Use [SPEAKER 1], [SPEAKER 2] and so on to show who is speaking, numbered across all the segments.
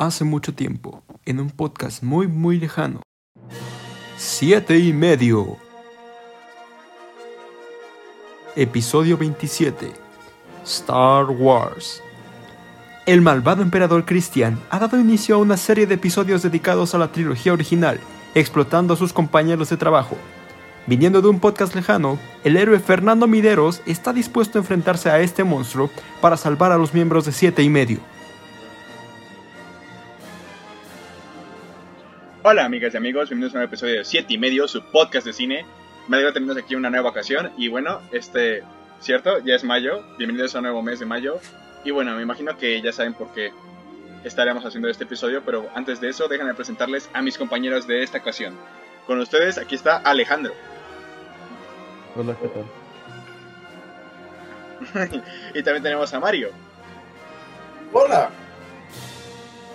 [SPEAKER 1] hace mucho tiempo, en un podcast muy muy lejano. Siete y medio. Episodio 27. Star Wars. El malvado emperador Christian ha dado inicio a una serie de episodios dedicados a la trilogía original, explotando a sus compañeros de trabajo. Viniendo de un podcast lejano, el héroe Fernando Mideros está dispuesto a enfrentarse a este monstruo para salvar a los miembros de Siete y medio.
[SPEAKER 2] Hola amigas y amigos, bienvenidos a un nuevo episodio de 7 y medio, su podcast de cine. Me alegro tenernos aquí una nueva ocasión y bueno, este, cierto, ya es mayo, bienvenidos a un nuevo mes de mayo. Y bueno, me imagino que ya saben por qué estaremos haciendo este episodio, pero antes de eso déjenme presentarles a mis compañeros de esta ocasión. Con ustedes aquí está Alejandro.
[SPEAKER 3] Hola, ¿qué tal?
[SPEAKER 2] y también tenemos a Mario.
[SPEAKER 4] Hola.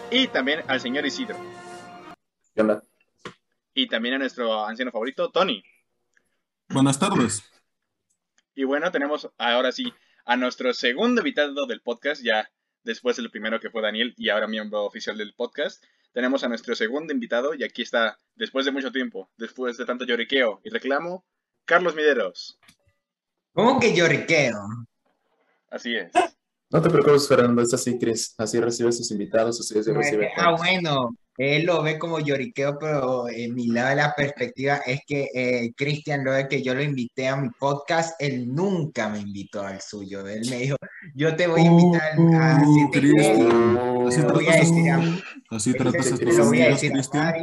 [SPEAKER 2] Y también al señor Isidro.
[SPEAKER 4] ¿Qué onda?
[SPEAKER 2] Y también a nuestro anciano favorito, Tony.
[SPEAKER 3] Buenas tardes.
[SPEAKER 2] Y bueno, tenemos ahora sí a nuestro segundo invitado del podcast, ya después del primero que fue Daniel y ahora miembro oficial del podcast. Tenemos a nuestro segundo invitado y aquí está, después de mucho tiempo, después de tanto lloriqueo y reclamo, Carlos Mideros.
[SPEAKER 5] ¿Cómo que lloriqueo?
[SPEAKER 2] Así es.
[SPEAKER 4] No te preocupes, Fernando, es así, Chris. Así recibe a sus invitados, así se recibe.
[SPEAKER 5] Ah, bueno, él lo ve como lloriqueo, pero en mi lado de la perspectiva es que eh, Cristian, lo de que yo lo invité a mi podcast, él nunca me invitó al suyo. Él me dijo, yo te voy a invitar a
[SPEAKER 3] Uh, Cristian. Así tratas a así tratas a tus amigos, Cristian.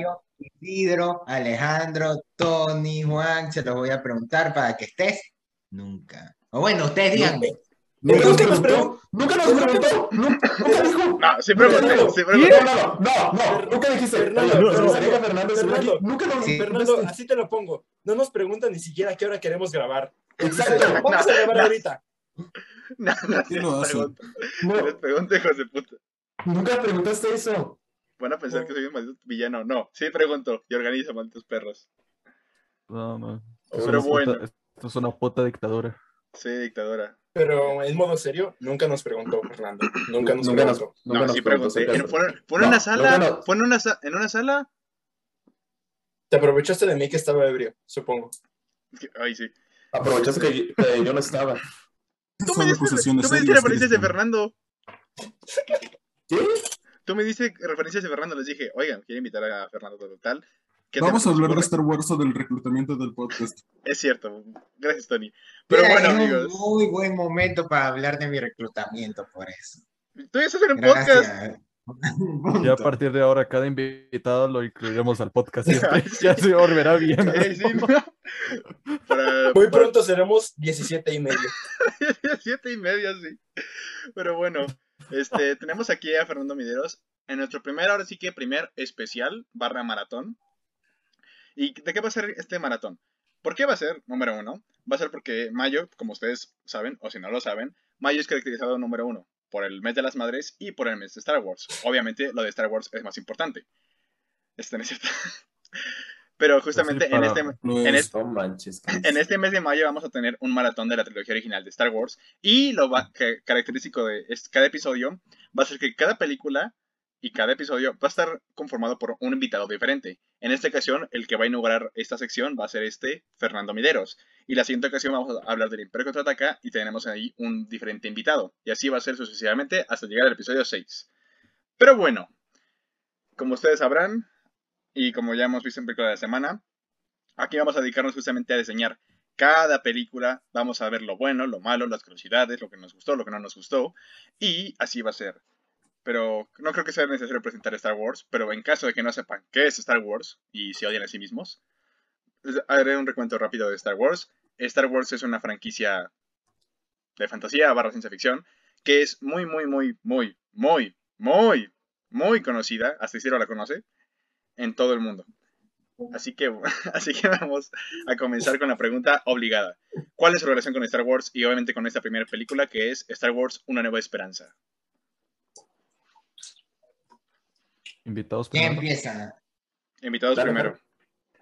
[SPEAKER 5] Isidro, Alejandro, Tony, Juan, se los voy a preguntar para que estés. Nunca. O bueno, ustedes díganme.
[SPEAKER 4] Nunca nos preguntó, nunca nos preguntó, nu- nunca dijo.
[SPEAKER 2] No, sí pregunté, sí pregunté.
[SPEAKER 4] No, no, no, no, nunca dijiste.
[SPEAKER 6] Fernando.
[SPEAKER 4] Nunca nos.
[SPEAKER 6] Fernando, así te lo pongo. No nos preguntan ni siquiera qué hora queremos grabar.
[SPEAKER 4] Exacto.
[SPEAKER 6] Vamos a grabar ahorita.
[SPEAKER 2] No, no,
[SPEAKER 3] Sí lo
[SPEAKER 2] les pregunto.
[SPEAKER 4] No,
[SPEAKER 2] hijos de puta.
[SPEAKER 4] nunca preguntaste eso.
[SPEAKER 2] Van a pensar que soy un maldito villano. No, sí pregunto y organizo, malditos perros.
[SPEAKER 3] No, no. Esto
[SPEAKER 2] Pero
[SPEAKER 3] es una
[SPEAKER 2] bueno.
[SPEAKER 3] puta- Esto es una puta dictadura.
[SPEAKER 2] Sí, dictadora.
[SPEAKER 6] Pero en modo serio, nunca nos preguntó, Fernando. Nunca nos
[SPEAKER 4] Nunca nos,
[SPEAKER 6] preguntó.
[SPEAKER 4] nunca
[SPEAKER 2] No,
[SPEAKER 4] nos
[SPEAKER 2] sí
[SPEAKER 4] preguntó de
[SPEAKER 2] Fue, fue en
[SPEAKER 4] No,
[SPEAKER 2] una sala. Fue en una, en una sala.
[SPEAKER 6] Te aprovechaste de mí que estaba ebrio, supongo.
[SPEAKER 2] Ay, sí.
[SPEAKER 4] Aprovechaste que, que yo no estaba.
[SPEAKER 2] Tú me
[SPEAKER 3] Son
[SPEAKER 2] diste, tú me diste referencias de. Fernando.
[SPEAKER 4] ¿Qué?
[SPEAKER 2] Tú me diste referencias de Fernando. Les dije, oigan, quiero invitar a Fernando tal, tal. ¿Qué
[SPEAKER 3] Vamos a hablar de? Star Wars o del reclutamiento del podcast.
[SPEAKER 2] Es cierto. Gracias, Tony. Pero
[SPEAKER 5] Mira,
[SPEAKER 2] bueno,
[SPEAKER 5] es
[SPEAKER 2] amigos.
[SPEAKER 5] un muy buen momento para hablar de mi reclutamiento, por eso.
[SPEAKER 2] Tú ya estás en un podcast.
[SPEAKER 3] Ya a partir de ahora, cada invitado lo incluiremos al podcast. siempre. ya se volverá bien.
[SPEAKER 2] Sí, ¿no? Para-
[SPEAKER 6] Muy
[SPEAKER 2] para-
[SPEAKER 6] pronto seremos 17 y medio.
[SPEAKER 2] Siete y media, sí. Pero bueno, este, tenemos aquí a Fernando Mideros en nuestro primer, ahora sí que primer especial barra maratón. ¿Y de qué va a ser este maratón? ¿Por qué va a ser número uno? Va a ser porque mayo, como ustedes saben, o si no lo saben, mayo es caracterizado número uno por el mes de las madres y por el mes de Star Wars. Obviamente, lo de Star Wars es más importante. Este no es cierto. Pero justamente
[SPEAKER 3] Así
[SPEAKER 2] en este, en este- en este mes de mayo vamos a tener un maratón de la trilogía original de Star Wars y lo va- que- característico de es- cada episodio va a ser que cada película y cada episodio va a estar conformado por un invitado diferente. En esta ocasión, el que va a inaugurar esta sección va a ser este Fernando Mideros. Y la siguiente ocasión vamos a hablar del Imperio Contraataca y tenemos ahí un diferente invitado. Y así va a ser sucesivamente hasta llegar al episodio 6. Pero bueno, como ustedes sabrán, y como ya hemos visto en película de la semana, aquí vamos a dedicarnos justamente a diseñar cada película, vamos a ver lo bueno, lo malo, las curiosidades, lo que nos gustó, lo que no nos gustó, y así va a ser. Pero no creo que sea necesario presentar Star Wars, pero en caso de que no sepan qué es Star Wars y se odian a sí mismos, haré un recuento rápido de Star Wars. Star Wars es una franquicia de fantasía barra ciencia ficción que es muy, muy, muy, muy, muy, muy, muy conocida, hasta Isidro la conoce, en todo el mundo. Así que, así que vamos a comenzar con la pregunta obligada. ¿Cuál es su relación con Star Wars y obviamente con esta primera película que es Star Wars Una Nueva Esperanza?
[SPEAKER 3] Invitados
[SPEAKER 5] ¿Quién
[SPEAKER 3] primero.
[SPEAKER 5] empieza?
[SPEAKER 2] Invitados
[SPEAKER 4] Dale,
[SPEAKER 2] primero.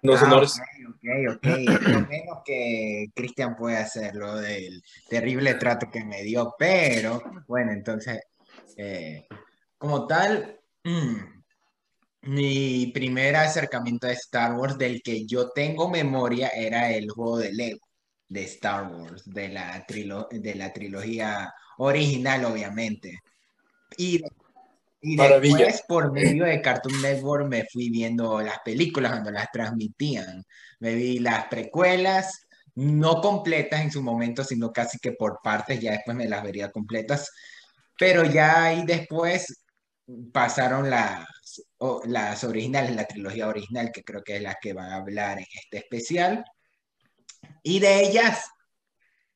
[SPEAKER 6] Los
[SPEAKER 5] Ah,
[SPEAKER 6] honores.
[SPEAKER 5] Ok, ok, Lo menos que Cristian puede hacer, lo del terrible trato que me dio, pero bueno, entonces, eh, como tal, Mm. Mi primer acercamiento a Star Wars del que yo tengo memoria era el juego de Lego de Star Wars, de la, trilo- de la trilogía original, obviamente. Y, y
[SPEAKER 6] Maravilla.
[SPEAKER 5] después, por medio de Cartoon Network, me fui viendo las películas cuando las transmitían. Me vi las precuelas, no completas en su momento, sino casi que por partes, ya después me las vería completas. Pero ya ahí después pasaron las, las originales, la trilogía original, que creo que es la que van a hablar en este especial. Y de ellas,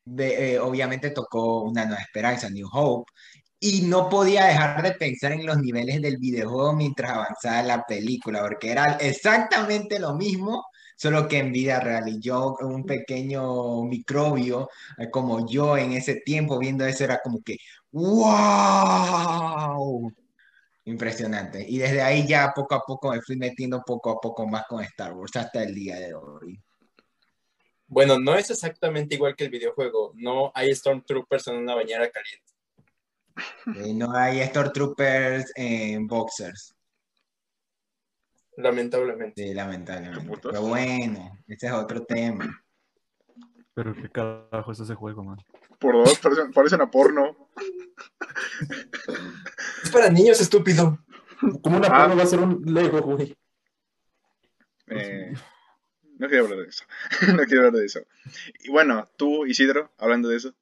[SPEAKER 5] de- eh, obviamente tocó Una Nueva Esperanza, New Hope, y no podía dejar de pensar en los niveles del videojuego mientras avanzaba la película, porque era exactamente lo mismo, solo que en vida real. Y yo, un pequeño microbio, eh, como yo en ese tiempo viendo eso, era como que, ¡wow! Impresionante. Y desde ahí ya poco a poco me fui metiendo poco a poco más con Star Wars hasta el día de hoy.
[SPEAKER 6] Bueno, no es exactamente igual que el videojuego. No hay Stormtroopers en una bañera caliente.
[SPEAKER 5] Eh, no hay Stormtroopers en boxers,
[SPEAKER 6] Lamentablemente.
[SPEAKER 5] sí, lamentablemente. Pero bueno, ese es otro tema.
[SPEAKER 3] Pero qué carajo es ese juego, man.
[SPEAKER 2] Por dos, parecen, parecen a porno.
[SPEAKER 6] Es para niños, estúpido.
[SPEAKER 4] ¿Cómo una
[SPEAKER 2] Ah.
[SPEAKER 4] porno va a ser un Lego, güey?
[SPEAKER 2] Eh, no quiero hablar de eso. no quiero hablar de eso. Y bueno, tú, Isidro, hablando de eso.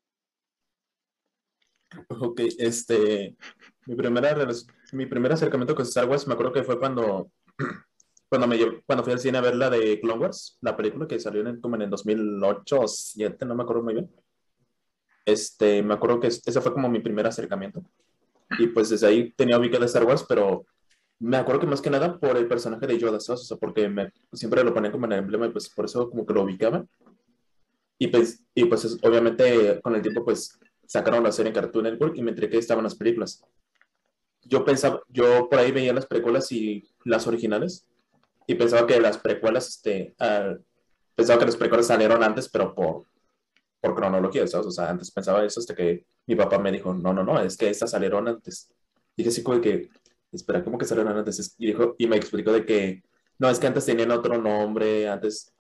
[SPEAKER 4] Ok, este, mi primera, mi primer acercamiento con Star Wars, me acuerdo que fue cuando, cuando, me cuando fui al cine a ver la de Clone Wars, la película que salió en, como en el 2008 o 2007, no me acuerdo muy bien. Este, me acuerdo que es- ese fue como mi primer acercamiento. Y pues desde ahí tenía ubicado Star Wars, pero me acuerdo que más que nada por el personaje de Yoda, ¿sabes? O sea, porque me, siempre lo ponían como en el emblema y pues por eso como que lo ubicaba. Y pues, y pues es- obviamente con el tiempo pues sacaron la serie en Cartoon Network y me enteré que estaban las películas. Yo pensaba, yo por ahí veía las precuelas y las originales y pensaba que las precuelas, este, ah, pensaba que las precuelas salieron antes, pero por, por cronología, ¿sabes? O sea, antes pensaba eso hasta que mi papá me dijo, no, no, no, es que estas salieron antes. Dije así como de que, espera, ¿cómo que salieron antes? Y, dijo, y me explicó de que, no, es que antes tenían otro nombre, antes,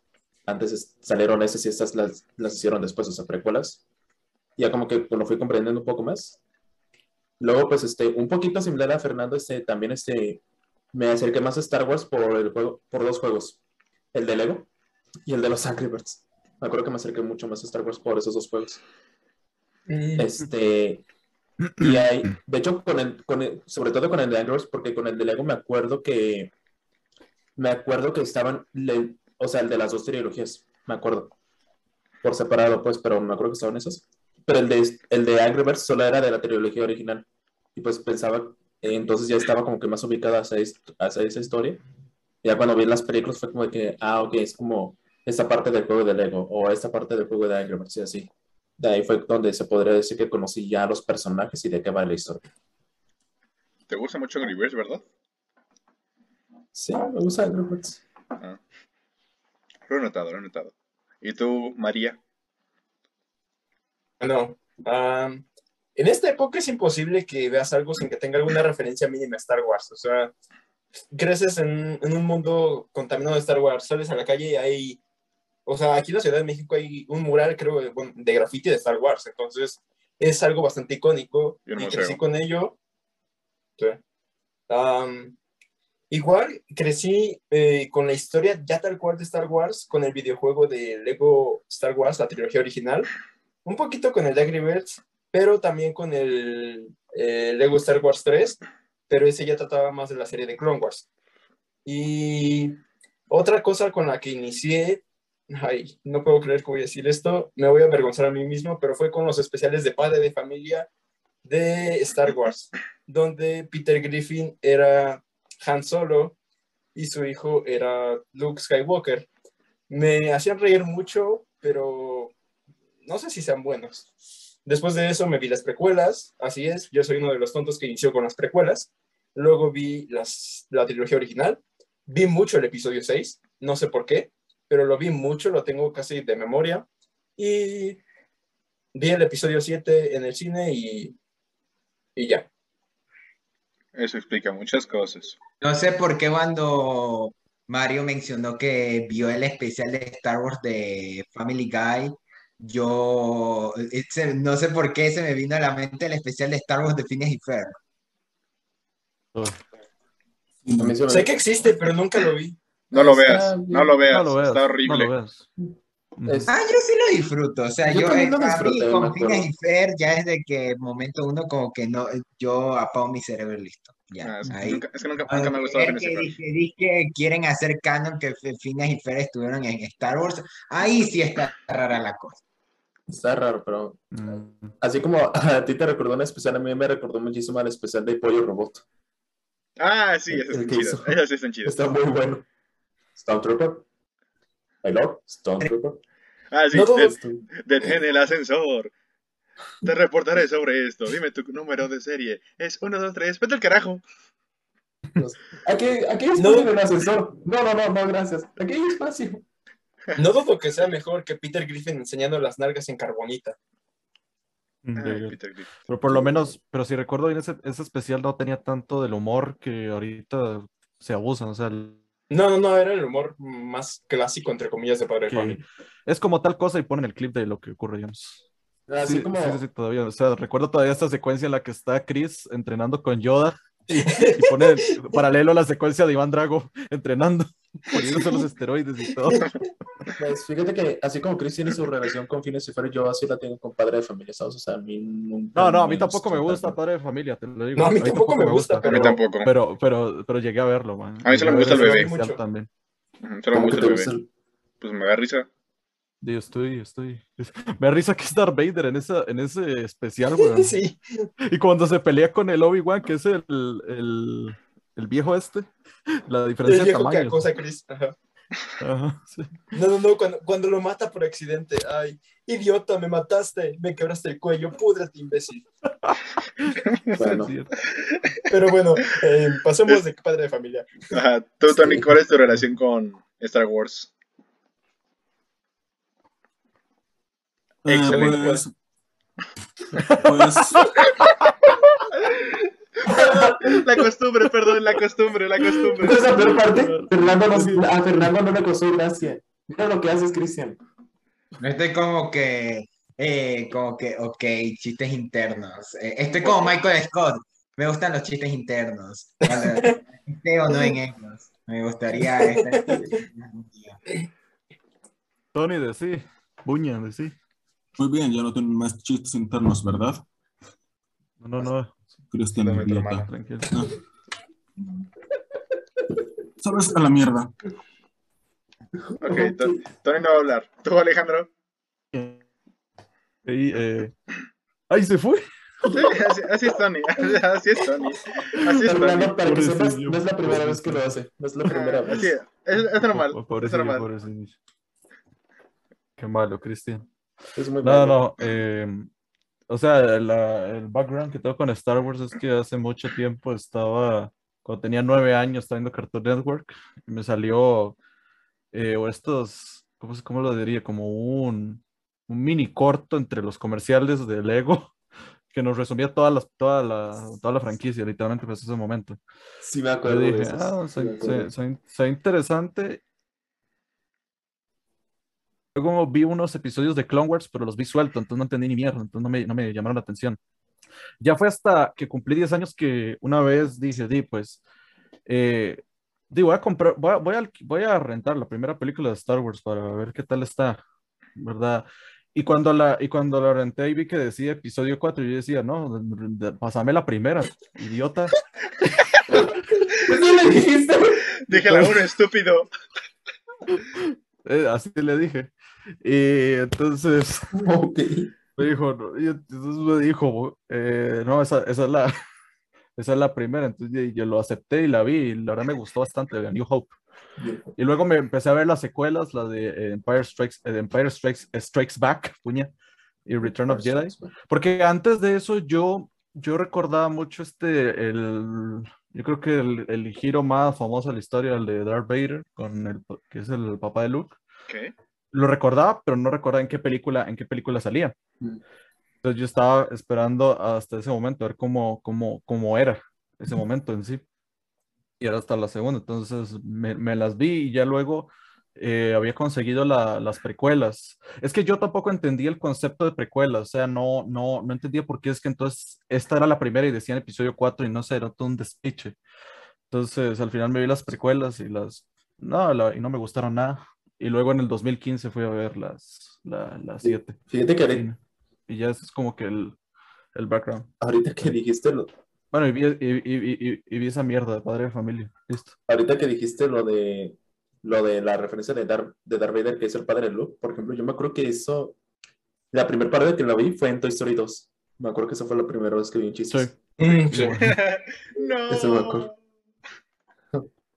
[SPEAKER 4] antes es- salieron esas y estas las, las hicieron después, o sea, precuelas ya como que pues, lo fui comprendiendo un poco más. Luego, pues, este, un poquito similar a Fernando, este, también, este, me acerqué más a Star Wars por el juego, por dos juegos, el de Lego y el de los Angry Birds. Me acuerdo que me acerqué mucho más a Star Wars por esos dos juegos. Este, y hay, de hecho, con el, con el- sobre todo con el de Angry Birds, porque con el de Lego me acuerdo que, me acuerdo que estaban, le- o sea, el de las dos trilogías, me acuerdo, por separado, pues, pero me acuerdo que estaban esos. Pero el de, el de Angry Birds solo era de la trilogía original. Y pues pensaba, eh, entonces ya estaba como que más ubicada hacia, hacia esa historia. Ya cuando vi las películas fue como de que, ah, ok, es como esta parte del juego de Lego o esta parte del juego de Angry Birds y así. De ahí fue donde se podría decir que conocí ya a los personajes y de qué va la historia.
[SPEAKER 2] ¿Te gusta mucho Angry Birds, verdad?
[SPEAKER 4] Sí, me gusta Angry Birds.
[SPEAKER 2] Ah. Lo he notado, lo he notado. ¿Y tú, María?
[SPEAKER 6] No. am, en esta época es imposible que veas algo sin que tenga alguna referencia mínima a Star Wars. O sea, creces en, en un mundo contaminado de Star Wars, sales a la calle y hay, o sea, aquí en la Ciudad de México hay un mural, creo, de, bueno, de graffiti de Star Wars. Entonces, es algo bastante icónico
[SPEAKER 2] Y
[SPEAKER 6] crecí con ello. Sí. Igual crecí eh, con la historia ya tal cual de Star Wars, con el videojuego de Lego Star Wars, la trilogía original, un poquito con el Angry pero también con el eh, Lego Star Wars 3, pero ese ya trataba más de la serie de Clone Wars. Y otra cosa con la que inicié, ay, no puedo creer que voy a decir esto, me voy a avergonzar a mí mismo, pero fue con los especiales de padre de familia de Star Wars, donde Peter Griffin era Han Solo y su hijo era Luke Skywalker. Me hacían reír mucho, pero no sé si sean buenos. Después de eso me vi las precuelas, así es, yo soy uno de los tontos que inició con las precuelas. Luego vi las, la trilogía original, vi mucho el episodio 6, no sé por qué, pero lo vi mucho, lo tengo casi de memoria. Y vi el episodio 7 en el cine y, y ya.
[SPEAKER 2] Eso explica muchas cosas.
[SPEAKER 5] No sé por qué cuando Mario mencionó que vio el especial de Star Wars de Family Guy, yo ese- no sé por qué se me vino a la mente el especial de Star Wars de Phineas y Ferb.
[SPEAKER 4] Se me-
[SPEAKER 6] Sé que existe, pero nunca lo vi.
[SPEAKER 2] No lo veas, no lo veas,
[SPEAKER 3] no lo veas,
[SPEAKER 2] está
[SPEAKER 3] no
[SPEAKER 2] horrible.
[SPEAKER 3] lo veas.
[SPEAKER 5] Ah, yo sí lo disfruto, o sea,
[SPEAKER 4] Yo
[SPEAKER 5] yo, eh,
[SPEAKER 4] lo
[SPEAKER 5] a mí con. Phineas y Ferb ya desde que momento uno como que no, yo apago mi cerebro y listo, ya,
[SPEAKER 2] Ah, es, que
[SPEAKER 5] ahí.
[SPEAKER 2] nunca, es que nunca, nunca me ha gustado
[SPEAKER 5] Es
[SPEAKER 2] Phineas y
[SPEAKER 5] que
[SPEAKER 2] Ferb.
[SPEAKER 5] dice que quieren hacer canon que Phineas y Ferb estuvieron en Star Wars, ahí sí está rara la cosa.
[SPEAKER 4] Está raro, pero
[SPEAKER 3] Mm,
[SPEAKER 4] así como a ti te recordó un especial, a mí me recordó muchísimo al especial de Pollo Robot.
[SPEAKER 2] Ah, sí,
[SPEAKER 4] que
[SPEAKER 2] chidas.
[SPEAKER 4] hizo.
[SPEAKER 2] Esas sí están.
[SPEAKER 4] Está muy bueno. Stormtrooper. I love Stormtrooper.
[SPEAKER 2] Ah, sí,
[SPEAKER 6] No
[SPEAKER 2] de- detén el ascensor. Te reportaré sobre esto. Dime tu número de serie. Es 1, 2, 3. Vete al carajo.
[SPEAKER 4] Aquí, aquí hay
[SPEAKER 6] No.
[SPEAKER 4] el ascensor. No, no, no, no, gracias. Aquí hay espacio.
[SPEAKER 6] No dudo que sea mejor que Peter Griffin enseñando las nalgas en carbonita.
[SPEAKER 3] mm,
[SPEAKER 2] Ah,
[SPEAKER 3] legal.
[SPEAKER 2] Peter Griffin.
[SPEAKER 3] Pero por lo menos, pero si recuerdo bien, ese, ese especial no tenía tanto del humor que ahorita se abusan. O sea, el-
[SPEAKER 6] No, no, no, era el humor más clásico, entre comillas, de Padre Familia.
[SPEAKER 3] es como tal cosa y ponen el clip de lo que ocurre, digamos.
[SPEAKER 4] Así
[SPEAKER 3] Sí,
[SPEAKER 4] como.
[SPEAKER 3] sí, sí, sí, todavía. O sea, recuerdo todavía esta secuencia en la que está Chris entrenando con Yoda y, y pone paralelo a la secuencia de Iván Drago entrenando, poniéndose los esteroides y todo.
[SPEAKER 4] Pues fíjate que así como Chris tiene su relación con Phineas y Ferb, yo así la tengo con Padre de Familia, ¿sabes? O sea, a mí nunca
[SPEAKER 3] No, no, a mí tampoco me gusta
[SPEAKER 4] tanto.
[SPEAKER 3] Padre de Familia, te lo digo.
[SPEAKER 6] No, a mí tampoco me gusta,
[SPEAKER 2] A mí tampoco.
[SPEAKER 3] Pero, pero, pero llegué a verlo, man.
[SPEAKER 2] A mí solo me gusta el bebé.
[SPEAKER 6] Mucho.
[SPEAKER 3] también.
[SPEAKER 2] Solo me
[SPEAKER 4] ¿Cómo
[SPEAKER 2] gusta
[SPEAKER 4] que
[SPEAKER 2] el
[SPEAKER 4] gusta
[SPEAKER 2] bebé.
[SPEAKER 4] el-
[SPEAKER 2] Pues me da risa.
[SPEAKER 3] Yo estoy, estoy. Me da risa que es Darth Vader en, esa, en ese especial, weón.
[SPEAKER 6] Sí,
[SPEAKER 3] Y cuando se pelea con el Obi-Wan, que es el, el, el viejo este, la
[SPEAKER 6] el
[SPEAKER 3] diferencia de
[SPEAKER 6] viejo que
[SPEAKER 3] tamaño.
[SPEAKER 6] acosa a Chris. Ajá.
[SPEAKER 3] Ajá, sí.
[SPEAKER 6] No, no, no, cuando, cuando lo mata por accidente. Ay, idiota, me mataste, me quebraste el cuello, púdrate, imbécil.
[SPEAKER 4] Bueno.
[SPEAKER 6] Pero bueno, eh, pasemos de Padre de Familia.
[SPEAKER 2] Ajá. Tú, Tony, ¿cuál es tu relación con Star Wars?
[SPEAKER 7] Eh,
[SPEAKER 2] Excelente.
[SPEAKER 7] pues, pues,
[SPEAKER 2] La costumbre, perdón, la costumbre, la costumbre.
[SPEAKER 4] ¿Cuál es la peor parte? Fernando nos- a Fernando no le causó gracia. Mira lo que haces, Cristian.
[SPEAKER 5] No estoy como que, eh, como que, ok, chistes internos. Eh, estoy como Michael Scott. Me gustan los chistes internos. Cuando esté o no en ellos. Me gustaría estar-
[SPEAKER 3] Tony, de sí. Buña, de sí.
[SPEAKER 7] muy bien, ya no tienen más chistes internos, ¿verdad?
[SPEAKER 3] No, no, no.
[SPEAKER 7] Idiota.
[SPEAKER 2] hermano.
[SPEAKER 3] Tranquilo.
[SPEAKER 7] ¿Sabes? A la mierda.
[SPEAKER 2] Ok, To- Tony no va a hablar. ¿Tú, Alejandro?
[SPEAKER 3] Y, eh... ¡Ay, se fue!
[SPEAKER 2] Sí, así, así es Tony. Así es Tony. Así es Tony.
[SPEAKER 4] Fernando, para que sepas,
[SPEAKER 3] Pobrecillo,
[SPEAKER 4] no es la primera vez que lo hace. No es la primera
[SPEAKER 2] Ah,
[SPEAKER 4] vez.
[SPEAKER 2] Así es. Normal. Es normal.
[SPEAKER 3] pobrecillo. Qué malo, Cristian.
[SPEAKER 4] Es muy
[SPEAKER 3] No,
[SPEAKER 4] malo.
[SPEAKER 3] no. eh, o sea, la- el background que tengo con Star Wars es que hace mucho tiempo estaba, cuando tenía nueve años, estaba viendo Cartoon Network, y me salió eh, o estos, ¿cómo, cómo lo diría? Como un, un mini corto entre los comerciales de Lego que nos resumía toda, las, toda, la, toda la franquicia, literalmente, pues ese momento.
[SPEAKER 4] Sí me
[SPEAKER 3] Yo
[SPEAKER 4] acuerdo de
[SPEAKER 3] dije,
[SPEAKER 4] esos.
[SPEAKER 3] ah,
[SPEAKER 4] Sí me
[SPEAKER 3] se,
[SPEAKER 4] acuerdo.
[SPEAKER 3] se- se ve interesante. Luego vi unos episodios de Clone Wars, pero los vi sueltos, entonces no entendí ni mierda, entonces no me, no me llamaron la atención. Ya fue hasta que cumplí 10 años que una vez dije, di, pues, eh, di, voy a comprar, voy a, voy, a, alqui- voy a rentar la primera película de Star Wars para ver qué tal está, ¿verdad? Y cuando la, y cuando la renté y vi que decía episodio 4, yo decía, no, de- de- pásame la primera, idiota.
[SPEAKER 4] ¿Por qué le dijiste?
[SPEAKER 2] Dije la uno, estúpido.
[SPEAKER 3] Eh, así le dije. Y entonces
[SPEAKER 4] Ok.
[SPEAKER 3] me dijo, no, y entonces me dijo, eh, no, esa, esa es la, esa es la primera. Entonces yo, lo acepté y la vi y la verdad me gustó bastante, A New Hope. Y luego me empecé a ver las secuelas, la de Empire Strikes, eh, Empire Strikes, Strikes Back, puña, y Return of Jedi. Porque antes de eso yo, yo recordaba mucho este, el, yo creo que el, el giro más famoso de la historia, el de Darth Vader, con el, que es el papá de Luke.
[SPEAKER 2] Ok.
[SPEAKER 3] Lo recordaba, pero no recordaba en qué película, en qué película salía.
[SPEAKER 4] Mm.
[SPEAKER 3] Entonces yo estaba esperando hasta ese momento a ver cómo, cómo, cómo era. ese momento en sí. Y era hasta la segunda, entonces me, me las vi y ya luego eh, había conseguido la- las precuelas. Es que yo tampoco entendía el concepto de precuelas, o sea, no, no, no entendía por qué es que entonces esta era la primera y decían episodio 4 y no sé, era todo un despiche. Entonces al final me vi las precuelas y las, no, la- y no me gustaron nada. Y luego en el 2015 fui a ver las, la, las
[SPEAKER 4] Sí.
[SPEAKER 3] 7.
[SPEAKER 4] Fíjate que ahorita,
[SPEAKER 3] Y ya ese es como que el, el background.
[SPEAKER 4] ahorita que dijiste lo,
[SPEAKER 3] Bueno, y vi, y, y- y- y- y vi esa mierda de padre de familia. Listo.
[SPEAKER 4] ahorita que dijiste lo de lo de la referencia de Darth, de Darth Vader, que es el padre de Luke, por ejemplo, yo me acuerdo que eso, la primera parte que la vi fue en Toy Story 2. Me acuerdo que esa fue la primera vez que vi un chiste.
[SPEAKER 3] Sí.
[SPEAKER 6] Mm, sí.
[SPEAKER 2] no.
[SPEAKER 4] Ese me acuerdo.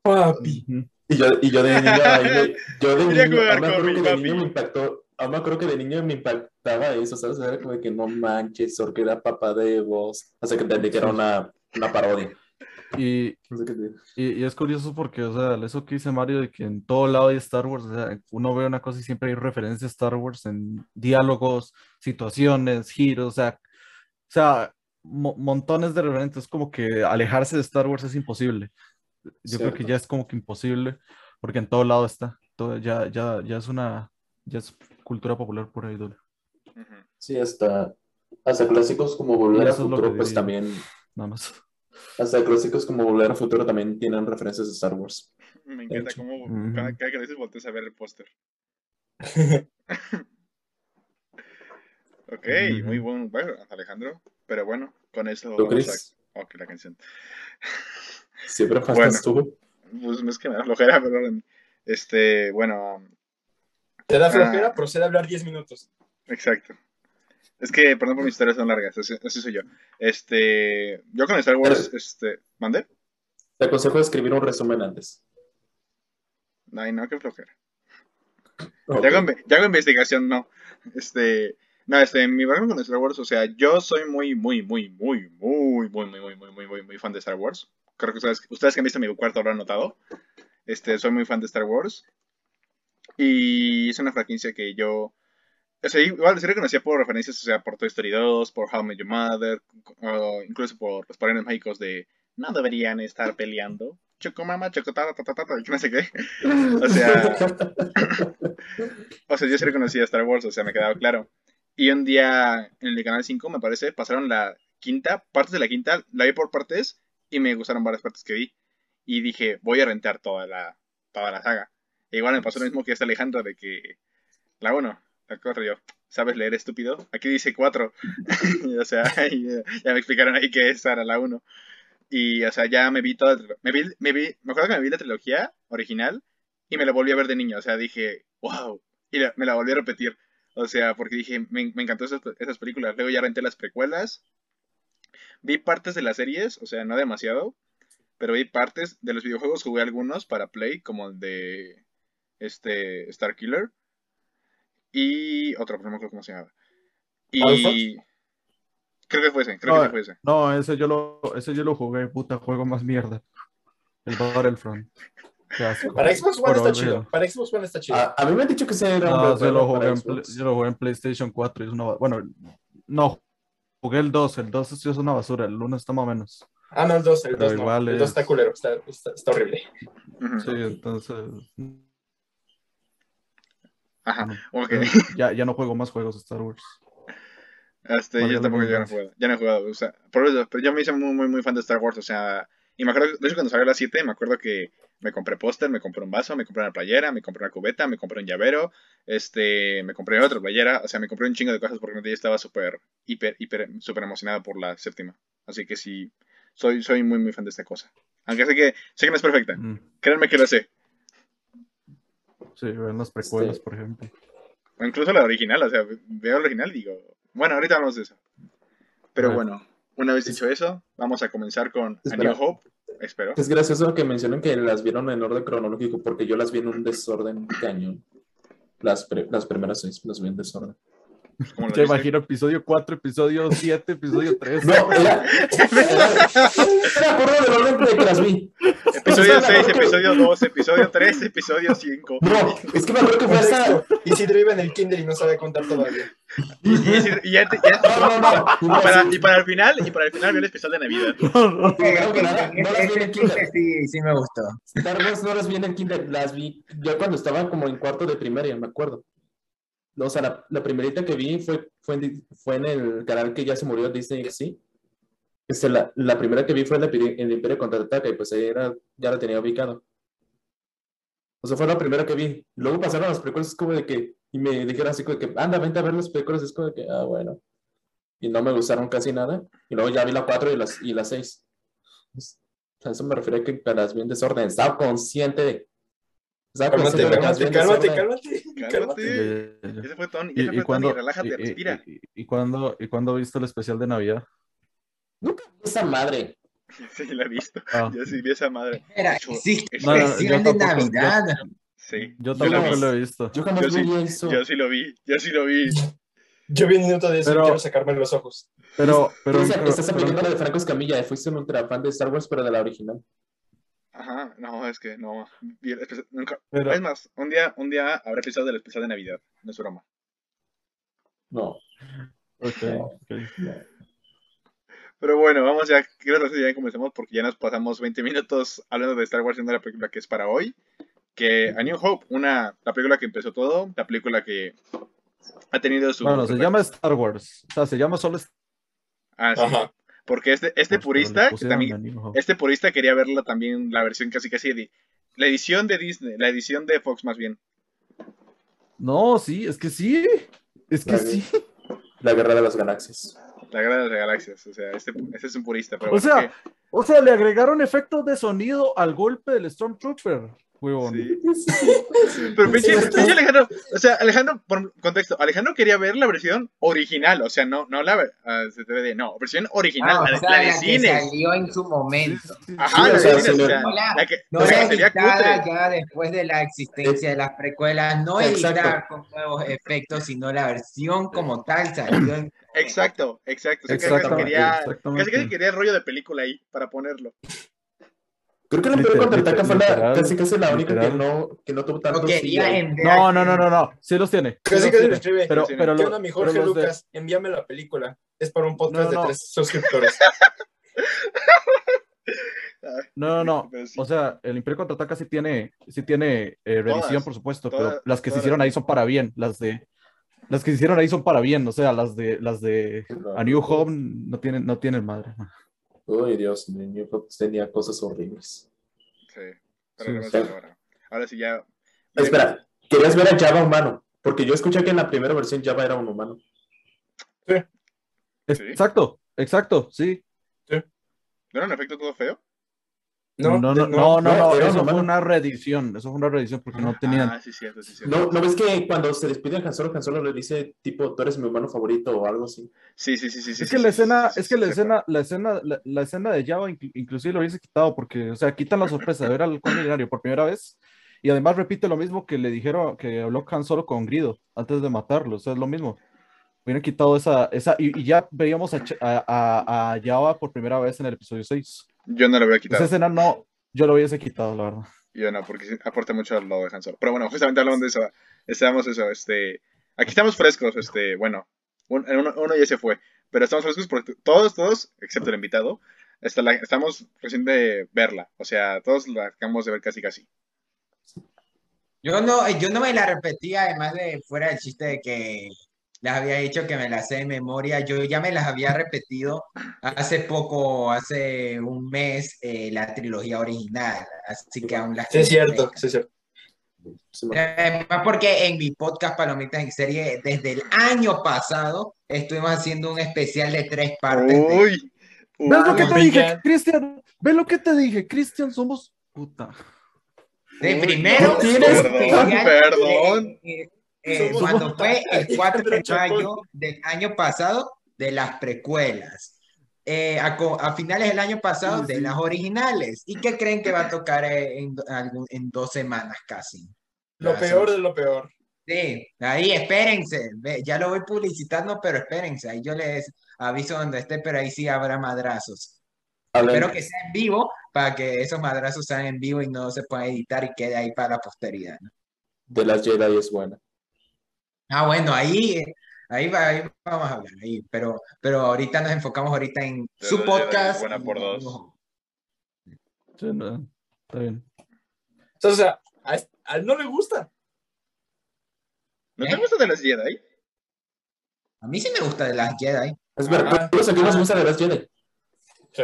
[SPEAKER 6] Papi.
[SPEAKER 4] Y yo, y yo de niño, yo de niño, aún me acuerdo que de niño me impactó, aún me acuerdo que de niño me impactaba eso, ¿sabes? Era como de que no manches, porque era papá de vos, hasta que entendí que era una, una parodia.
[SPEAKER 3] Y, y, y es curioso porque, o sea, eso que dice Mario de que en todo lado hay Star Wars, o sea, uno ve una cosa y siempre hay referencias a Star Wars en diálogos, situaciones, giros, o sea, o sea, mo- montones de referentes, es como que alejarse de Star Wars es imposible. Yo creo que ya es como que imposible, porque en todo lado está, todo, ya, ya, ya es una, ya es cultura popular dura,
[SPEAKER 2] Ujú.
[SPEAKER 4] Sí, hasta, hasta clásicos como Volver a Futuro, pues también,
[SPEAKER 3] nada más.
[SPEAKER 4] hasta clásicos como Volver a Futuro también tienen referencias de Star Wars.
[SPEAKER 2] Me encanta cómo cada, cada que lo dices volteas a ver el póster. Ok, muy buen bueno, Alejandro. Pero bueno, con eso
[SPEAKER 4] ¿Tú,
[SPEAKER 2] vamos a... Ok, la canción.
[SPEAKER 4] Siempre faltas tú.
[SPEAKER 2] Pues es que me da flojera, pero este, bueno, um,
[SPEAKER 6] Te da
[SPEAKER 2] Ah.
[SPEAKER 6] flojera, procede a hablar 10 minutos.
[SPEAKER 2] exacto. Es que, perdón por mis historias son largas, así, así soy yo. Este, yo con Star Wars, este, ¿mandé?
[SPEAKER 4] Te aconsejo escribir un resumen antes.
[SPEAKER 2] Ay, no, qué flojera. Hago, ya hago investigación, no. Este, no, este, mi background con Star Wars, o sea, yo soy muy, muy, muy, muy, muy, muy, muy, muy, muy, muy, muy, muy fan de Star Wars. Creo que ustedes, ustedes que han visto mi cuarto lo han notado. Este, soy muy fan de Star Wars. Y es una franquicia que yo, o sea, igual sí reconocía por referencias, o sea, por Toy Story 2, por How I Met Your Mother, incluso por los padrinos mágicos de no deberían estar peleando. Chocomama, chocotata, ta, ta, ta, ta, yo no sé qué. O sea, o sea, yo sí reconocía Star Wars, o sea, me quedaba claro. Y un día en el canal 5, me parece, pasaron la quinta, partes de la quinta, la vi por partes y me gustaron varias partes que vi. Y dije, voy a rentar toda la, toda la saga. E igual me pasó lo mismo que esta Alejandra de que la 1, la 4, yo, ¿sabes leer estúpido? Aquí dice 4. o sea, y, eh, ya me explicaron ahí que esa era la 1. Y, o sea, ya me vi toda, me vi, me vi, me acuerdo que me vi la trilogía original y me la volví a ver de niño. O sea, dije, wow. Y la- me la volví a repetir. O sea, porque dije, me, me encantó esas, esas películas. Luego ya renté las precuelas. Vi partes de las series, o sea, no demasiado. Pero vi partes de los videojuegos. Jugué algunos para Play, como el de este Star Killer. Y otro, pero no me acuerdo cómo se llamaba. Y creo que fue ese, creo que
[SPEAKER 3] No,
[SPEAKER 2] sí fue ese.
[SPEAKER 3] no, ese yo lo, ese yo lo jugué, puta, juego más mierda. El Battlefront.
[SPEAKER 6] Para Xbox One
[SPEAKER 3] Por
[SPEAKER 6] está chido. Para Xbox One está chido.
[SPEAKER 4] A, a mí me han dicho que ese era
[SPEAKER 3] No, yo lo, jugué en, yo lo jugué en PlayStation 4 y es una... Bueno, no, jugué el 2, el 2 sí es una basura, el 1 está más o menos.
[SPEAKER 6] Ah, no, el 2, el
[SPEAKER 3] Pero
[SPEAKER 6] 2 no.
[SPEAKER 3] igual
[SPEAKER 6] El 2
[SPEAKER 3] es-
[SPEAKER 6] está culero, está, está, está horrible.
[SPEAKER 3] Sí, entonces...
[SPEAKER 2] Ajá, ok.
[SPEAKER 3] Ya, ya no juego más juegos de Star Wars.
[SPEAKER 2] Este, yo tampoco ya no he jugado, ya no he jugado, o sea, por eso, pero yo me hice muy, muy, muy fan de Star Wars, o sea, y me acuerdo, de hecho cuando salió la 7, me acuerdo que me compré póster, me compré un vaso, me compré una playera, me compré una cubeta, me compré un llavero, este, me compré otra playera, o sea, me compré un chingo de cosas porque yo estaba súper, hiper, hiper, súper emocionado por la séptima, así que sí, soy, soy muy, muy fan de esta cosa, aunque sé que, sé que no es perfecta,
[SPEAKER 3] Mm,
[SPEAKER 2] créanme que lo sé,
[SPEAKER 3] Sí, vean las precuelas,
[SPEAKER 4] Sí.
[SPEAKER 3] por ejemplo.
[SPEAKER 2] o incluso la original, o sea, veo la original y digo, bueno, ahorita hablamos de eso, pero bueno, una vez dicho eso, vamos a comenzar con A. New Hope, espero.
[SPEAKER 4] Es gracioso que mencionen que las vieron en orden cronológico porque yo las vi en un desorden cañón. Las, pre- las primeras seis las vi en desorden.
[SPEAKER 3] Te
[SPEAKER 2] dice.
[SPEAKER 3] imagino episodio 4, episodio 7, episodio 3.
[SPEAKER 4] No, era, era, era por orden del
[SPEAKER 2] Episodio
[SPEAKER 4] O sea,
[SPEAKER 2] 6,
[SPEAKER 4] creo que-
[SPEAKER 2] episodio 2, episodio 3, episodio 5.
[SPEAKER 4] No, es que me acuerdo que fue hasta.
[SPEAKER 6] Isidro iba en el kinder y no sabe contar todavía.
[SPEAKER 2] Y, y, y ya te- ya-
[SPEAKER 4] No, no, no.
[SPEAKER 2] y para, y para el final, y para el final vio el especial de Navidad.
[SPEAKER 4] No las vi
[SPEAKER 5] ese
[SPEAKER 4] en
[SPEAKER 5] chiste
[SPEAKER 4] kinder.
[SPEAKER 5] sí, sí me gustó.
[SPEAKER 4] Star Wars no las vi en el kinder, las vi yo cuando estaba como en cuarto de primaria, me acuerdo. O sea, la, la primerita que vi fue, fue, en, fue en el canal que ya se murió, Disney XD. Este, la, la primera que vi fue el, Imperio- el Imperio Contraataca y pues ahí era, ya la tenía ubicado. O sea, fue la primera que vi. Luego pasaron las películas, es como de que, y me dijeron así como de que, anda, vente a ver las películas, es como de que, ah, bueno. Y no me gustaron casi nada. Y luego ya vi la 4 y las, y la 6. A eso me refiero a que las vi en desorden. Estaba consciente de. Estaba
[SPEAKER 6] Cálmate,
[SPEAKER 4] consciente de las
[SPEAKER 6] cálmate,
[SPEAKER 4] en
[SPEAKER 6] cálmate, cálmate.
[SPEAKER 2] Cálmate.
[SPEAKER 3] Ya.
[SPEAKER 2] Ese fue Tony,
[SPEAKER 3] ¿Y,
[SPEAKER 2] ese
[SPEAKER 3] y
[SPEAKER 2] fue Tony, relájate,
[SPEAKER 3] y- y-
[SPEAKER 2] respira.
[SPEAKER 3] y- y cuándo- y cuándo viste el especial de Navidad?
[SPEAKER 4] Nunca vi esa madre.
[SPEAKER 2] Sí, la he visto.
[SPEAKER 3] Ah,
[SPEAKER 2] Yo sí vi esa madre.
[SPEAKER 5] Era, sí,
[SPEAKER 3] No, no,
[SPEAKER 5] especial de
[SPEAKER 3] tampoco, yo-
[SPEAKER 5] Navidad.
[SPEAKER 2] Sí.
[SPEAKER 3] yo
[SPEAKER 2] Yo
[SPEAKER 3] tampoco
[SPEAKER 2] lo
[SPEAKER 3] lo he visto.
[SPEAKER 4] Yo jamás
[SPEAKER 2] Yo sí-
[SPEAKER 4] vi eso.
[SPEAKER 2] Yo sí lo vi, yo sí lo vi.
[SPEAKER 6] Yo vi un minuto de eso
[SPEAKER 3] Pero-
[SPEAKER 6] y quiero sacarme los ojos.
[SPEAKER 3] Pero, pero,
[SPEAKER 4] Tú
[SPEAKER 3] pero-
[SPEAKER 4] estás
[SPEAKER 3] pero-
[SPEAKER 4] aplicando de Franco Escamilla. Fuiste un ultra fan de Star Wars, pero de la original.
[SPEAKER 2] Ajá, no, es que no. nunca-
[SPEAKER 3] pero-
[SPEAKER 2] Es más, un día, un día habrá episodio del especial de Navidad. No es broma.
[SPEAKER 4] No.
[SPEAKER 3] ok,
[SPEAKER 4] No.
[SPEAKER 3] ok.
[SPEAKER 2] Pero bueno, vamos ya, creo que ya comencemos porque ya nos pasamos 20 minutos hablando de Star Wars siendo la película que es para hoy. Que A New Hope, una, la película que empezó todo, la película que ha tenido su...
[SPEAKER 3] Bueno, se llama Star Wars. O sea, se llama solo Star
[SPEAKER 2] Ah, sí.
[SPEAKER 6] Ajá.
[SPEAKER 2] Porque este, este purista, que también, este purista quería verla también, la versión casi casi de... La edición de Disney, la edición de Fox más bien.
[SPEAKER 3] No, sí, es que sí. Es que
[SPEAKER 4] La
[SPEAKER 3] sí.
[SPEAKER 4] La guerra de las galaxias.
[SPEAKER 2] La Guerra de las Galaxias. O sea, este, este es un purista. Pero
[SPEAKER 3] O
[SPEAKER 2] bueno,
[SPEAKER 3] sea, o sea, le agregaron efectos de sonido al golpe del Stormtrooper, huevón.
[SPEAKER 2] Sí. Pero pinche, pinche Alejandro, o sea, Alejandro, por contexto, Alejandro quería ver la versión original, o sea, no, no la se DVD, no, versión original,
[SPEAKER 5] Ah,
[SPEAKER 2] la,
[SPEAKER 5] o sea,
[SPEAKER 2] la de
[SPEAKER 5] la que
[SPEAKER 2] cines.
[SPEAKER 5] salió en su momento.
[SPEAKER 2] Ajá,
[SPEAKER 4] Sí,
[SPEAKER 2] la
[SPEAKER 4] o
[SPEAKER 2] de
[SPEAKER 4] sea,
[SPEAKER 2] cines,
[SPEAKER 4] sí,
[SPEAKER 2] o sea,
[SPEAKER 5] no la-
[SPEAKER 2] que,
[SPEAKER 5] No
[SPEAKER 2] o sea,
[SPEAKER 5] era
[SPEAKER 2] sería
[SPEAKER 5] editada
[SPEAKER 2] cutre.
[SPEAKER 5] ya después de la existencia de las precuelas, no editar con nuevos efectos, sino la versión como tal salió en...
[SPEAKER 2] Exacto, exacto. Que
[SPEAKER 3] Exactamente,
[SPEAKER 2] quería, casi casi quería el rollo de película ahí para ponerlo.
[SPEAKER 4] Creo que la
[SPEAKER 3] Literal-
[SPEAKER 4] Imperio Contraataca fue la, casi casi la única que no, que no tuvo tanto
[SPEAKER 5] quería en
[SPEAKER 3] No, no, no, no, no. Sí los tiene. sí
[SPEAKER 6] Casi casi
[SPEAKER 3] tiene.
[SPEAKER 6] escribe.
[SPEAKER 3] Pero,
[SPEAKER 2] Sí,
[SPEAKER 3] pero,
[SPEAKER 6] ¿Qué
[SPEAKER 3] lo-
[SPEAKER 6] onda, mi
[SPEAKER 3] pero
[SPEAKER 6] Jorge
[SPEAKER 3] de-
[SPEAKER 6] Lucas? Envíame la película. Es para un podcast
[SPEAKER 3] No, no.
[SPEAKER 6] de tres suscriptores.
[SPEAKER 3] No, no, no. O sea, el Imperio Contraataca sí tiene, sí tiene eh,
[SPEAKER 2] Todas,
[SPEAKER 3] por supuesto,
[SPEAKER 2] todas,
[SPEAKER 3] pero las que se hicieron ahí son para bien. Las de, las que se hicieron ahí son para bien. O sea, las de, las de A New Home no tienen, no tienen madre.
[SPEAKER 4] Uy, Dios, New Hope tenía cosas horribles.
[SPEAKER 2] Sí.
[SPEAKER 3] Sí,
[SPEAKER 2] Pero no
[SPEAKER 3] sí.
[SPEAKER 2] sé ahora. Ahora sí ya.
[SPEAKER 4] Espera, querías ver a Java humano, porque yo escuché que en la primera versión Java era un humano.
[SPEAKER 2] Sí.
[SPEAKER 3] Exacto, exacto, sí.
[SPEAKER 2] ¿No era un efecto todo feo?
[SPEAKER 3] No, no, no, no, no, eso fue una reedición, eso fue una reedición porque no tenían.
[SPEAKER 2] Ah, sí, cierto, sí, cierto.
[SPEAKER 4] ¿No, ¿No ves que cuando se despide a Han Solo, Han Solo le dice, tipo, tú eres mi humano favorito o algo así?
[SPEAKER 2] Sí, sí, sí, sí. sí,
[SPEAKER 3] Es
[SPEAKER 2] sí,
[SPEAKER 3] que la
[SPEAKER 2] sí,
[SPEAKER 3] escena, es que
[SPEAKER 2] sí,
[SPEAKER 3] la
[SPEAKER 2] sí,
[SPEAKER 3] escena, la escena, la, la escena de Java inclu- inclusive lo hubiese quitado porque, o sea, quitan la sorpresa de ver al milenario por primera vez y además repite lo mismo que le dijeron, que habló Han Solo con Grido antes de matarlo, o sea, es lo mismo. Hubieran quitado esa, esa, y, y ya veíamos a, a, a Java por primera vez en el episodio 6.
[SPEAKER 2] Yo no lo había
[SPEAKER 3] Esa
[SPEAKER 2] quitado.
[SPEAKER 3] escena no, yo lo hubiese quitado, la verdad.
[SPEAKER 2] Yo no, porque aporta mucho al lado de Han Solo. Pero bueno, justamente hablando de eso, estamos eso, este, aquí estamos frescos, este, bueno, un- uno, uno ya se fue, pero estamos frescos porque todos, todos, excepto el invitado, está la- estamos recién de verla, o sea, todos la acabamos de ver casi casi.
[SPEAKER 5] Yo no, yo no me la repetía, además de fuera del chiste de que les había dicho que me las sé de memoria, yo ya me las había repetido hace poco, hace un mes, eh, la trilogía original, así que aún las
[SPEAKER 6] Sí, es cierto, sí, es cierto.
[SPEAKER 4] Me-
[SPEAKER 5] Además, porque en mi podcast Palomitas en Serie, desde el año pasado, estuvimos haciendo un especial de tres partes. de-
[SPEAKER 2] Uy, uy,
[SPEAKER 3] ¿Ves lo que te dije. Cristian? ¿Ves lo que te dije, Cristian? Somos puta.
[SPEAKER 5] de
[SPEAKER 2] Uy,
[SPEAKER 5] primero,
[SPEAKER 2] no,
[SPEAKER 4] tienes-
[SPEAKER 2] perdón,
[SPEAKER 5] especial,
[SPEAKER 2] perdón.
[SPEAKER 5] eh, eh, cuando fue el 4 de mayo del año pasado de las precuelas. Eh, a, a finales del año pasado
[SPEAKER 3] Sí,
[SPEAKER 5] de
[SPEAKER 3] sí.
[SPEAKER 5] las originales. ¿Y qué creen que va a tocar en, en dos semanas casi?
[SPEAKER 6] Lo
[SPEAKER 5] Ya,
[SPEAKER 6] peor de lo peor.
[SPEAKER 5] Sí, ahí espérense, ya lo voy publicitando, pero espérense, ahí yo les aviso donde esté, pero ahí sí habrá madrazos.
[SPEAKER 4] Hablen-
[SPEAKER 5] Espero que sea en vivo para que esos madrazos sean en vivo y no se puedan editar y quede ahí para la posteridad. ¿no?
[SPEAKER 4] De las Jedi es buena.
[SPEAKER 5] Ah, bueno, ahí, eh, ahí, va- ahí vamos a hablar, ahí, pero, pero ahorita nos enfocamos ahorita en su podcast.
[SPEAKER 2] buena por dos.
[SPEAKER 3] Sí, no, está bien.
[SPEAKER 6] O sea, a, a él no le gusta.
[SPEAKER 2] ¿No
[SPEAKER 5] ¿Eh?
[SPEAKER 2] te gusta de las Jedi?
[SPEAKER 5] A mí sí me gusta de las Jedi.
[SPEAKER 4] Es verdad,
[SPEAKER 2] Ah.
[SPEAKER 4] todos aquí nos gusta de las Jedi.
[SPEAKER 6] Sí.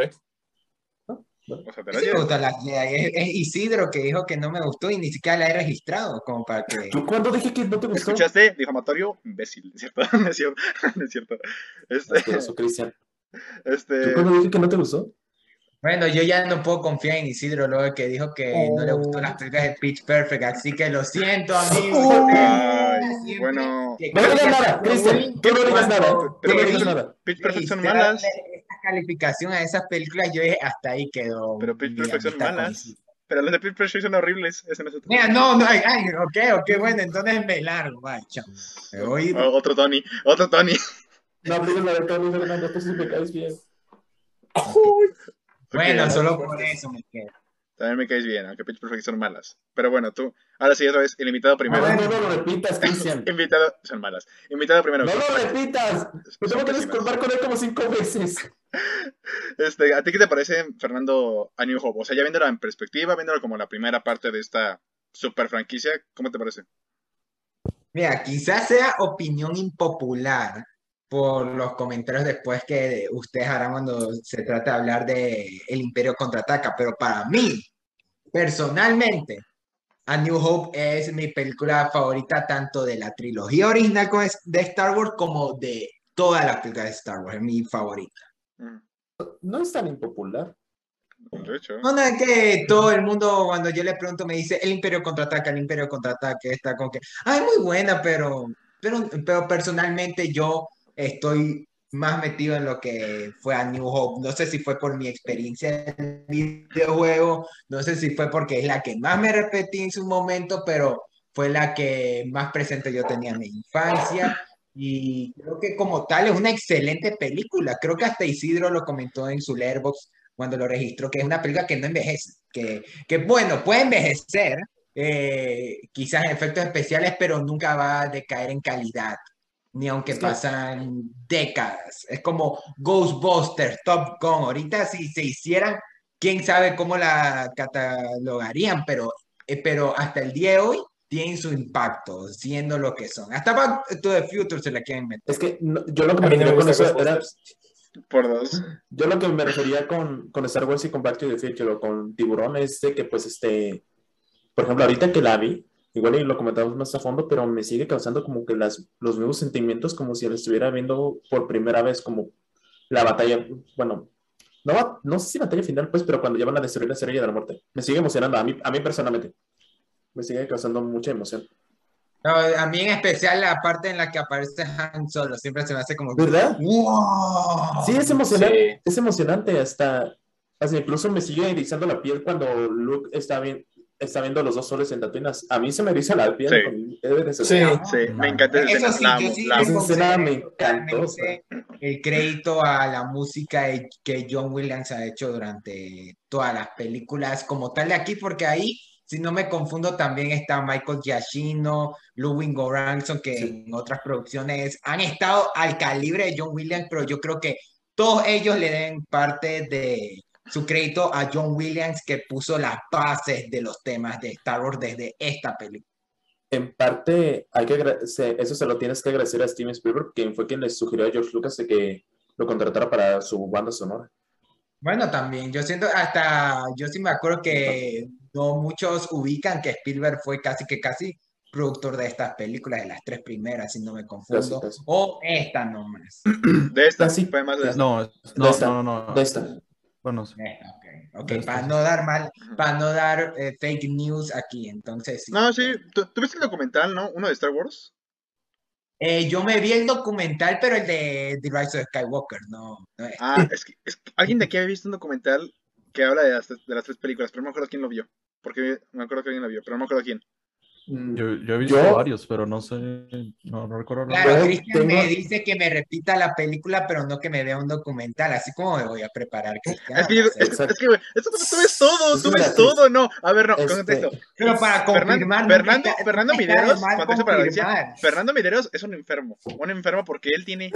[SPEAKER 2] O sea, de
[SPEAKER 5] A mí
[SPEAKER 2] las
[SPEAKER 5] sí me
[SPEAKER 2] Jedi.
[SPEAKER 5] gusta las Jedi. Es, es Isidro que dijo que no me gustó y ni siquiera la he registrado, como para que...
[SPEAKER 4] ¿Tú cuándo dije que no te gustó?
[SPEAKER 2] ¿Escuchaste? Difamatorio, imbécil, ¿es cierto? No es cierto, no es cierto. Este,
[SPEAKER 4] Asqueroso, Cristian. ¿Tú
[SPEAKER 2] este,
[SPEAKER 4] cuándo dije que no te gustó?
[SPEAKER 5] Bueno, yo ya no puedo confiar en Isidro luego que dijo que no le gustó las películas de Pitch Perfect, así que lo siento, amigo.
[SPEAKER 2] ay, bueno,
[SPEAKER 5] Que
[SPEAKER 4] No digas nada, Cristian. Tú no digas nada. Tú no digas nada.
[SPEAKER 2] Pitch Perfect son malas,
[SPEAKER 5] calificación a esas películas, yo dije, hasta ahí quedó.
[SPEAKER 2] pero Pitch son malas. Pero las de Pitch Perfect son horribles, ese no es otro.
[SPEAKER 5] Mira, no, no, ay, ay, ok, ok, bueno, entonces me largo, vaya, chao. Me voy.
[SPEAKER 2] Oh, otro Tony, otro Tony.
[SPEAKER 4] No digas nada, Tony Fernando, tú sí me caes bien.
[SPEAKER 5] Bueno, solo por eso me quedo.
[SPEAKER 2] También me caes bien, aunque Pitch Perfect son malas. Pero bueno, tú, ahora sí, otra vez, el invitado
[SPEAKER 4] No,
[SPEAKER 2] primero.
[SPEAKER 4] no, no lo repitas, Cristian.
[SPEAKER 2] Invitado, son malas. Invitado primero.
[SPEAKER 4] No lo repitas. Me tengo que disculpar con él como cinco veces.
[SPEAKER 2] Este, ¿a ti qué te parece, Fernando, a New Hope? O sea, ya viéndolo en perspectiva, viéndolo como la primera parte de esta super franquicia, ¿cómo te parece?
[SPEAKER 5] Mira, quizás sea opinión impopular por los comentarios después que ustedes harán cuando se trata de hablar de El Imperio Contraataca, pero para mí, personalmente, A New Hope es mi película favorita tanto de la trilogía original de Star Wars como de todas las películas de Star Wars, es mi favorita.
[SPEAKER 2] Mm,
[SPEAKER 4] No es tan impopular.
[SPEAKER 2] De hecho.
[SPEAKER 5] No, no, es que todo el mundo, cuando yo le pregunto, me dice, el Imperio Contraataca, el Imperio Contraataca, está con que, ah, es muy buena, pero, pero, pero personalmente yo estoy más metido en lo que fue a New Hope. No sé si fue por mi experiencia en videojuego, no sé si fue porque es la que más me repetí en su momento, pero fue la que más presente yo tenía en mi infancia. Y creo que como tal es una excelente película. Creo que hasta Isidro lo comentó en su Letterboxd cuando lo registró, que es una película que no envejece, que, que bueno, puede envejecer, eh, quizás en efectos especiales, pero nunca va a decaer en calidad, ni aunque pasan décadas. Es como Ghostbusters, Top Gun, ahorita si se hicieran, quién sabe cómo la catalogarían, pero, eh, pero hasta el día de hoy tienen su impacto, siendo lo que son. Hasta Back to the Future se la quieren meter.
[SPEAKER 4] Es que no- yo lo que me refería con eso era.
[SPEAKER 2] Por dos.
[SPEAKER 4] yo lo que me refería con, con Star Wars y con Back to the Future o con Tiburón es de que pues este, por ejemplo, ahorita que la vi, igual y lo comentamos más a fondo, pero me sigue causando como que las, los mismos sentimientos como si la estuviera viendo por primera vez, como la batalla, bueno, no, no sé si batalla final pues, pero cuando ya van a destruir la estrella de la muerte, me sigue emocionando, a mí, a mí personalmente, me sigue causando mucha emoción.
[SPEAKER 5] No, a mí en especial la parte en la que aparece Han Solo, siempre se me hace como...
[SPEAKER 4] ¿Verdad?
[SPEAKER 5] ¡Wow!
[SPEAKER 4] Sí, es emocionante,
[SPEAKER 6] Sí.
[SPEAKER 4] es emocionante hasta, hasta incluso me sigue erizando la piel cuando Luke está, bien, está viendo los dos soles en Tatooine. A mí se me eriza la piel.
[SPEAKER 2] Sí.
[SPEAKER 4] con-
[SPEAKER 6] Sí.
[SPEAKER 2] Sí, me encanta esa escena,
[SPEAKER 5] sí,
[SPEAKER 2] la
[SPEAKER 5] yo sí
[SPEAKER 2] la.
[SPEAKER 4] Esa escena me encantó.
[SPEAKER 5] el crédito a la música que John Williams ha hecho durante todas las películas como tal de aquí, porque ahí, si no me confundo, también está Michael Giacchino, Ludwig Göransson, que
[SPEAKER 4] Sí.
[SPEAKER 5] en otras producciones han estado al calibre de John Williams, pero yo creo que todos ellos le den parte de su crédito a John Williams, que puso las bases de los temas de Star Wars desde esta película.
[SPEAKER 4] En parte, hay que eso se lo tienes que agradecer a Steven Spielberg, quien fue quien le sugirió a George Lucas de que lo contratara para su banda sonora.
[SPEAKER 5] Bueno, también, yo siento, hasta, yo sí me acuerdo que no muchos ubican que Spielberg fue casi que casi productor de estas películas, de las tres primeras, si no me confundo,
[SPEAKER 4] Casi, casi.
[SPEAKER 5] o esta nomás.
[SPEAKER 2] De esta,
[SPEAKER 4] Casi.
[SPEAKER 2] fue más de esta.
[SPEAKER 3] No,
[SPEAKER 4] De
[SPEAKER 3] no,
[SPEAKER 4] esta,
[SPEAKER 3] no, no, no.
[SPEAKER 4] de esta.
[SPEAKER 3] Bueno, sí.
[SPEAKER 5] Esta, ok, ok,
[SPEAKER 3] De esta,
[SPEAKER 5] para no dar mal, para no dar eh, fake news aquí, entonces sí.
[SPEAKER 2] No, sí, ¿tú, tú viste el documental, no? Uno de Star Wars.
[SPEAKER 5] Eh, yo me vi el documental, pero el de The Rise of Skywalker, no, no es.
[SPEAKER 2] Ah, es que, es que alguien de aquí había visto un documental que habla de las, de las tres películas, pero no me acuerdo quién lo vio. Porque me acuerdo que alguien lo vio, pero no me acuerdo quién.
[SPEAKER 4] Mm,
[SPEAKER 3] Yo, yo he visto
[SPEAKER 4] Yo-
[SPEAKER 3] varios, pero no sé, no, no recuerdo. nada.
[SPEAKER 5] Claro, Cristian me
[SPEAKER 4] tengo-
[SPEAKER 5] dice que me repita la película, pero no que me vea un documental, así como me voy a preparar, Cristian.
[SPEAKER 2] Es que, yo-
[SPEAKER 5] o sea,
[SPEAKER 2] es, es que, esto tú, ves todo,
[SPEAKER 4] Es
[SPEAKER 2] tú ves todo, no. A ver, no,
[SPEAKER 4] Este,
[SPEAKER 2] contexto.
[SPEAKER 5] pero para confirmar, nunca
[SPEAKER 2] Fernando, Fernando
[SPEAKER 5] nunca mal
[SPEAKER 2] contexto para la audiencia,
[SPEAKER 5] confirmar.
[SPEAKER 2] Fernando Mideros es un enfermo. Un enfermo porque él tiene.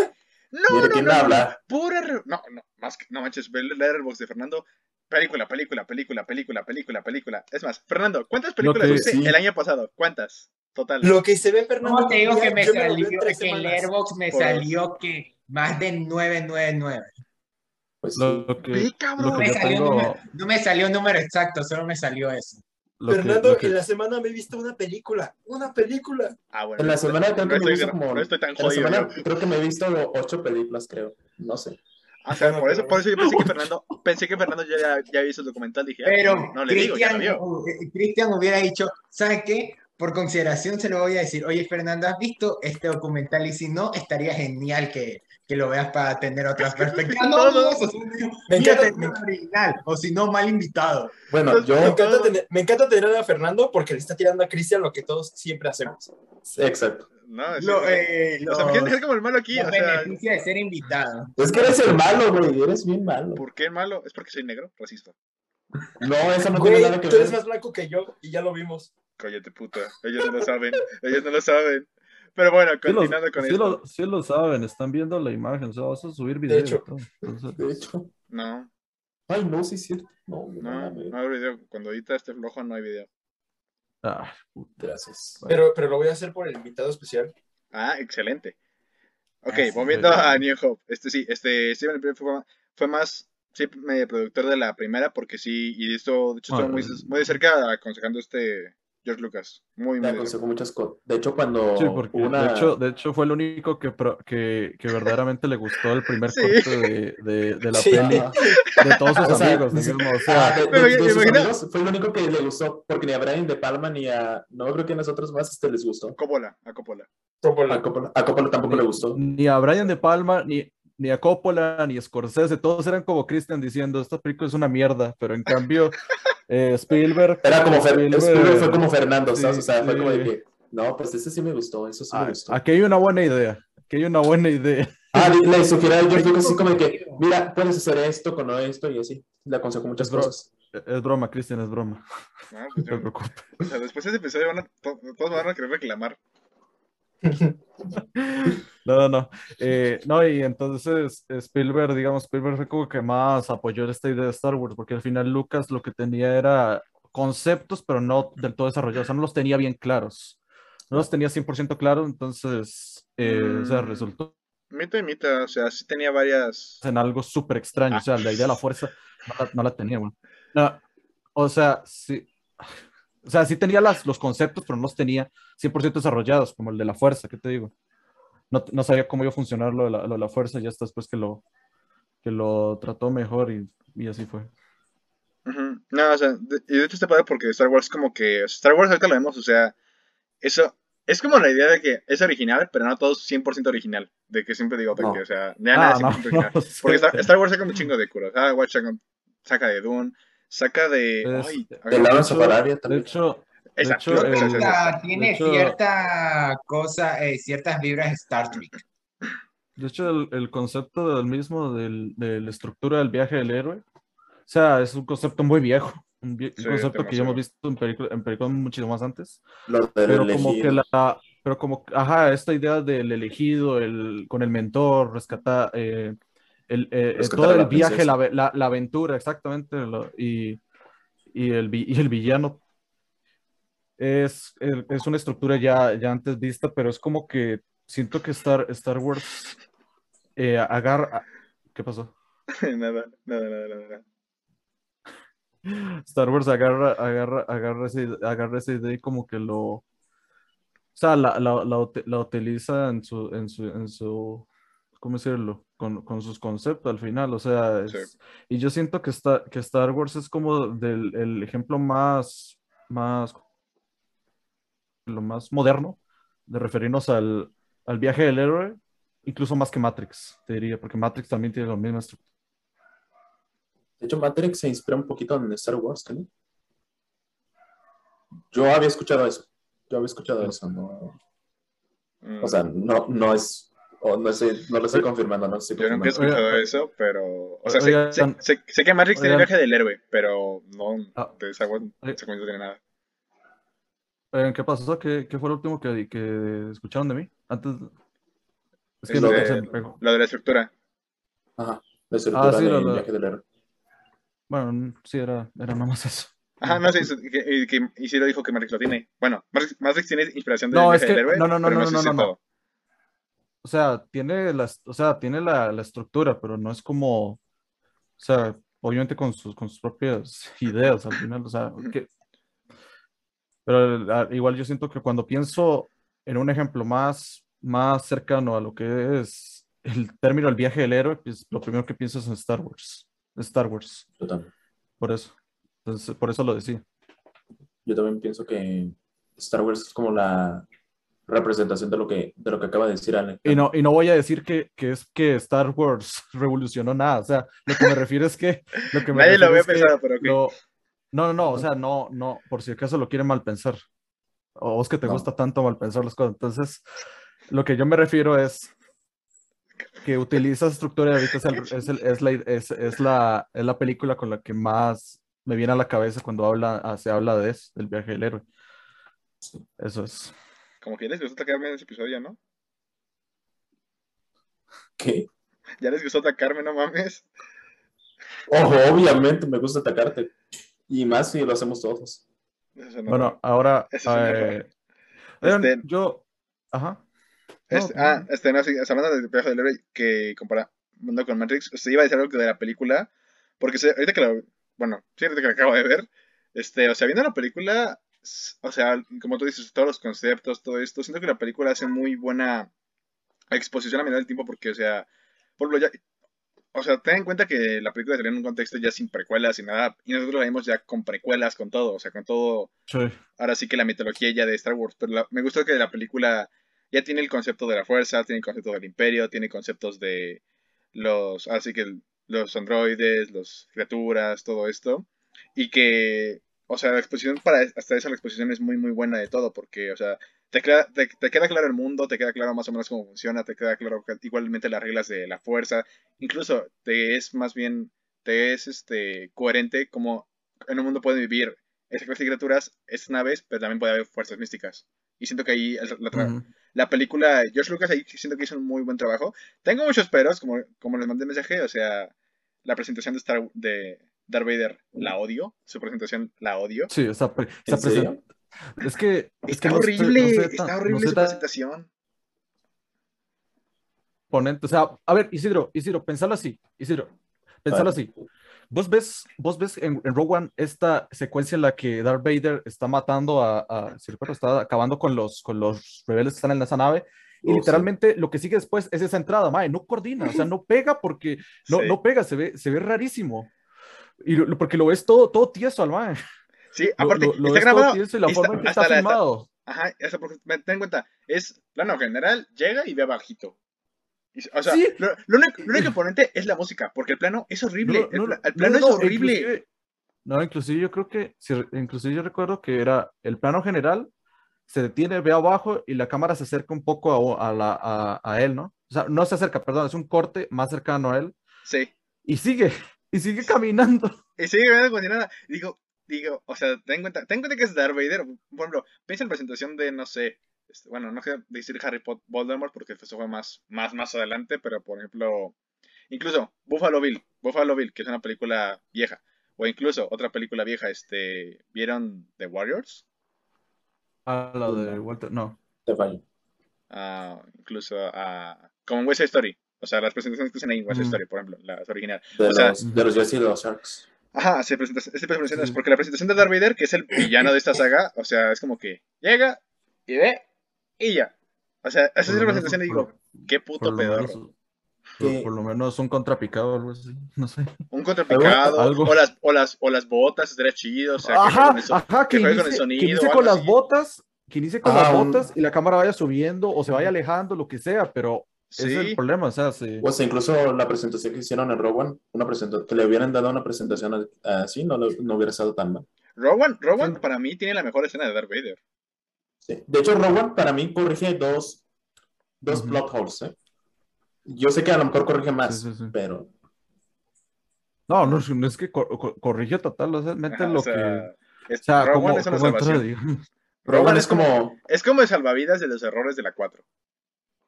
[SPEAKER 2] No, no, no, no,
[SPEAKER 4] habla.
[SPEAKER 2] Pura. re- No, no, más que. No manches, ve el letterbox de Fernando. Película, película, película, película, película, película. Es más, Fernando, ¿cuántas películas viste
[SPEAKER 4] sí.
[SPEAKER 2] el año pasado? ¿Cuántas? Total.
[SPEAKER 6] Lo que se ve, Fernando.
[SPEAKER 5] ¿Cómo te digo que me
[SPEAKER 6] lo
[SPEAKER 5] salió, que en
[SPEAKER 6] semanas.
[SPEAKER 5] Letterboxd me
[SPEAKER 6] Por-
[SPEAKER 5] salió que más de 999?
[SPEAKER 4] Pues sí.
[SPEAKER 3] Lo que, lo
[SPEAKER 2] cabrón.
[SPEAKER 3] que
[SPEAKER 5] Me salió
[SPEAKER 3] tengo,
[SPEAKER 5] número- no me salió un número exacto, solo me salió eso.
[SPEAKER 3] lo
[SPEAKER 6] Fernando,
[SPEAKER 3] lo que-
[SPEAKER 6] en la semana me he visto una película. Una película.
[SPEAKER 2] Ah, bueno.
[SPEAKER 4] En la
[SPEAKER 2] no
[SPEAKER 4] semana creo
[SPEAKER 2] no
[SPEAKER 4] que me he visto como.
[SPEAKER 2] no estoy tan
[SPEAKER 4] en la semana creo que me he visto ocho películas, creo. No sé.
[SPEAKER 2] O sea, por eso, por eso yo pensé que Fernando, pensé que Fernando ya, ya hizo el documental. Dije, ah,
[SPEAKER 5] Pero
[SPEAKER 2] no le digo, ya lo
[SPEAKER 5] Cristian
[SPEAKER 2] vio.
[SPEAKER 5] eh, Cristian hubiera dicho, ¿sabes qué? Por consideración se lo voy a decir, oye Fernando, ¿has visto este documental? Y si no, estaría genial que, que lo veas para tener otras perspectivas. No, no, eso es un-
[SPEAKER 6] Me encanta-
[SPEAKER 5] no, original, o si no, mal invitado.
[SPEAKER 4] Bueno,
[SPEAKER 2] Pues,
[SPEAKER 4] yo.
[SPEAKER 6] Me encanta, tener, me encanta tener a Fernando porque le está tirando a Cristian lo que todos siempre hacemos.
[SPEAKER 4] Exacto.
[SPEAKER 2] No, es
[SPEAKER 5] Lo, eh,
[SPEAKER 2] O sea, dejar como el malo aquí.
[SPEAKER 5] los
[SPEAKER 2] O sea,
[SPEAKER 5] de ser invitado.
[SPEAKER 4] Es que eres el malo, güey. Eres bien malo.
[SPEAKER 2] ¿por qué malo? ¿Es porque soy negro? Racista.
[SPEAKER 4] No, eso no
[SPEAKER 6] Güey,
[SPEAKER 4] tiene nada que
[SPEAKER 6] tú eres
[SPEAKER 4] ver.
[SPEAKER 6] más blanco que yo y ya lo vimos.
[SPEAKER 2] Cállate, puta. Ellos no lo saben. Ellos no lo saben. Pero bueno,
[SPEAKER 3] sí,
[SPEAKER 2] continuando con
[SPEAKER 3] sí
[SPEAKER 2] esto.
[SPEAKER 3] lo- sí lo saben, están viendo la imagen, o sea, vas a subir video.
[SPEAKER 6] hecho.
[SPEAKER 3] entonces-
[SPEAKER 4] De hecho.
[SPEAKER 2] No,
[SPEAKER 4] Ay, no, sí es cierto. No, no,
[SPEAKER 2] no,
[SPEAKER 4] no,
[SPEAKER 2] hay video. Cuando ahorita esté flojo, no hay video.
[SPEAKER 3] Ah,
[SPEAKER 4] Gracias.
[SPEAKER 6] Pero, pero lo voy a hacer por el invitado especial.
[SPEAKER 2] Ah, excelente. Ok,
[SPEAKER 5] Ah, sí,
[SPEAKER 2] volviendo a New Hope. Este sí, este Steven Spielberg fue, fue más sí, medio productor de la primera porque sí, y de esto, de hecho, estuvo muy,
[SPEAKER 3] es-
[SPEAKER 2] muy de cerca aconsejando este George Lucas. Muy, muy
[SPEAKER 4] aconsejó muchas cosas. De hecho, cuando
[SPEAKER 3] sí, porque
[SPEAKER 4] una...
[SPEAKER 3] de, hecho, de hecho fue el único que, pro- que, que verdaderamente le gustó el primer
[SPEAKER 2] Sí.
[SPEAKER 3] corte de, de, de la
[SPEAKER 6] Sí.
[SPEAKER 3] peli de todos sus
[SPEAKER 4] O
[SPEAKER 3] amigos. digamos, o sea,
[SPEAKER 4] Ah, de, sus fue el único que le gustó, porque ni a Brian De Palma ni a, no creo que a nosotros más este les gustó.
[SPEAKER 2] Coppola, a Coppola.
[SPEAKER 4] A Coppola, a Coppola tampoco le gustó.
[SPEAKER 3] ni a Brian De Palma, ni, ni a Coppola, ni a Scorsese, todos eran como Christian diciendo, esta película es una mierda, pero en cambio eh, Spielberg...
[SPEAKER 4] Era como, Fer-
[SPEAKER 3] Spielberg-
[SPEAKER 4] Spielberg fue como Fernando,
[SPEAKER 3] Sí,
[SPEAKER 4] ¿sabes? O sea, fue
[SPEAKER 3] sí.
[SPEAKER 4] como de que, no, pues ese sí me gustó, eso sí me
[SPEAKER 3] Ah,
[SPEAKER 4] gustó.
[SPEAKER 3] aquí hay una buena idea, aquí hay una buena idea.
[SPEAKER 4] Ah, le- sugiero a George Lucas así como de que, mira, puedes hacer esto con esto y así. Le aconsejo muchas cosas.
[SPEAKER 3] Es broma, Christian, es broma.
[SPEAKER 2] No,
[SPEAKER 3] No
[SPEAKER 2] pues
[SPEAKER 3] te preocupes.
[SPEAKER 2] o sea, después de ese episodio van a, to- todos van a querer reclamar.
[SPEAKER 3] No, no, no. Eh, no, y entonces Spielberg, digamos, Spielberg fue como que más apoyó esta idea de Star Wars, porque al final Lucas lo que tenía era conceptos, pero no del todo desarrollados, o sea, no los tenía bien claros. No los tenía 100% claros, entonces, eh, o sea,
[SPEAKER 2] Mm.
[SPEAKER 3] resultó
[SPEAKER 2] Mita y mita, o sea, sí tenía varias.
[SPEAKER 3] en algo súper extraño,
[SPEAKER 2] Ah.
[SPEAKER 3] o sea, la idea de la fuerza no la, no la tenía, güey. No, o sea, sí, o sea, sí tenía las, los conceptos, pero no los tenía 100% desarrollados, como el de la fuerza, ¿qué te digo? No, no sabía cómo iba a funcionar lo de la, lo de la fuerza, ya hasta después que lo, que lo trató mejor y, y así fue.
[SPEAKER 2] Ujú. No, o sea, de- y de hecho está padre porque Star Wars como que, Star Wars ahorita lo vemos, o sea, eso, es como la idea de que es original, pero no todo es 100% original, de que siempre digo,
[SPEAKER 4] No.
[SPEAKER 2] que, o sea, nada
[SPEAKER 3] Ah, no,
[SPEAKER 2] 100% original.
[SPEAKER 3] no
[SPEAKER 2] Porque Star. Star Wars saca un chingo de curas, ah, Watch saca de Dune, saca de...
[SPEAKER 3] Es-
[SPEAKER 2] ay,
[SPEAKER 4] De Lawrence of
[SPEAKER 3] hecho-
[SPEAKER 4] Arabia
[SPEAKER 3] De
[SPEAKER 4] también.
[SPEAKER 3] hecho,
[SPEAKER 2] esa,
[SPEAKER 3] hecho,
[SPEAKER 2] esa, esa, esa.
[SPEAKER 5] Hasta tiene
[SPEAKER 3] de hecho-
[SPEAKER 5] cierta cosa, eh, ciertas vibras de Star Trek.
[SPEAKER 3] de hecho el, el concepto del mismo, del, de la estructura del viaje del héroe, o sea, es un concepto muy viejo, un, vie-
[SPEAKER 2] Sí,
[SPEAKER 3] concepto que ya hemos visto en películas en películas muchísimo más antes. Pero como que la, pero como, ajá, esta idea del elegido, el, con el mentor, rescatar, eh, el, eh,
[SPEAKER 4] Rescatar
[SPEAKER 3] todo
[SPEAKER 4] la
[SPEAKER 3] el viaje, la, la, la aventura, exactamente, lo- y, y, el, y el villano es, es una estructura ya, ya antes vista, pero es como que siento que Star, Star Wars eh, agarra... ¿Qué pasó?
[SPEAKER 2] nada, nada, nada, nada.
[SPEAKER 3] Star Wars agarra, agarra, agarra, ese- agarra esa idea y como que lo, o sea, la, la, la, la utiliza en su, en su, en su, ¿cómo decirlo? Con, con sus conceptos al final, o sea, es-
[SPEAKER 2] Sí.
[SPEAKER 3] y yo siento que, está, que Star Wars es como del, el ejemplo más, más, lo más moderno de referirnos al, al viaje del héroe, incluso más que Matrix, te diría, porque Matrix también tiene la misma estructura.
[SPEAKER 4] De hecho, Matrix se inspira un poquito en Star Wars, ¿no? Yo había escuchado eso. yo había escuchado eso, ¿no?
[SPEAKER 2] Mm,
[SPEAKER 4] O sea, no, no es, o no, sé, no lo estoy confirmando, no estoy
[SPEAKER 2] yo nunca he
[SPEAKER 4] confirmando.
[SPEAKER 2] escuchado
[SPEAKER 3] Oiga,
[SPEAKER 2] eso, pero. O sea, sé,
[SPEAKER 3] oigan,
[SPEAKER 2] sé- sé- sé que Matrix tiene el viaje del héroe, pero no
[SPEAKER 3] Ah.
[SPEAKER 2] de esa
[SPEAKER 3] Oiga.
[SPEAKER 2] no tiene nada.
[SPEAKER 3] ¿Qué pasó? ¿Qué, qué fue lo último que, que escucharon de mí? Antes. Es que no
[SPEAKER 2] de-
[SPEAKER 3] se me pegó.
[SPEAKER 2] Lo de la estructura.
[SPEAKER 4] Ajá, la estructura
[SPEAKER 3] Ah, sí,
[SPEAKER 4] del
[SPEAKER 3] lo- lo-
[SPEAKER 4] viaje del héroe.
[SPEAKER 3] Bueno, sí, era, era nada más eso.
[SPEAKER 2] Ajá, no sé, sí, que, y, que- y sí lo dijo que Matrix lo tiene. Bueno, Matrix, Matrix tiene inspiración del
[SPEAKER 3] No,
[SPEAKER 2] viaje
[SPEAKER 3] es que-
[SPEAKER 2] del héroe,
[SPEAKER 3] no, no, no,
[SPEAKER 2] pero
[SPEAKER 3] no, no, no,
[SPEAKER 2] es
[SPEAKER 3] no. O sea, tiene la, o sea, tiene la, la estructura, pero no es como, o sea, obviamente con sus, con sus propias ideas al final, o sea, que- pero ah, igual yo siento que cuando pienso en un ejemplo más, más cercano a lo que es el término el viaje del héroe, pues lo primero que pienso es en Star Wars, Star Wars,
[SPEAKER 4] Yo también.
[SPEAKER 3] por eso, entonces, por eso lo decía.
[SPEAKER 4] Yo también pienso que Star Wars es como la representación de lo que, de lo que acaba de decir Alec.
[SPEAKER 3] Y no, y no voy a decir que, que es que Star Wars revolucionó nada, o sea, lo que me refiero es que... Lo que me
[SPEAKER 2] Nadie lo
[SPEAKER 3] refiero
[SPEAKER 2] había pensado, pero
[SPEAKER 3] lo- No, no, no, o sea, no, no, por si acaso lo quieren mal pensar. O es que te
[SPEAKER 4] No.
[SPEAKER 3] gusta tanto mal pensar las cosas. Entonces, lo que yo me refiero es que utiliza esa estructura y ahorita es, el- es, el- es la, es, es la, es la película con la que más me viene a la cabeza cuando habla, se habla de eso, del viaje del héroe. Eso es.
[SPEAKER 2] Como que ya les gustó atacarme en ese episodio, ¿no?
[SPEAKER 4] ¿Qué?
[SPEAKER 2] Ya les gustó atacarme, no mames.
[SPEAKER 4] Ojo, obviamente me gusta atacarte. Y más si lo hacemos todos.
[SPEAKER 2] Eso no-
[SPEAKER 3] Bueno, ahora,
[SPEAKER 2] Eso
[SPEAKER 3] eh,
[SPEAKER 2] Este-
[SPEAKER 3] yo, ajá.
[SPEAKER 2] Este,
[SPEAKER 3] No,
[SPEAKER 2] ah, este, no, sí, hablando del viaje del héroe que comparando con Matrix, se iba a decir algo de la película, porque se- ahorita que lo, bueno, sí, ahorita que lo acabo de ver, este, o sea, viendo la película, o sea, como tú dices, todos los conceptos, todo esto, siento que la película hace muy buena exposición a medida del tiempo, porque, o sea, por ejemplo, ya, o sea, ten en cuenta que la película salió en un contexto ya sin precuelas y nada, y nosotros la vimos ya con precuelas, con todo, o sea, con todo,
[SPEAKER 3] Sí.
[SPEAKER 2] ahora sí que la mitología ya de Star Wars, pero la- me gustó que la película ya tiene el concepto de la fuerza, tiene el concepto del imperio, tiene conceptos de los, así que los androides, las criaturas, todo esto, y que, o sea, la exposición para hasta esa la exposición es muy muy buena de todo, porque, o sea, te queda, te, te queda claro el mundo, te queda claro más o menos cómo funciona, te queda claro igualmente las reglas de la fuerza, incluso te es más bien, te es este coherente como en un mundo pueden vivir esa clase de criaturas, es naves, pero también puede haber fuerzas místicas. Y siento que ahí el- la,
[SPEAKER 3] Ujú.
[SPEAKER 2] la película, George Lucas ahí siento que hizo un muy buen trabajo. Tengo muchos peros, como, como les mandé mensaje, o sea, la presentación de, Star, de Darth Vader la odio, su presentación la odio.
[SPEAKER 3] Sí, esa, pre- esa
[SPEAKER 4] ¿En serio?
[SPEAKER 3] presen- Es que, es que
[SPEAKER 2] Está
[SPEAKER 3] no sé-
[SPEAKER 2] horrible,
[SPEAKER 3] no sé
[SPEAKER 2] está horrible
[SPEAKER 3] no sé
[SPEAKER 2] su presentación.
[SPEAKER 3] ponente. O sea, a ver, Isidro, Isidro, pensalo así. Isidro, pensalo así. Vos ves, vos ves en, en Rogue One esta secuencia en la que Darth Vader está matando a, a si recuerdo, está acabando con los, con los rebeldes que están en esa nave. Y
[SPEAKER 4] Oh, sí.
[SPEAKER 3] literalmente lo que sigue después es esa entrada, mae, no coordina, o sea, no pega porque no,
[SPEAKER 2] Sí.
[SPEAKER 3] no pega, se ve, se ve rarísimo. Y lo- porque lo ves todo, todo tieso al mae.
[SPEAKER 2] Sí, aparte,
[SPEAKER 3] lo- lo
[SPEAKER 2] está grabado.
[SPEAKER 3] tieso y la
[SPEAKER 2] está-
[SPEAKER 3] forma en que está
[SPEAKER 2] la-
[SPEAKER 3] filmado.
[SPEAKER 2] Ajá, eso porque, ten en cuenta, es plano general, llega y ve bajito. O sea,
[SPEAKER 3] Sí.
[SPEAKER 2] lo, lo único, lo único es la música, porque el plano es horrible.
[SPEAKER 3] No,
[SPEAKER 2] el,
[SPEAKER 3] no, no,
[SPEAKER 2] el plano
[SPEAKER 3] no,
[SPEAKER 2] es horrible.
[SPEAKER 3] inclusive- no, inclusive yo creo que, si- inclusive yo recuerdo que era el plano general, se detiene, ve abajo y la cámara se acerca un poco a, a la- a- a él, ¿no? O sea, no se acerca, perdón, es un corte más cercano a él
[SPEAKER 2] Sí.
[SPEAKER 3] y sigue, y sigue caminando.
[SPEAKER 2] Y sigue viendo como si nada. Digo, digo, o sea, ten en cuenta, ten en cuenta que es Darth Vader. Por ejemplo, piensa en la presentación de, no sé, este, bueno, no quiero decir Harry Potter Voldemort porque eso fue más, más, más adelante, pero por ejemplo, incluso Buffalo Bill, Buffalo Bill, que es una película vieja, o incluso otra película vieja, este, ¿vieron The Warriors?
[SPEAKER 3] A la de Walter, no.
[SPEAKER 4] Te fallo.
[SPEAKER 2] Ah, incluso a, como en West Side Story. O sea, las presentaciones que hacen ahí en West
[SPEAKER 3] Mm.
[SPEAKER 2] Story, por ejemplo, las originales.
[SPEAKER 4] De,
[SPEAKER 2] O sea-
[SPEAKER 4] los, de los Jets y de los Sharks.
[SPEAKER 2] Ajá, se presenta, ese presentación es
[SPEAKER 3] Sí.
[SPEAKER 2] porque la presentación de Darth Vader, que es el villano de esta saga, o sea, es como que llega y ve y ya. O sea, esa es la presentación y digo, qué puto pedorro.
[SPEAKER 3] por,
[SPEAKER 4] Que-
[SPEAKER 3] por lo menos un contrapicado o algo así, no sé.
[SPEAKER 2] Un contrapicado,
[SPEAKER 3] Algo.
[SPEAKER 2] o las, o las, o las botas, estaría chido, o sea, que
[SPEAKER 3] ajá,
[SPEAKER 2] so-
[SPEAKER 3] ajá, que,
[SPEAKER 2] que juegue con el
[SPEAKER 3] inicie,
[SPEAKER 2] sonido
[SPEAKER 3] que inicie con las
[SPEAKER 2] así.
[SPEAKER 3] botas, que inicie con
[SPEAKER 4] Ah,
[SPEAKER 3] las botas y la cámara vaya subiendo o se vaya alejando, lo que sea, pero ese es el
[SPEAKER 2] Sí,
[SPEAKER 3] problema, o sea, se-
[SPEAKER 4] O sea, incluso la presentación que hicieron en One, una presenta- que le hubieran dado una presentación así, no, no hubiera estado tan mal.
[SPEAKER 2] Rowan, Rowan
[SPEAKER 3] Sí.
[SPEAKER 2] para mí tiene la mejor escena de Darth Vader.
[SPEAKER 4] Sí. De hecho, One para mí corrige dos, dos
[SPEAKER 3] Ujú.
[SPEAKER 4] plot holes. ¿eh? Yo sé que a lo mejor corrige más,
[SPEAKER 3] Sí, sí, sí.
[SPEAKER 4] pero
[SPEAKER 3] No, no, es- no es que cor- cor- corrige
[SPEAKER 2] Ajá,
[SPEAKER 3] lo
[SPEAKER 2] o sea,
[SPEAKER 3] que.
[SPEAKER 2] es-
[SPEAKER 3] O sea,
[SPEAKER 2] Rogue
[SPEAKER 3] como,
[SPEAKER 2] es una
[SPEAKER 3] como
[SPEAKER 2] salvación. One
[SPEAKER 4] es como...
[SPEAKER 2] Es como el salvavidas de los errores de la 4.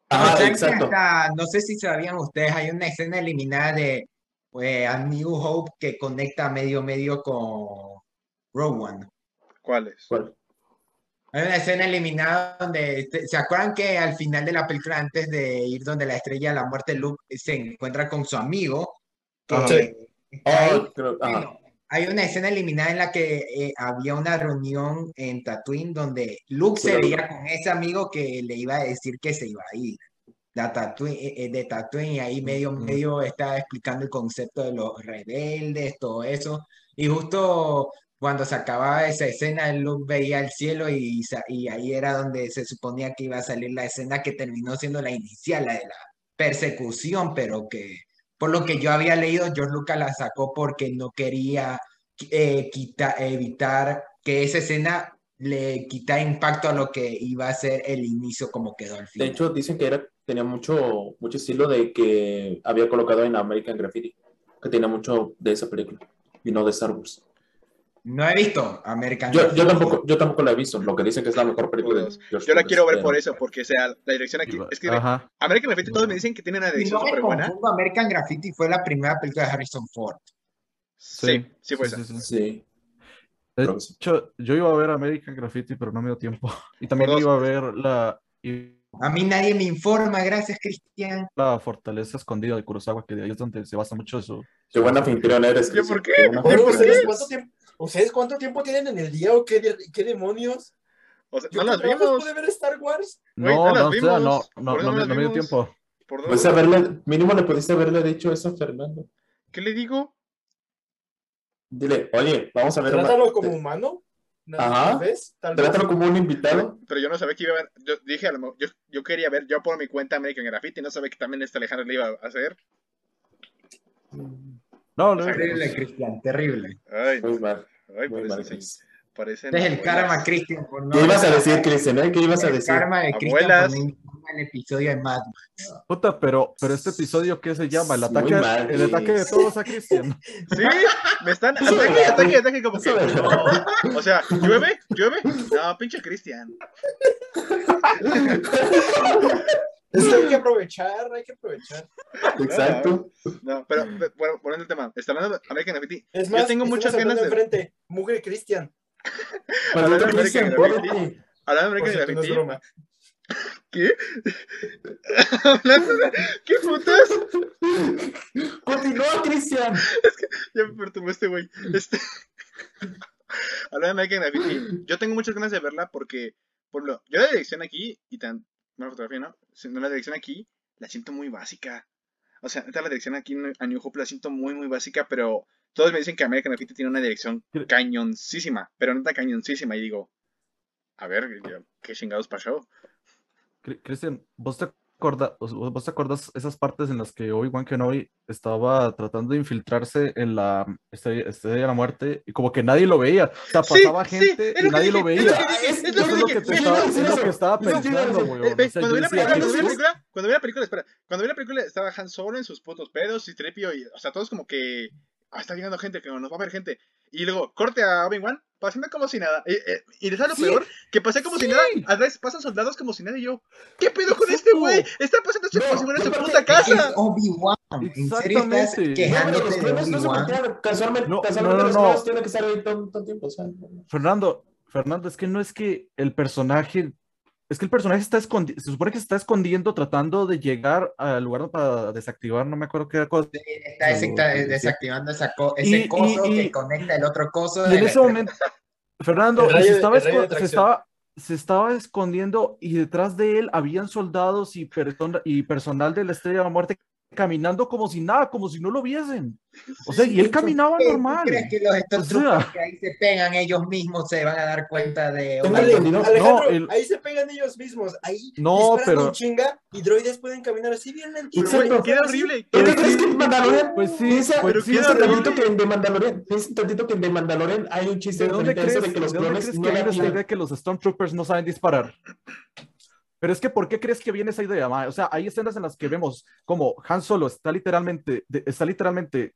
[SPEAKER 4] Ajá,
[SPEAKER 5] ¿Saben que
[SPEAKER 4] exacto.
[SPEAKER 5] hasta- no sé si sabían ustedes, hay una escena eliminada de pues, A New Hope que conecta medio medio con Rogue One.
[SPEAKER 2] ¿Cuáles?
[SPEAKER 4] ¿Cuál?
[SPEAKER 5] Hay una escena eliminada donde, te- ¿se acuerdan que al final de la película, antes de ir donde la estrella de la muerte, Luke se encuentra con su amigo? que.
[SPEAKER 4] Sí.
[SPEAKER 5] está ahí?
[SPEAKER 4] Oh, creo-.
[SPEAKER 5] Bueno, hay una escena eliminada en la que eh, había una reunión en Tatooine donde Luke se veía con ese amigo que le iba a decir que se iba a ir la Tatooine, eh, eh, de Tatooine y ahí medio medio estaba explicando el concepto de los rebeldes, todo eso. Y justo cuando se acababa esa escena, Luke veía el cielo y, y ahí era donde se suponía que iba a salir la escena que terminó siendo la inicial, la de la persecución, pero que por lo que yo había leído, George Lucas la sacó porque no quería eh, quita- evitar que esa escena le quitara impacto a lo que iba a ser el inicio como quedó al
[SPEAKER 4] De
[SPEAKER 5] final.
[SPEAKER 4] hecho, dicen que era, tenía mucho, mucho estilo de que había colocado en American Graffiti, que tenía mucho de esa película y no de Star Wars.
[SPEAKER 5] No he visto American
[SPEAKER 4] Yo, yo,
[SPEAKER 5] Graffiti.
[SPEAKER 4] tampoco, yo tampoco la he visto, lo que dicen que es la mejor película de George
[SPEAKER 2] Yo la quiero ver por eso, porque o sea, la dirección aquí. Es que
[SPEAKER 3] Ajá.
[SPEAKER 2] American Graffiti todos me dicen que tiene una dirección
[SPEAKER 5] no
[SPEAKER 2] súper buena.
[SPEAKER 5] confundo, American Graffiti fue la primera película de Harrison Ford.
[SPEAKER 2] Sí, sí fue
[SPEAKER 3] sí,
[SPEAKER 2] esa.
[SPEAKER 3] sí, De hecho, yo iba a ver American Graffiti, pero no me dio tiempo. Y también iba a ver la,
[SPEAKER 5] A mí nadie me informa, gracias Cristian.
[SPEAKER 3] la Fortaleza Escondida de Kurosawa, que de ahí es donde se basa mucho eso.
[SPEAKER 4] Qué buen anfitrión eres.
[SPEAKER 2] ¿Yo por qué?
[SPEAKER 4] buena
[SPEAKER 2] ¿Yo
[SPEAKER 6] Oye,
[SPEAKER 2] por qué?
[SPEAKER 6] ¿ustedes
[SPEAKER 4] eres.
[SPEAKER 6] cuánto tiempo, ¿ustedes cuánto tiempo tienen en el día o qué, de- qué demonios?
[SPEAKER 2] O sea,
[SPEAKER 6] Yo
[SPEAKER 2] no las vimos.
[SPEAKER 6] pude ver Star Wars.
[SPEAKER 3] No,
[SPEAKER 2] no las
[SPEAKER 3] no,
[SPEAKER 2] vimos.
[SPEAKER 3] no, no, no,
[SPEAKER 2] no
[SPEAKER 3] no me dio tiempo.
[SPEAKER 2] ¿Por
[SPEAKER 4] Pues haberle, mínimo le pudiste haberle dicho eso a Fernando.
[SPEAKER 2] ¿Qué le digo?
[SPEAKER 4] Dile, oye, vamos a ver. una-
[SPEAKER 6] Trátalo como humano.
[SPEAKER 4] Ajá.
[SPEAKER 6] Tal vez. Tal vez.
[SPEAKER 4] Trátalo como un invitado.
[SPEAKER 2] Pero yo no sabía que iba a ver. Yo dije, a lo mejor- yo, yo quería ver yo por mi cuenta American Graffiti. No sabía que también este Alejandro le iba a hacer.
[SPEAKER 3] No, no,
[SPEAKER 5] Terrible, Cristian, terrible.
[SPEAKER 2] Ay,
[SPEAKER 4] Muy mal,
[SPEAKER 2] ay
[SPEAKER 4] muy mal.
[SPEAKER 2] parece,
[SPEAKER 4] Chris.
[SPEAKER 2] parecen
[SPEAKER 5] Este es el karma, Cristian. por no-
[SPEAKER 4] ¿Qué ibas a decir, Cristian? eh? ¿Qué ibas a
[SPEAKER 5] El
[SPEAKER 4] decir?
[SPEAKER 5] karma de Cristian al episodio de Mad Max.
[SPEAKER 3] Puta, pero, pero este episodio, ¿qué se llama? El ataque,
[SPEAKER 4] mal,
[SPEAKER 3] el ataque de todos a Cristian.
[SPEAKER 2] Sí, me están ataque, ataque, ataque, como que. no. O sea, llueve, llueve. No, pinche Cristian.
[SPEAKER 6] Es que hay que aprovechar, hay que aprovechar.
[SPEAKER 4] Exacto.
[SPEAKER 2] No, pero pe- bueno, volviendo al tema, está hablando de American Graffiti.
[SPEAKER 6] Es
[SPEAKER 2] Yo
[SPEAKER 6] más,
[SPEAKER 2] tengo
[SPEAKER 6] estamos
[SPEAKER 2] muchas ganas de-
[SPEAKER 6] enfrente. Mugre Cristian.
[SPEAKER 2] Hablando de American Graffiti. Hablando de American
[SPEAKER 6] es
[SPEAKER 2] Graffiti. ¿Qué? Hablando de. ¿Qué putas?
[SPEAKER 4] Continúa, Cristian.
[SPEAKER 2] Ya me perturbó este güey. Este... Hablando de American Graffiti, yo tengo muchas ganas de verla porque, por lo, yo la dirección aquí, y tan, una fotografía, ¿no? Si no, la dirección aquí, la siento muy básica. O sea, neta, la dirección aquí a New Hope la siento muy, muy básica, pero todos me dicen que American Graffiti tiene una dirección cañoncísima, pero neta cañoncísima, y digo, a ver, ¿qué chingados pasó?
[SPEAKER 3] Cri- Cristian, ¿vos te, acorda- vos- te acordás esas partes en las que Obi-Wan Kenobi estaba tratando de infiltrarse en la Estrella, Estrella de la Muerte y como que nadie lo veía? O sea, pasaba
[SPEAKER 2] sí,
[SPEAKER 3] gente y nadie lo veía.
[SPEAKER 2] es lo que
[SPEAKER 3] te estaba, pensando,
[SPEAKER 2] cuando vi la película,
[SPEAKER 3] ¿qué
[SPEAKER 2] cuando vi la
[SPEAKER 3] es
[SPEAKER 2] película, cuando vi la película, espera, cuando vi la película estaba Han Solo en sus putos pedos y Tripio y, o sea, todos como que, ah, está llegando gente, que nos va a ver gente. Y luego, corte a Obi-Wan, pasando como si nada. Y, eh, y ¿sabes lo
[SPEAKER 3] Sí.
[SPEAKER 2] peor? Que pasé como si nada, atrás pasan soldados como si nada y yo, ¿qué pedo con este güey? Está pasando esto como
[SPEAKER 4] No,
[SPEAKER 2] si fuera su puta
[SPEAKER 5] Es
[SPEAKER 2] casa.
[SPEAKER 5] Obi-Wan. ¿En serio estás
[SPEAKER 3] Exactamente.
[SPEAKER 4] No, los clones no se. Casualmente,
[SPEAKER 3] No,
[SPEAKER 4] casualmente
[SPEAKER 3] no, no,
[SPEAKER 4] los
[SPEAKER 3] no.
[SPEAKER 4] tienen que estar ahí todo, todo el tiempo. o sea, no.
[SPEAKER 3] Fernando, Fernando, es que no es que el personaje, es que el personaje está escondiendo, se supone que se está escondiendo tratando de llegar al lugar para desactivar, no me acuerdo qué cosa.
[SPEAKER 5] Está
[SPEAKER 3] Sí, sí.
[SPEAKER 5] desactivando esa co-
[SPEAKER 3] Y-
[SPEAKER 5] ese coso
[SPEAKER 3] y- y-
[SPEAKER 5] que conecta el otro coso.
[SPEAKER 3] Y en ese momento, Fernando,
[SPEAKER 6] rayo
[SPEAKER 3] se estaba, se, estaba, se estaba escondiendo y detrás de él habían soldados y, y personal de la Estrella de la Muerte caminando como si nada, como si no lo viesen. O sea, y él caminaba
[SPEAKER 5] ¿Qué, tú
[SPEAKER 3] normal.
[SPEAKER 5] ¿Crees que los estos
[SPEAKER 3] O sea-
[SPEAKER 5] que ahí se pegan ellos mismos se van a dar cuenta de
[SPEAKER 6] Alejandro,
[SPEAKER 3] No, el-
[SPEAKER 6] ahí se pegan ellos mismos. Ahí
[SPEAKER 3] No, pero-
[SPEAKER 6] un chinga y droides pueden caminar así bien lentito.
[SPEAKER 4] Exacto.
[SPEAKER 2] queda horrible.
[SPEAKER 4] ¿Por qué crees
[SPEAKER 3] sí,
[SPEAKER 4] que en Mandalorian?
[SPEAKER 3] Pues sí,
[SPEAKER 4] piensa,
[SPEAKER 3] pues
[SPEAKER 2] pero
[SPEAKER 4] piensa tantito que en The Mandalorian, piensa tantito que en The Mandalorian hay un chiste
[SPEAKER 3] ¿De dónde crees,
[SPEAKER 4] de que los
[SPEAKER 3] de dónde
[SPEAKER 4] clones
[SPEAKER 3] crees
[SPEAKER 4] no
[SPEAKER 3] que
[SPEAKER 4] eran-
[SPEAKER 3] idea que los Stormtroopers no saben disparar? Pero es que, ¿por qué crees que viene esa idea? ma? O sea, hay escenas en las que vemos como Han Solo está literalmente, de- está literalmente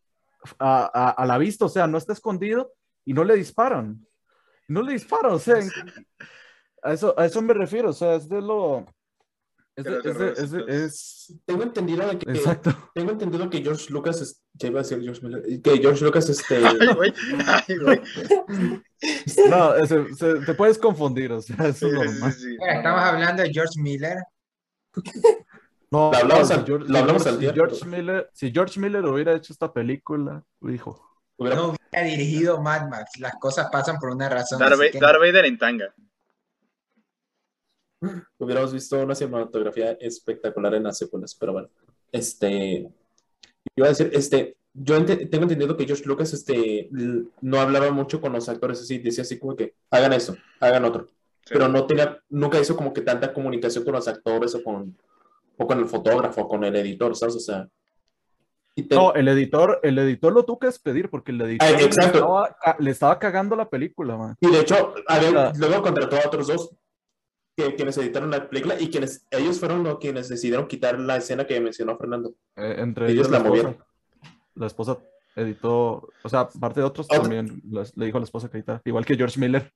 [SPEAKER 3] a, a- a la vista, o sea, no está escondido y no le disparan. No le disparan, o sea, en- a eso, a eso me refiero, o sea, es de lo... Es,
[SPEAKER 2] De
[SPEAKER 3] es, de- es de- es-
[SPEAKER 4] Tengo entendido de que
[SPEAKER 3] exacto.
[SPEAKER 4] tengo entendido que George Lucas es, ya iba a decir George Miller, que George Lucas este
[SPEAKER 2] Ay, güey. Ay, güey.
[SPEAKER 3] No, se- se- te puedes confundir, o sea, eso
[SPEAKER 2] Sí,
[SPEAKER 3] es
[SPEAKER 2] sí,
[SPEAKER 3] normal.
[SPEAKER 2] sí, sí.
[SPEAKER 5] Mira, Estamos hablando de George Miller.
[SPEAKER 3] No,
[SPEAKER 4] Lo hablamos
[SPEAKER 3] no,
[SPEAKER 4] al-
[SPEAKER 3] George,
[SPEAKER 4] lo hablamos
[SPEAKER 3] si
[SPEAKER 4] al día,
[SPEAKER 3] George Miller, si George Miller hubiera hecho esta película,
[SPEAKER 4] hubiera-
[SPEAKER 5] No hubiera dirigido Mad Max. Las cosas pasan por una razón.
[SPEAKER 2] Darth, Vader en tanga.
[SPEAKER 4] Hubiéramos visto una cinematografía espectacular en las secuelas, pero bueno. Este, iba a decir, este, yo ente- tengo entendido que George Lucas, este, no hablaba mucho con los actores así, decía así como que, hagan eso, hagan otro,
[SPEAKER 2] Sí.
[SPEAKER 4] pero no tenía, nunca hizo como que tanta comunicación con los actores o con, o con el fotógrafo, o con el editor, ¿sabes? O sea, y te-
[SPEAKER 3] No, el editor, el editor lo tuvo que despedir porque el editor
[SPEAKER 4] Ah,
[SPEAKER 3] le, estaba, le estaba cagando la película, man.
[SPEAKER 4] Y de hecho, había-
[SPEAKER 3] Ah.
[SPEAKER 4] luego contrató a otros dos que, quienes editaron la película y quienes ellos fueron los quienes decidieron quitar la escena que mencionó Fernando.
[SPEAKER 3] Eh, entre
[SPEAKER 4] Ellos
[SPEAKER 3] ellos
[SPEAKER 4] la
[SPEAKER 3] la esposa.
[SPEAKER 4] movieron.
[SPEAKER 3] La esposa editó, o sea, aparte de otros
[SPEAKER 4] Otra-
[SPEAKER 3] también las- le dijo a la esposa que editara, igual que George Miller.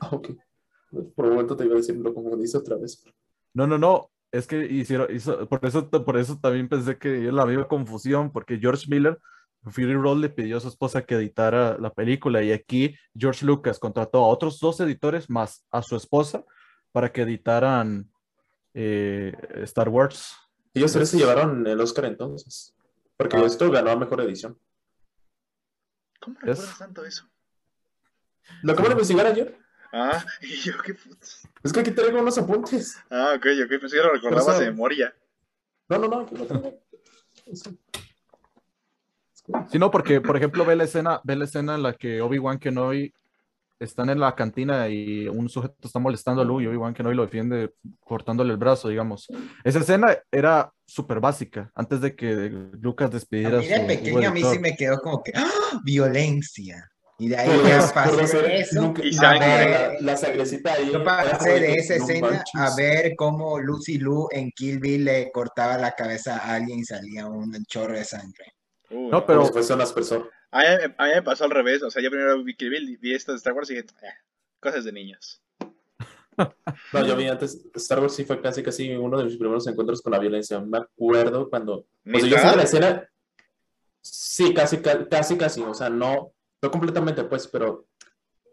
[SPEAKER 4] Ah, ok. Por un momento te iba a decir, lo confundiste otra vez.
[SPEAKER 3] No, no, no, es que hicieron, hizo- por eso, por eso también pensé que la misma confusión, porque George Miller, Fury Road le pidió a su esposa que editara la película y aquí George Lucas contrató a otros dos editores más a su esposa para que editaran eh, Star Wars.
[SPEAKER 4] Ellos tres se llevaron el Oscar entonces. Porque
[SPEAKER 3] Ah.
[SPEAKER 4] esto ganó a mejor edición.
[SPEAKER 2] ¿Cómo
[SPEAKER 3] Es-
[SPEAKER 2] recuerdas tanto eso?
[SPEAKER 4] Lo acabo de investigar ayer.
[SPEAKER 2] Ah, y yo qué putas.
[SPEAKER 4] Es que aquí traigo unos apuntes.
[SPEAKER 2] Ah, ok, ok, pensé que lo recordabas de memoria.
[SPEAKER 4] No, no, no. aquí lo traigo.
[SPEAKER 3] Sí, no, porque, por ejemplo, ve la escena, ve la escena en la que Obi-Wan Kenobi están en la cantina y un sujeto está molestando a Luke y Obi-Wan Kenobi lo defiende cortándole el brazo, digamos. Esa escena era súper básica, antes de que Lucas
[SPEAKER 5] A
[SPEAKER 3] despidiera a
[SPEAKER 5] mí
[SPEAKER 3] su
[SPEAKER 5] de pequeño a mí sí me quedó como que ¡ah! violencia. Y de ahí
[SPEAKER 4] Por
[SPEAKER 5] ya pasé de eso
[SPEAKER 2] Y
[SPEAKER 5] a ver,
[SPEAKER 4] la, la ahí.
[SPEAKER 5] yo pasé de esa
[SPEAKER 4] no
[SPEAKER 5] escena a
[SPEAKER 4] manches.
[SPEAKER 5] ver cómo Lucy Liu en Kill Bill le cortaba la cabeza a alguien y salía un chorro de sangre.
[SPEAKER 2] Uh,
[SPEAKER 3] No,
[SPEAKER 2] no.
[SPEAKER 3] pero-
[SPEAKER 4] si fuese un aspersor.
[SPEAKER 2] A mí, a mí me pasó al revés. O sea, yo primero vi Kill Bill, vi esto de Star Wars y dije, "Eh, cosas de niños.
[SPEAKER 4] No, yo vi antes, Star Wars sí fue casi casi uno de mis primeros encuentros con la violencia. Me acuerdo cuando, o sea, yo sé la escena, sí, casi, ca- casi, casi, o sea, no, no completamente, pues, pero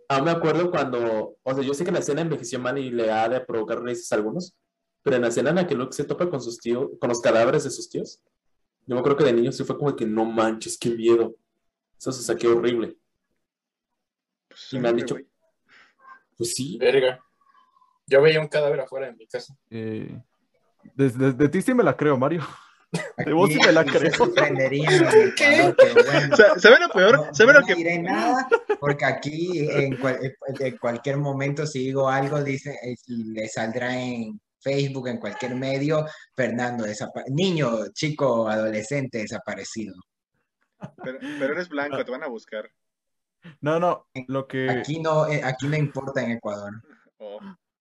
[SPEAKER 4] aún me acuerdo cuando, o sea, yo sé que la escena envejeció mal y le ha de provocar risas a algunos, pero en la escena en la que Luke se topa con sus tíos, con los cadáveres de sus tíos, yo me acuerdo que de niño sí fue como que no manches, qué miedo. Eso se saqué horrible.
[SPEAKER 2] Pues,
[SPEAKER 4] Y me han dicho-
[SPEAKER 2] güey.
[SPEAKER 4] Pues sí.
[SPEAKER 6] Verga. Yo veía un cadáver afuera de mi casa.
[SPEAKER 3] Eh, de, de- de ti sí me la creo, Mario. De vos sí me la
[SPEAKER 5] se
[SPEAKER 3] creo.
[SPEAKER 5] Ecuador, pero bueno.
[SPEAKER 2] Sa- ¿Sabe lo peor?
[SPEAKER 5] No,
[SPEAKER 2] ¿Sabe
[SPEAKER 5] no
[SPEAKER 2] lo que
[SPEAKER 5] diré nada, porque aquí en, cual- en cualquier momento si digo algo, dice, eh, le saldrá en Facebook, en cualquier medio, Fernando, niño, chico, adolescente desaparecido.
[SPEAKER 2] Pero, pero eres blanco, te van a buscar.
[SPEAKER 3] No, no, lo que...
[SPEAKER 5] Aquí no, eh, aquí no importa en Ecuador.
[SPEAKER 2] O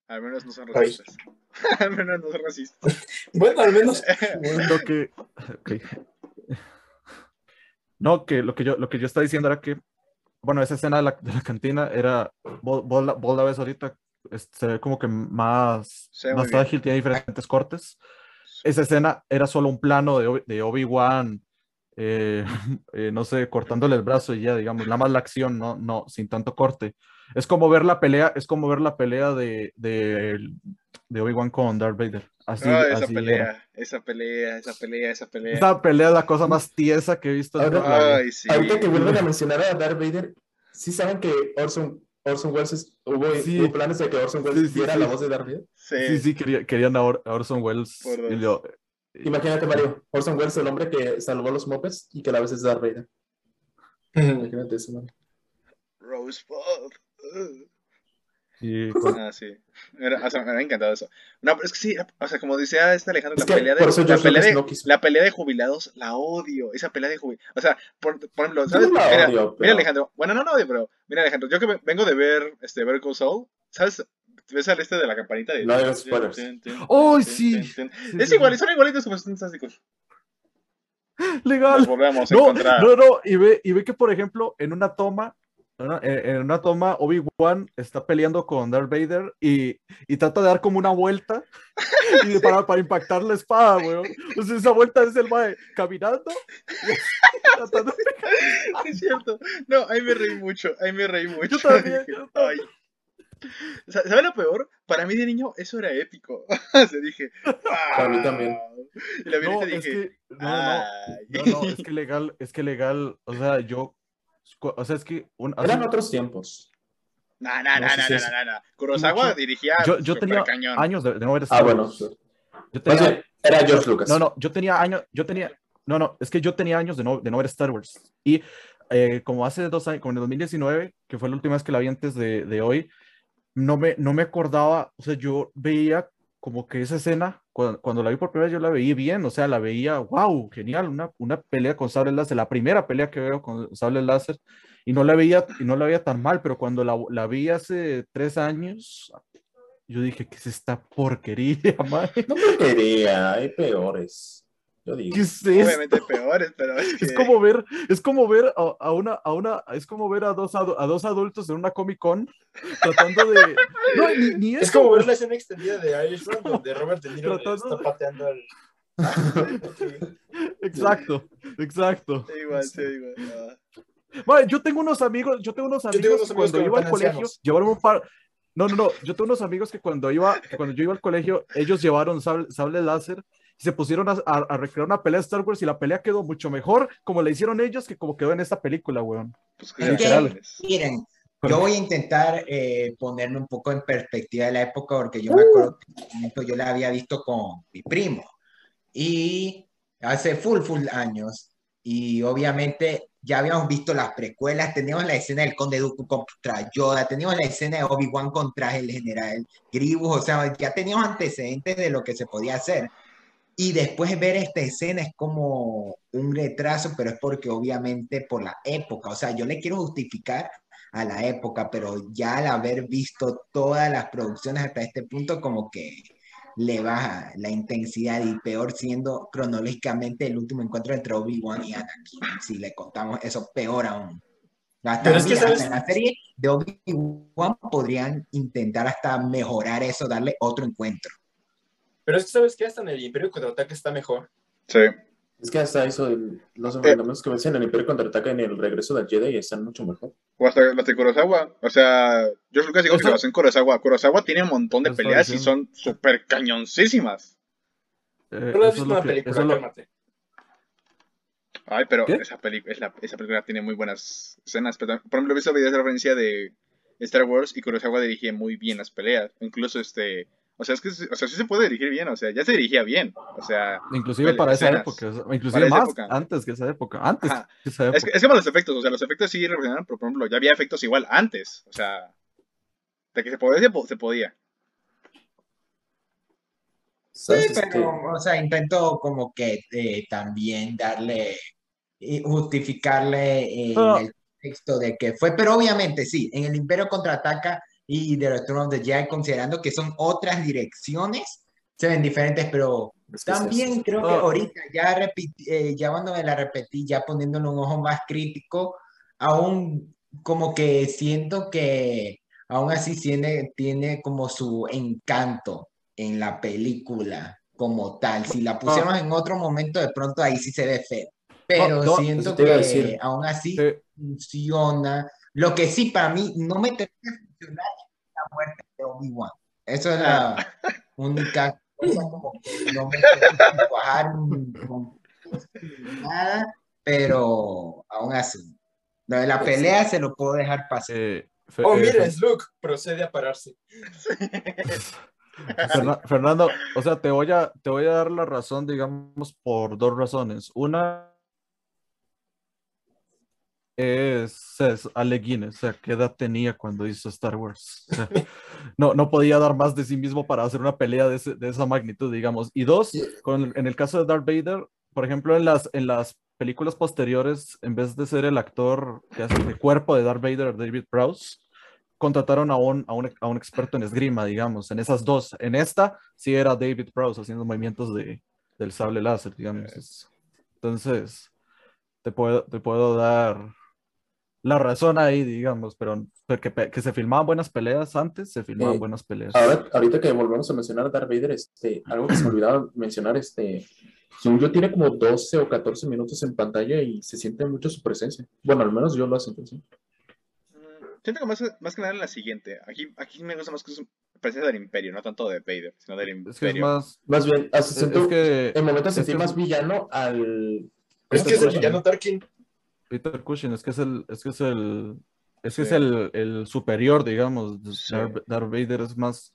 [SPEAKER 2] al menos no son racistas. al menos no son racistas.
[SPEAKER 6] Bueno, al menos.
[SPEAKER 3] lo que ok. no que lo que yo lo que yo estaba diciendo era que bueno esa escena de la, de la cantina era vos, vos la, vos la ves ahorita es- se ve como que más
[SPEAKER 2] muy
[SPEAKER 3] más ágil tiene diferentes cortes esa escena era solo un plano de, de Obi Wan eh, eh, no sé cortándole el brazo y ya digamos nada más la acción no no sin tanto corte es como ver la pelea es como ver la pelea de de, de Obi Wan con Darth Vader así,
[SPEAKER 2] Ah, esa
[SPEAKER 3] así
[SPEAKER 2] pelea,
[SPEAKER 3] era.
[SPEAKER 2] esa pelea, esa pelea, esa pelea.
[SPEAKER 3] Esa pelea es la cosa más tiesa que he visto
[SPEAKER 4] Ahora-.
[SPEAKER 2] Ay, sí.
[SPEAKER 4] Ahorita que vuelven a mencionar a Darth Vader, ¿sí saben que Orson, Orson Welles es- hubo,
[SPEAKER 3] Sí.
[SPEAKER 4] hubo planes de que Orson Welles
[SPEAKER 3] Sí, sí,
[SPEAKER 4] diera
[SPEAKER 3] sí.
[SPEAKER 4] la voz de Darth Vader?
[SPEAKER 2] Sí.
[SPEAKER 3] Sí, sí, quería- querían a, Or- a Orson Welles.
[SPEAKER 2] Por
[SPEAKER 3] y
[SPEAKER 2] dos.
[SPEAKER 4] Imagínate, Mario, Orson Welles, el hombre que salvó los mopeds y que a la vez es Darth Vader. Imagínate eso, Mario.
[SPEAKER 2] Rosebud.
[SPEAKER 3] Y con-
[SPEAKER 2] Ah, sí. Era- o sea, me ha encantado eso. No, pero es que sí, o sea, como decía este Alejandro,
[SPEAKER 4] Es
[SPEAKER 2] la pelea de,
[SPEAKER 4] por eso
[SPEAKER 2] la pelea de,
[SPEAKER 4] no
[SPEAKER 2] la pelea de jubilados la odio. Esa pelea de jubilados. O sea, por, por ejemplo, ¿sabes?
[SPEAKER 4] no la
[SPEAKER 2] mira,
[SPEAKER 4] odio,
[SPEAKER 2] mira,
[SPEAKER 4] pero-
[SPEAKER 2] Alejandro. Bueno, no, no odio, pero mira, Alejandro, yo que ve- vengo de ver este Better Call Saul, ¿sabes? ¿Ves al este de la campanita? De...
[SPEAKER 4] No hagas spoilers.
[SPEAKER 3] ¡Ay, sí!
[SPEAKER 2] Es igual, son igualitos como son fantásticos.
[SPEAKER 3] Legal.
[SPEAKER 2] Nos volvemos a
[SPEAKER 3] No,
[SPEAKER 2] encontrar.
[SPEAKER 3] no, no, y ve, y ve que, por ejemplo, en una toma, ¿no? en, una toma, Obi-Wan está peleando con Darth Vader y, y trata de dar como una vuelta y para, para impactar la espada, weón. O sea, esa vuelta es el mae caminando.
[SPEAKER 2] Es cierto. No, ahí me reí mucho, ahí me reí mucho.
[SPEAKER 3] Yo también,
[SPEAKER 2] Dije,
[SPEAKER 3] yo también.
[SPEAKER 2] "Ay". Sa- ¿Sabe lo peor? Para mí de niño eso era épico. O sea, dije,
[SPEAKER 4] Para mí también.
[SPEAKER 2] Y la vi
[SPEAKER 3] No,
[SPEAKER 2] y
[SPEAKER 3] es
[SPEAKER 2] dije,
[SPEAKER 3] que, no, no, no, no, es que legal, es que legal, o sea, yo, o sea, es que un,
[SPEAKER 4] Eran otros tiempos.
[SPEAKER 2] No, no, no,
[SPEAKER 4] No sé
[SPEAKER 2] no,
[SPEAKER 4] si
[SPEAKER 2] no, no, no. Kurosawa
[SPEAKER 3] Mucho-
[SPEAKER 2] dirigía
[SPEAKER 3] yo, yo tenía
[SPEAKER 2] supercañón.
[SPEAKER 3] años de, de no ver
[SPEAKER 4] Ah,
[SPEAKER 3] Star
[SPEAKER 4] bueno.
[SPEAKER 3] Yo
[SPEAKER 4] Más
[SPEAKER 3] tenía,
[SPEAKER 4] bien, era George Lucas.
[SPEAKER 3] No, no, yo tenía años, yo tenía, no, no, es que yo tenía años de no, de no ver Star Wars. Y eh, como hace dos años, como en el 2019, que fue la última vez que la vi antes de, de hoy, no me, no me acordaba, o sea, yo veía como que esa escena, cuando, cuando la vi por primera vez, yo la veía bien, o sea, la veía, wow, genial, una, una pelea con sable láser, la primera pelea que veo con sable láser, y no la veía, y no la veía tan mal, pero cuando la, la vi hace tres años, yo dije, ¿qué es esta porquería, man?
[SPEAKER 4] No porquería, hay peores. Yo digo.
[SPEAKER 3] ¿Qué es esto?
[SPEAKER 2] Obviamente peores, pero es que...
[SPEAKER 3] Es como ver, es como ver a, a una, a una, es como ver a dos, adu- a dos adultos en una Comic Con tratando de. No, ni, ni
[SPEAKER 6] Es como ver la escena extendida de Irishman donde Robert De Niro
[SPEAKER 3] Tratando
[SPEAKER 6] está
[SPEAKER 3] de-
[SPEAKER 6] pateando al.
[SPEAKER 3] Exacto, exacto.
[SPEAKER 2] Sí, igual, sí, igual.
[SPEAKER 3] Mae, yo tengo unos amigos, yo tengo unos amigos
[SPEAKER 6] tengo unos
[SPEAKER 3] que
[SPEAKER 6] amigos
[SPEAKER 3] cuando iba al colegio
[SPEAKER 6] ancianos.
[SPEAKER 3] llevaron un par. No, no, no. Yo tengo unos amigos que cuando iba, cuando yo iba al colegio, ellos llevaron sable, sable láser se pusieron a, a- a recrear una pelea de Star Wars y la pelea quedó mucho mejor como la hicieron ellos que como quedó en esta película, weón.
[SPEAKER 2] Pues
[SPEAKER 5] Es que,
[SPEAKER 3] Literal.
[SPEAKER 5] miren, yo voy a intentar eh, ponerme un poco en perspectiva de la época, porque yo me acuerdo que en momento yo la había visto con mi primo. Y hace full, full años. Y obviamente ya habíamos visto las precuelas, teníamos la escena del Conde Dooku contra Yoda, teníamos la escena de Obi-Wan contra el general Grievous, o sea, ya teníamos antecedentes de lo que se podía hacer. Y después ver esta escena es como un retraso, pero es porque obviamente por la época, o sea, yo le quiero justificar a la época, pero ya al haber visto todas las producciones hasta este punto, como que le baja la intensidad y peor siendo cronológicamente el último encuentro entre Obi-Wan y Anakin. Si le contamos eso, peor aún. Hasta,
[SPEAKER 6] Pero es que, ¿sabes?
[SPEAKER 5] hasta la serie de Obi-Wan podrían intentar hasta mejorar eso, darle otro encuentro.
[SPEAKER 6] Pero es que, ¿sabes qué? Hasta en el Imperio Contraataque está mejor.
[SPEAKER 2] Sí.
[SPEAKER 4] Es que hasta eso, el- los enfrentamientos que ves en el Imperio Contraataca en el regreso del Jedi están mucho mejor.
[SPEAKER 2] O hasta las de Kurosawa. O sea, yo creo que digo que
[SPEAKER 3] Eso-
[SPEAKER 2] se basó en Kurosawa. Kurosawa tiene un montón de
[SPEAKER 3] Eso
[SPEAKER 2] peleas y son súper cañoncísimas.
[SPEAKER 3] Eh,
[SPEAKER 6] No la has visto
[SPEAKER 3] lo
[SPEAKER 6] una
[SPEAKER 3] que-
[SPEAKER 6] película,
[SPEAKER 3] lo-.
[SPEAKER 2] Ay, pero esa, peli es la- esa película tiene muy buenas escenas. Pero, por ejemplo, he visto videos de referencia de Star Wars y Kurosawa dirigía muy bien las peleas. Incluso este. O sea, es que o sea, sí se puede dirigir bien. O sea, ya se dirigía bien. O sea,
[SPEAKER 3] Inclusive para esa
[SPEAKER 2] escenas.
[SPEAKER 3] época, o sea, inclusive
[SPEAKER 2] Para esa
[SPEAKER 3] más
[SPEAKER 2] época.
[SPEAKER 3] antes que esa época, antes
[SPEAKER 2] Ajá.
[SPEAKER 3] que esa
[SPEAKER 2] es,
[SPEAKER 3] época.
[SPEAKER 2] que- es como los efectos. O sea, los efectos sí revolucionaron, pero por ejemplo, ya había efectos igual antes. O sea, de que se podía, se po- se podía.
[SPEAKER 5] Sí, pero, o sea, intento como que eh, también darle y justificarle eh, el texto de que fue, pero obviamente sí, en el Imperio contraataca y The Return of the Jedi, considerando que son otras direcciones, se ven diferentes, pero también creo que
[SPEAKER 3] Ah.
[SPEAKER 5] ahorita, ya, eh, ya cuando me la repetí, ya poniéndole un ojo más crítico, aún como que siento que aún así tiene, tiene como su encanto en la película como tal. Si la pusiéramos en otro momento, de pronto ahí sí se ve feo. Pero
[SPEAKER 3] No,
[SPEAKER 5] siento que aún así
[SPEAKER 3] Eh,
[SPEAKER 5] funciona. Lo que sí para mí no me termina es la muerte de Obi-Wan. Eso es la única cosa como que no me puede cuajar con nada, pero aún así. Lo de la pelea se lo puedo dejar pasar.
[SPEAKER 3] eh,
[SPEAKER 6] Oh,
[SPEAKER 3] eh,
[SPEAKER 6] mira,
[SPEAKER 3] fe-
[SPEAKER 6] Slug procede a pararse.
[SPEAKER 3] Ferna- Fernando, o sea, te voy a, te voy a dar la razón, digamos, por dos razones. Una es, es Alec Guinness, o sea, ¿qué edad tenía cuando hizo Star Wars? O sea, no, no podía dar más de sí mismo para hacer una pelea de, ese- de esa magnitud, digamos. Y dos, con, en el caso de Darth Vader, por ejemplo, en las, en las películas posteriores, en vez de ser el actor que hace el cuerpo de Darth Vader, David Prowse, contrataron a un, a un, a un experto en esgrima, digamos, en esas dos. En esta sí era David Prowse haciendo movimientos de, del sable láser, digamos. Es- Entonces, te puedo, te puedo dar la razón ahí, digamos, pero porque pe- que se filmaban buenas peleas antes, se filmaban
[SPEAKER 4] Eh,
[SPEAKER 3] buenas peleas.
[SPEAKER 4] Ahora, ahorita que volvemos a mencionar a Darth Vader, este, algo que se me olvidaba mencionar, este, según yo tiene como 12 o 14 minutos en pantalla y se siente mucho su presencia. Bueno, al menos yo lo siento así.
[SPEAKER 2] Mm, Siento que más, más que nada en la siguiente. Aquí, aquí me gusta más que su presencia del Imperio, no tanto de Vader, sino del
[SPEAKER 3] Es que es
[SPEAKER 2] Imperio.
[SPEAKER 3] más,
[SPEAKER 4] Más bien, hasta
[SPEAKER 3] es,
[SPEAKER 4] siento,
[SPEAKER 3] es que
[SPEAKER 4] en momentos sentí
[SPEAKER 3] que-
[SPEAKER 4] más villano al...
[SPEAKER 6] Es que es el villano Tarkin.
[SPEAKER 3] Peter Cushing, es que es el, es que es el, es que es el, el superior, digamos.
[SPEAKER 2] Sí.
[SPEAKER 3] Darth, Darth Vader es más.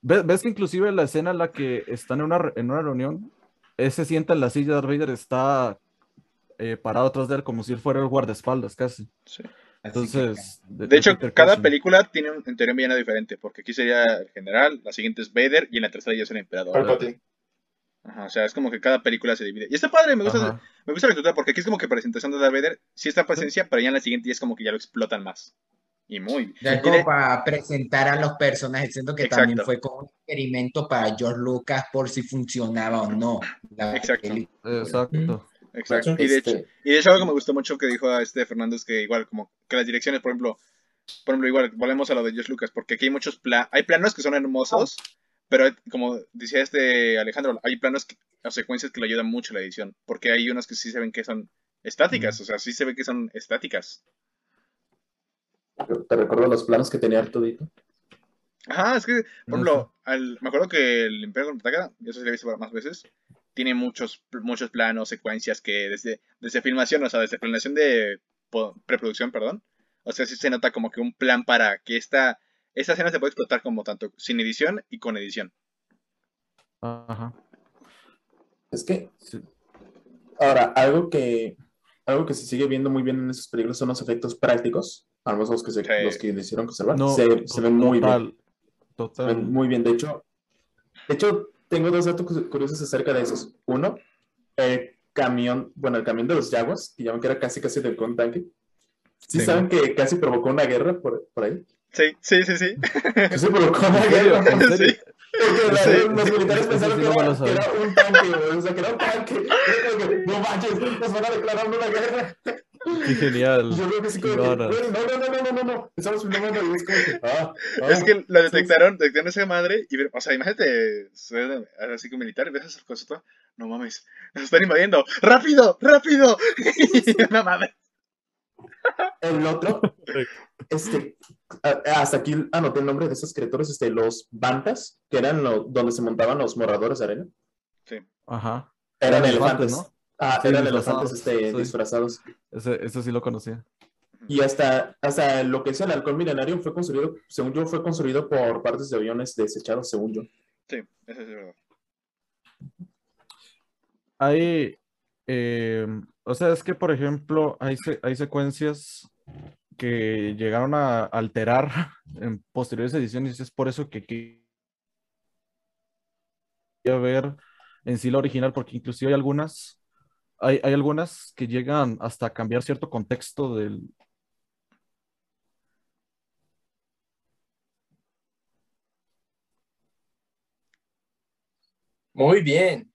[SPEAKER 3] ¿Ves, ves que inclusive la escena en la que están en una, en una reunión, él se sienta en la silla, Darth Vader está eh, parado atrás de él como si él fuera el guardaespaldas casi.
[SPEAKER 2] Sí.
[SPEAKER 5] Así que,
[SPEAKER 3] Entonces, de,
[SPEAKER 2] De
[SPEAKER 3] de
[SPEAKER 2] hecho,
[SPEAKER 3] Peter
[SPEAKER 2] cada
[SPEAKER 3] Cushing.
[SPEAKER 2] película tiene un, en teoría un villano diferente, porque aquí sería el general, la siguiente es Vader y en la tercera ya es el emperador.
[SPEAKER 6] Palpatine.
[SPEAKER 2] Ajá, o sea, es como que cada película se divide. Y está padre, me gusta,
[SPEAKER 3] Ajá.
[SPEAKER 2] me gusta la estructura porque aquí es como que presentación de Darth Vader, sí está presencia, pero ya en la siguiente ya es como que ya lo explotan más. Y muy.
[SPEAKER 5] Ya
[SPEAKER 2] y
[SPEAKER 5] como
[SPEAKER 2] de-
[SPEAKER 5] para presentar a los personajes, siento que
[SPEAKER 2] Exacto.
[SPEAKER 5] también fue como un experimento para George Lucas por si funcionaba o no. la
[SPEAKER 2] Exacto.
[SPEAKER 5] película.
[SPEAKER 3] Exacto.
[SPEAKER 2] Exacto. Y de hecho,
[SPEAKER 4] Este,
[SPEAKER 2] Y de hecho algo que me gustó mucho que dijo a este Fernando es que igual como que las direcciones, por ejemplo, por ejemplo, igual volvemos a lo de George Lucas, porque aquí hay muchos planos, hay planos que son hermosos, pero como decía este Alejandro, hay planos que- o secuencias que le ayudan mucho a la edición, porque hay unos que sí se ven que son estáticas, o sea, sí se ve que son estáticas.
[SPEAKER 4] te recuerdo los planos que tenía Artudito.
[SPEAKER 2] Ajá, es que, por ejemplo, al- me acuerdo que el Imperio Contraataca, eso sí lo he visto más veces, tiene muchos, muchos planos, secuencias que desde, desde filmación, o sea, desde planeación de po- preproducción, perdón, o sea, sí se nota como que un plan para que esta, esta escena se pueda explotar como tanto sin edición y con edición.
[SPEAKER 3] Ajá.
[SPEAKER 4] Es que,
[SPEAKER 3] Sí.
[SPEAKER 4] ahora, algo que, algo que se sigue viendo muy bien en esas películas son los efectos prácticos, al menos los que, se,
[SPEAKER 2] Sí.
[SPEAKER 4] los que decidieron conservar.
[SPEAKER 3] No,
[SPEAKER 4] se, se ven muy bien.
[SPEAKER 3] total,
[SPEAKER 4] Se
[SPEAKER 3] Total.
[SPEAKER 4] ven muy bien. De hecho, de hecho, tengo dos datos curiosos acerca de esos. Uno, el camión, bueno, el camión de los Jaguars, que llaman que era casi casi del con tanque. ¿Sí,
[SPEAKER 3] Sí.
[SPEAKER 4] saben que casi provocó una guerra por, por ahí?
[SPEAKER 2] Sí, sí, sí, sí.
[SPEAKER 4] Se provocó una
[SPEAKER 3] ¿En serio?
[SPEAKER 4] guerra.
[SPEAKER 3] ¿En serio?
[SPEAKER 4] Porque
[SPEAKER 3] Sí,
[SPEAKER 4] los militares pensaron
[SPEAKER 3] sí
[SPEAKER 4] que,
[SPEAKER 3] no
[SPEAKER 4] era, era un tanque, güey. O sea, que era un tanque. Que, no manches, nos van a declarar una guerra.
[SPEAKER 3] Qué genial.
[SPEAKER 4] Yo creo que sí, como que, no, no, no, no, no, no, no. Estamos filmando y es como que, ah, ah.
[SPEAKER 2] Es que lo detectaron, detectaron esa madre y, o sea, imagínate, ser así que militar y ves esas cosas, todo, no mames, nos están invadiendo, rápido, rápido, una madre.
[SPEAKER 4] El otro, este, hasta aquí anoté el nombre de esas criaturas, este, los bantas, que eran lo- donde se montaban los moradores de arena.
[SPEAKER 3] Ajá.
[SPEAKER 4] Eran
[SPEAKER 3] Eran
[SPEAKER 4] elefantes.
[SPEAKER 3] ¿no?
[SPEAKER 4] Ah,
[SPEAKER 3] Sí,
[SPEAKER 4] eran elefantes este,
[SPEAKER 3] sí.
[SPEAKER 4] disfrazados.
[SPEAKER 3] Ese, ese sí lo conocía.
[SPEAKER 4] Y hasta, hasta lo que es el halcón milenario fue construido, según yo, fue construido por partes de aviones desechados, según yo.
[SPEAKER 2] Sí, eso es verdad.
[SPEAKER 3] Hay, eh, o sea, es que, por ejemplo, hay, hay secuencias que llegaron a alterar en posteriores ediciones es por eso que quería ver en sí la original, porque inclusive hay algunas, hay, hay algunas que llegan hasta cambiar cierto contexto del...
[SPEAKER 6] Muy bien.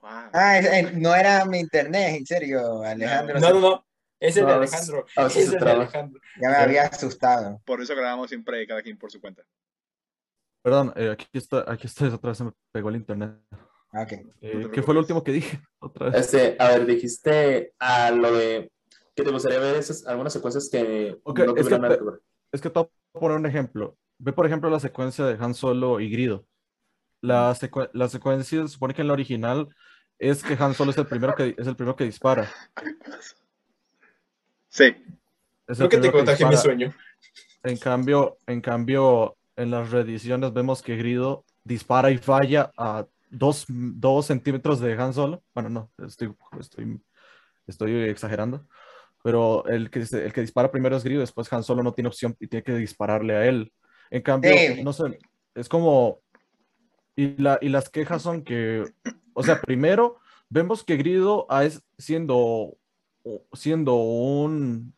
[SPEAKER 2] Wow.
[SPEAKER 5] Ah, eh, no era mi internet, en serio, Alejandro.
[SPEAKER 6] No, no, no. Es el de
[SPEAKER 4] No,
[SPEAKER 6] Alejandro. Es de. Alejandro.
[SPEAKER 5] Ya me había asustado.
[SPEAKER 2] Por eso grabamos siempre cada quien por su cuenta.
[SPEAKER 3] Perdón, eh, aquí está, aquí está, otra vez se me pegó el internet.
[SPEAKER 5] Ah, Ok.
[SPEAKER 3] Eh,
[SPEAKER 2] te
[SPEAKER 3] ¿qué fue lo último que dije? Otra vez.
[SPEAKER 4] Este, a ver, dijiste a lo de que te gustaría ver esas, algunas secuencias que
[SPEAKER 3] Ok,
[SPEAKER 4] no
[SPEAKER 3] es que te-. Es que te voy a poner un ejemplo. Ve, por ejemplo, la secuencia de Han Solo y Grido. La, secue- la secuencia se supone que en la original es que Han Solo es el primero que, es el primero que dispara.
[SPEAKER 2] Sí,
[SPEAKER 3] Es
[SPEAKER 6] Creo que te contagié mi sueño.
[SPEAKER 3] En cambio, en cambio, en las reediciones vemos que Grido dispara y falla a dos, dos centímetros de Han Solo. Bueno, no, estoy, estoy, estoy exagerando. Pero el que, el que dispara primero es Grievous, después Han Solo no tiene opción y tiene que dispararle a él. En cambio,
[SPEAKER 5] Sí.
[SPEAKER 3] no sé, es como... Y, la, y las quejas son que, o sea, primero vemos que Grido es siendo, siendo un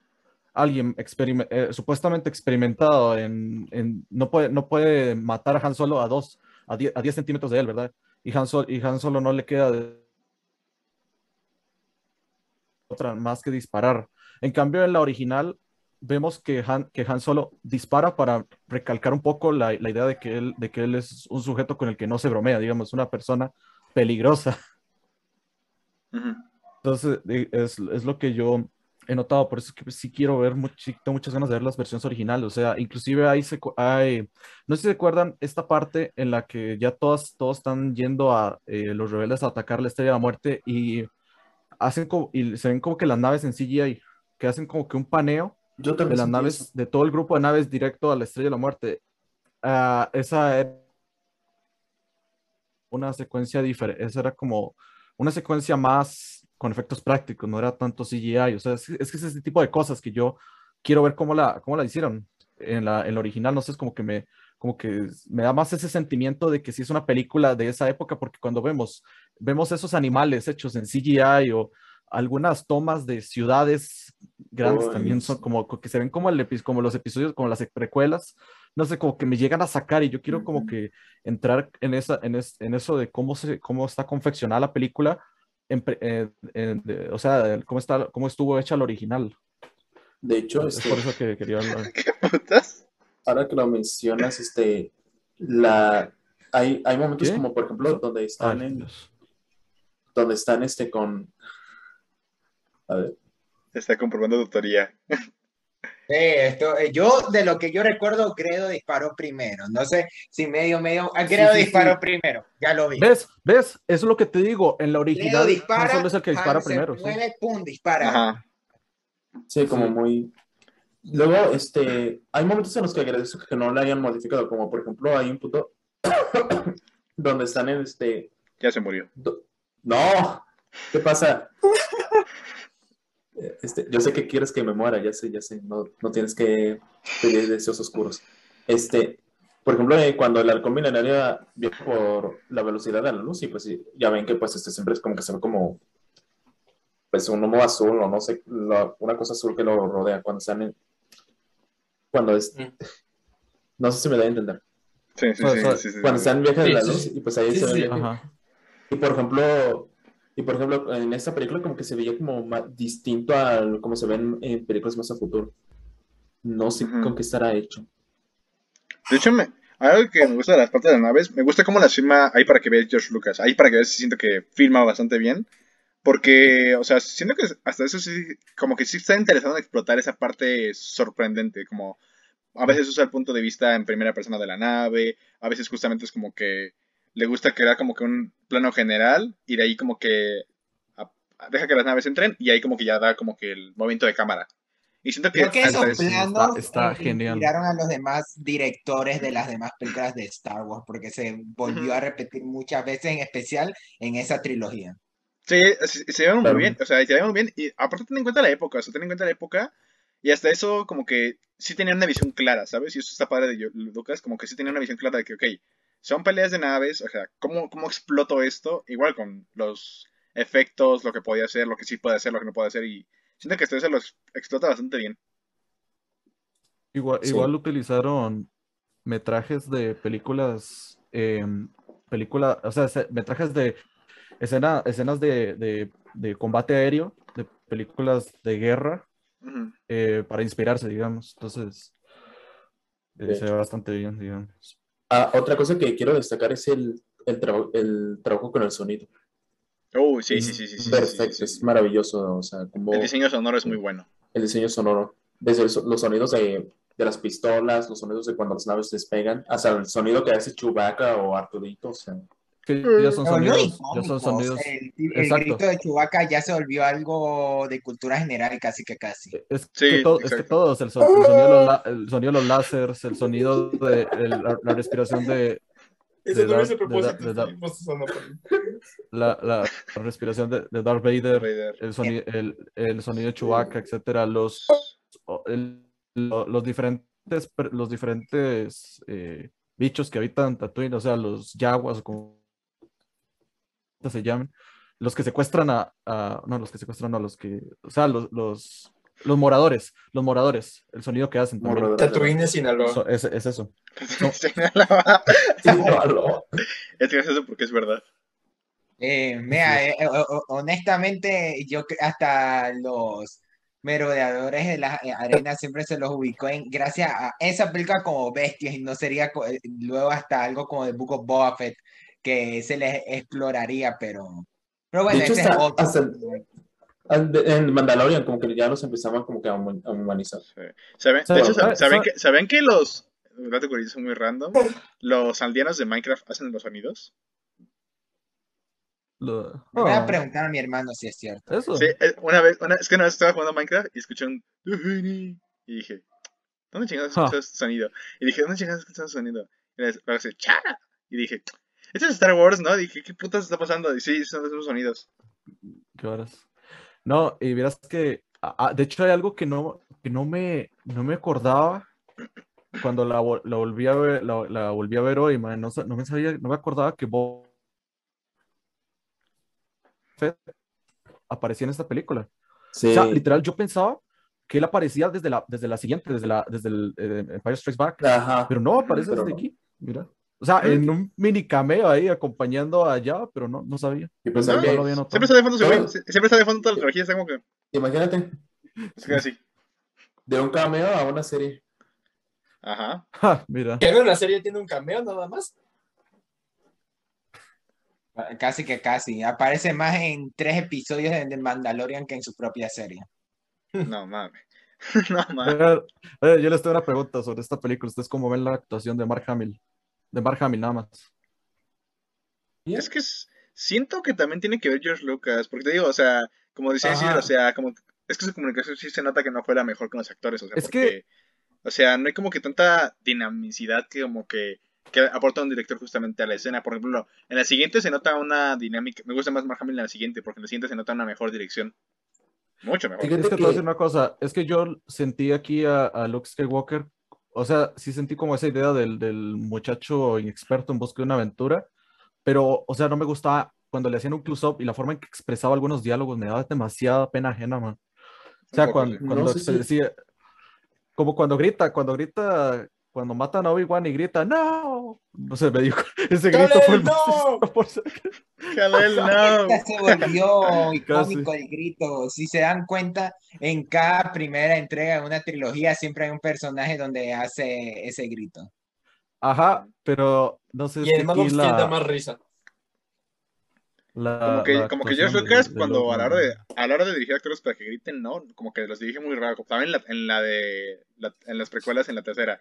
[SPEAKER 3] alguien eh, supuestamente experimentado en, no, puede, no puede matar a Han Solo a dos, a 10, a 10 centímetros de él, ¿verdad? Y Han, Solo, no le queda otra más que disparar. En cambio, en la original vemos que Han, que Han Solo dispara para recalcar un poco la, la idea de que, él, de que él es un sujeto con el que no se bromea, digamos, una persona peligrosa. Entonces, eh, es, es lo que yo he notado, por eso es que sí quiero ver, tengo muchas ganas de ver las versiones originales, o sea, inclusive hay, secu- hay no sé si se acuerdan esta parte en la que ya todos, todos están yendo a eh, los rebeldes a atacar la Estrella de la Muerte y hacen como, y se ven como que las naves en CGI, que hacen como que un paneo
[SPEAKER 4] Yo
[SPEAKER 3] de las naves,
[SPEAKER 4] eso.
[SPEAKER 3] de todo el grupo de naves directo a la Estrella de la Muerte. Ah, esa era una secuencia diferente, esa era como una secuencia más con efectos prácticos, no era tanto CGI, o sea, es, es que es ese tipo de cosas que yo quiero ver cómo la, cómo la hicieron en la, en la original, no sé, es como que me, como que me da más ese sentimiento de que sí es una película de esa época, porque cuando vemos, vemos esos animales hechos en CGI o algunas tomas de ciudades grandes
[SPEAKER 4] Ay,
[SPEAKER 3] también son como que se ven como, el como los episodios, como las precuelas, no sé, como que me llegan a sacar y yo quiero como que entrar en, esa, en, es- en eso de cómo, se, cómo está confeccionada la película, en eh, en- de- o sea, cómo, está, cómo estuvo hecha la original.
[SPEAKER 4] De hecho,
[SPEAKER 3] Es
[SPEAKER 4] este,
[SPEAKER 3] por eso que quería hablar.
[SPEAKER 2] ¿Qué putas?
[SPEAKER 4] ahora que lo mencionas, este, la, hay, hay momentos
[SPEAKER 3] ¿Qué?
[SPEAKER 4] como, por ejemplo, donde están
[SPEAKER 3] Ay,
[SPEAKER 4] en,
[SPEAKER 3] Dios.
[SPEAKER 4] donde están este con, a ver,
[SPEAKER 2] Está comprobando tu teoría.
[SPEAKER 5] Sí, esto, eh, yo de lo que yo recuerdo, Gredo disparó primero. No sé si medio, medio. ah, Gredo
[SPEAKER 3] sí, sí.
[SPEAKER 5] disparó primero, ya lo vi.
[SPEAKER 3] ¿Ves? ¿Ves? Eso es lo que te digo. En la original,
[SPEAKER 5] dispara,
[SPEAKER 3] Solo es el que dispara
[SPEAKER 5] Han se
[SPEAKER 3] primero. sí.
[SPEAKER 5] mueve, pum, dispara.
[SPEAKER 2] Ajá.
[SPEAKER 4] sí, como
[SPEAKER 3] Sí.
[SPEAKER 4] muy, luego, este, hay momentos en los que agradezco que no la hayan modificado, como por ejemplo, hay un punto donde están en este,
[SPEAKER 2] Ya se murió.
[SPEAKER 4] do- no, ¿qué pasa? Este, yo sé que quieres que me muera, ya sé, ya sé, no, no tienes que pedir deseos oscuros. Este, por ejemplo, eh, cuando el halcón milenario viaja por la velocidad de la luz, y pues ya ven que pues este siempre es como que se ve como pues un humo azul o no sé, la- una cosa azul que lo rodea cuando están en, cuando es,
[SPEAKER 6] Mm.
[SPEAKER 4] no sé si me da a entender,
[SPEAKER 2] Sí, sí,
[SPEAKER 3] O
[SPEAKER 2] sí,
[SPEAKER 3] sea,
[SPEAKER 2] sí, sí, sí,
[SPEAKER 4] cuando
[SPEAKER 2] sí.
[SPEAKER 4] están en viaje de la luz,
[SPEAKER 6] sí.
[SPEAKER 4] y pues ahí
[SPEAKER 6] Sí,
[SPEAKER 4] se ve. Y por ejemplo, y por ejemplo, en esta película como que se veía como más distinto a como se ven en películas más a futuro. No sé
[SPEAKER 2] Ujú.
[SPEAKER 4] con qué estará hecho.
[SPEAKER 2] De hecho, me, algo que me gusta de las partes de las naves, me gusta cómo las filma ahí para que veas George Lucas. Ahí para que veas, siento que filma bastante bien. Porque, o sea, siento que hasta eso sí, como que sí está interesado en explotar esa parte sorprendente, como a veces usa el punto de vista en primera persona de la nave, a veces justamente es como que le gusta crear como que un plano general y de ahí como que a- deja que las naves entren y ahí como que ya da como que el movimiento de cámara. Y siento que
[SPEAKER 5] Creo que esos
[SPEAKER 2] eso-
[SPEAKER 5] planos
[SPEAKER 3] está genial.
[SPEAKER 5] inspiraron a los demás directores de las demás películas de Star Wars, porque se volvió
[SPEAKER 2] Ujú.
[SPEAKER 5] a repetir muchas veces, en especial en esa trilogía.
[SPEAKER 2] Sí, se, se llevan
[SPEAKER 4] Claro.
[SPEAKER 2] muy bien, o sea, se llevan muy bien. Y aparte ten en cuenta la época, o sea, ten en cuenta la época. Y hasta eso como que sí tenían una visión clara, ¿sabes? Y eso está padre de Lucas, como que sí tenía una visión clara de que, ok, son peleas de naves, o sea, ¿cómo, cómo exploto esto? Igual con los efectos, lo que podía hacer, lo que sí puede hacer, lo que no puede hacer. Y siento que hasta eso lo ex- explota bastante bien.
[SPEAKER 3] Igual,
[SPEAKER 4] Sí.
[SPEAKER 3] igual utilizaron metrajes de películas, em, película, o sea, se- metrajes de escena, escenas de, de- de combate aéreo, de películas de guerra, eh, para inspirarse, digamos. Entonces, eh, se ve bastante bien, digamos.
[SPEAKER 4] Ah, otra cosa que quiero destacar es el, el, traba- el trabajo con el sonido.
[SPEAKER 2] Oh, sí, sí, sí, sí,
[SPEAKER 4] Perfecto,
[SPEAKER 2] sí, sí.
[SPEAKER 4] es maravilloso. O sea, como
[SPEAKER 2] El diseño sonoro es muy bueno.
[SPEAKER 4] el diseño sonoro, desde el los sonidos de, de las pistolas, los sonidos de cuando las naves despegan, hasta el sonido que hace Chewbacca o Arturito. O sea,
[SPEAKER 3] Que ya son
[SPEAKER 5] Se volvió
[SPEAKER 3] sonidos, ya
[SPEAKER 5] icónico,
[SPEAKER 3] son sonidos.
[SPEAKER 5] El, el
[SPEAKER 3] Exacto.
[SPEAKER 5] grito de Chewbacca ya se volvió algo de cultura general, casi que casi.
[SPEAKER 3] Es
[SPEAKER 2] Sí,
[SPEAKER 3] que, to- es que todos, el, son- el sonido de los la- el sonido de los láseres, el sonido de el- la, la respiración de,
[SPEAKER 6] Ese
[SPEAKER 3] de
[SPEAKER 6] no es el
[SPEAKER 3] Darth- de
[SPEAKER 6] propósito.
[SPEAKER 3] La, la respiración de, de Darth Vader,
[SPEAKER 2] Vader.
[SPEAKER 3] el sonido, el, el sonido de Chewbacca, etcétera, los, los diferentes, los diferentes eh, bichos que habitan Tatooine, o sea, los yaguas, o se llaman, los que secuestran a, a- no, los que secuestran a los que, o sea, los, los, los moradores, los moradores, el sonido que hacen.
[SPEAKER 4] Moradores.
[SPEAKER 6] Tatooine, Sinaloa.
[SPEAKER 3] So- es, es eso.
[SPEAKER 4] Sinaloa.
[SPEAKER 2] es gracioso porque es verdad.
[SPEAKER 5] Eh, mira, eh, honestamente, yo hasta los merodeadores de las eh, arenas siempre se los ubicó en, gracias a esa película como bestias y no sería eh, luego hasta algo como de Book of Boba Fett que se les exploraría, pero, pero bueno,
[SPEAKER 4] De hecho,
[SPEAKER 5] ese es
[SPEAKER 4] hasta-
[SPEAKER 5] otro.
[SPEAKER 4] hasta- En Mandalorian, como que ya los empezaban como que a hum- a humanizar.
[SPEAKER 2] Sí. ¿Saben, de hecho, ¿saben, que, ¿saben que los... Un dato curioso muy random. Los aldeanos de Minecraft hacen los sonidos.
[SPEAKER 3] Lo-
[SPEAKER 5] Voy a
[SPEAKER 3] Ah,
[SPEAKER 5] preguntar a mi hermano si es cierto.
[SPEAKER 3] eso.
[SPEAKER 2] Sí, eh, una vez, una, es que una vez estaba jugando Minecraft y escuché un... Y dije, ¿dónde chingados
[SPEAKER 3] Ah.
[SPEAKER 2] escuchas ese sonido? Y dije, ¿dónde chingados escuchas sonido? Y luego hace, ¡cha! Y dije, esto es Star Wars, ¿no? dije, ¿qué putas está pasando? Y sí, son esos sonidos.
[SPEAKER 3] Qué horas. No, y verás que, ah, de hecho hay algo que no, que no me, no me acordaba cuando la, la volví a ver, la, la volví a ver hoy, man, no, no me sabía, no me acordaba que Fett aparecía en esta película.
[SPEAKER 4] Sí.
[SPEAKER 3] O sea, literal, yo pensaba que él aparecía desde la, desde la siguiente, desde la, desde el eh, Empire Strikes Back,
[SPEAKER 4] Ajá.
[SPEAKER 3] pero no, aparece
[SPEAKER 4] Pero
[SPEAKER 3] desde
[SPEAKER 4] no.
[SPEAKER 3] aquí, mira. O sea, en un mini cameo ahí acompañando allá, pero no, no sabía.
[SPEAKER 4] Y pensar
[SPEAKER 2] No,
[SPEAKER 3] No lo había notado.
[SPEAKER 2] Siempre está de fondo, sie- siempre está de fondo toda la trilogía, está como que...
[SPEAKER 4] imagínate,
[SPEAKER 2] Es que así.
[SPEAKER 4] de un cameo a una serie.
[SPEAKER 2] Ajá.
[SPEAKER 3] Ja, mira.
[SPEAKER 6] Que la serie tiene un cameo nada más.
[SPEAKER 5] Casi que casi. Aparece más en tres episodios de, Mandalorian que en su propia serie.
[SPEAKER 2] No mames. no mames.
[SPEAKER 3] Yo les tengo una pregunta sobre esta película. ¿Ustedes cómo ven la actuación de Mark Hamill? De Mark Hamill nada más.
[SPEAKER 2] Es que es- siento que también tiene que ver George Lucas, porque te digo, o sea, como decía. Isidro, o sea, como es que su comunicación sí se nota que no fue la mejor con los actores, o sea,
[SPEAKER 3] Es
[SPEAKER 2] porque, o sea, no hay como que tanta dinamicidad que como que, que aporta un director justamente a la escena. Por ejemplo, en la siguiente se nota una dinámica, me gusta más Mark Hamill en la siguiente, porque en la siguiente se nota una mejor dirección. Mucho mejor.
[SPEAKER 4] Fíjate
[SPEAKER 3] Es que te
[SPEAKER 4] que-
[SPEAKER 3] voy a decir una cosa. Es que yo sentí aquí a, a Luke Skywalker. O sea, sí sentí como esa idea del, del muchacho inexperto en busca de una aventura. Pero, o sea, no me gustaba cuando le hacían un close-up y la forma en que expresaba algunos diálogos me daba demasiada pena ajena, man. O sea, cuando, cuando
[SPEAKER 4] No
[SPEAKER 3] decía, como cuando grita, cuando grita, cuando matan a Obi-Wan y grita, ¡No! No sé, me dijo, ese grito fue el más
[SPEAKER 6] ¡Kal-El,
[SPEAKER 3] por-
[SPEAKER 2] Kal-El, no.
[SPEAKER 5] Se volvió icónico el grito. Si se dan cuenta, en cada primera entrega de una trilogía siempre hay un personaje donde hace ese grito.
[SPEAKER 3] Ajá, pero no sé
[SPEAKER 6] Y
[SPEAKER 3] si
[SPEAKER 6] el
[SPEAKER 3] aquí
[SPEAKER 6] of Steel da
[SPEAKER 3] la,
[SPEAKER 6] más risa.
[SPEAKER 3] la-
[SPEAKER 2] Como que,
[SPEAKER 3] la
[SPEAKER 2] como que George Lucas,
[SPEAKER 3] de
[SPEAKER 2] cuando a la
[SPEAKER 3] no.
[SPEAKER 2] hora de, a la hora de dirigir actores para que griten, no, como que los dirige muy raro. También en la, en la de, la- en las precuelas, en la tercera.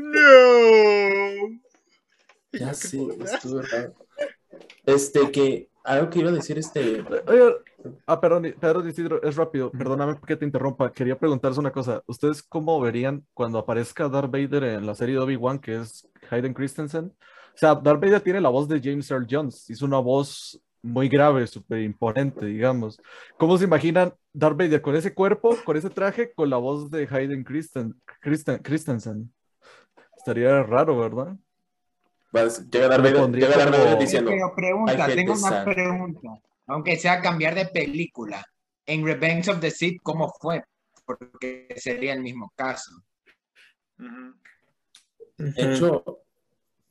[SPEAKER 2] ¡No!
[SPEAKER 4] Ya
[SPEAKER 2] ¿qué
[SPEAKER 4] sí,
[SPEAKER 2] putas?
[SPEAKER 4] estuvo raro. Este, que algo que iba a decir, este,
[SPEAKER 3] Oye, ah, perdón, perdón, Isidro, es rápido, perdóname que te interrumpa. Quería preguntarles una cosa. ¿Ustedes cómo verían cuando aparezca Darth Vader en la serie de Obi-Wan, que es Hayden Christensen? O sea, Darth Vader tiene la voz de James Earl Jones, hizo una voz muy grave, súper imponente, digamos. ¿Cómo se imaginan Darth Vader con ese cuerpo, con ese traje, con la voz de Hayden Christen, Christen- Christensen? Estaría raro, ¿verdad?
[SPEAKER 4] va a- llega Darth Vader, diciendo,
[SPEAKER 5] Pero pregunta,
[SPEAKER 4] "I hate
[SPEAKER 5] tengo
[SPEAKER 4] the
[SPEAKER 5] una
[SPEAKER 4] sun".
[SPEAKER 5] pregunta. Aunque sea cambiar de película, en Revenge of the Sith, ¿cómo fue? Porque sería el mismo caso.
[SPEAKER 4] De hecho,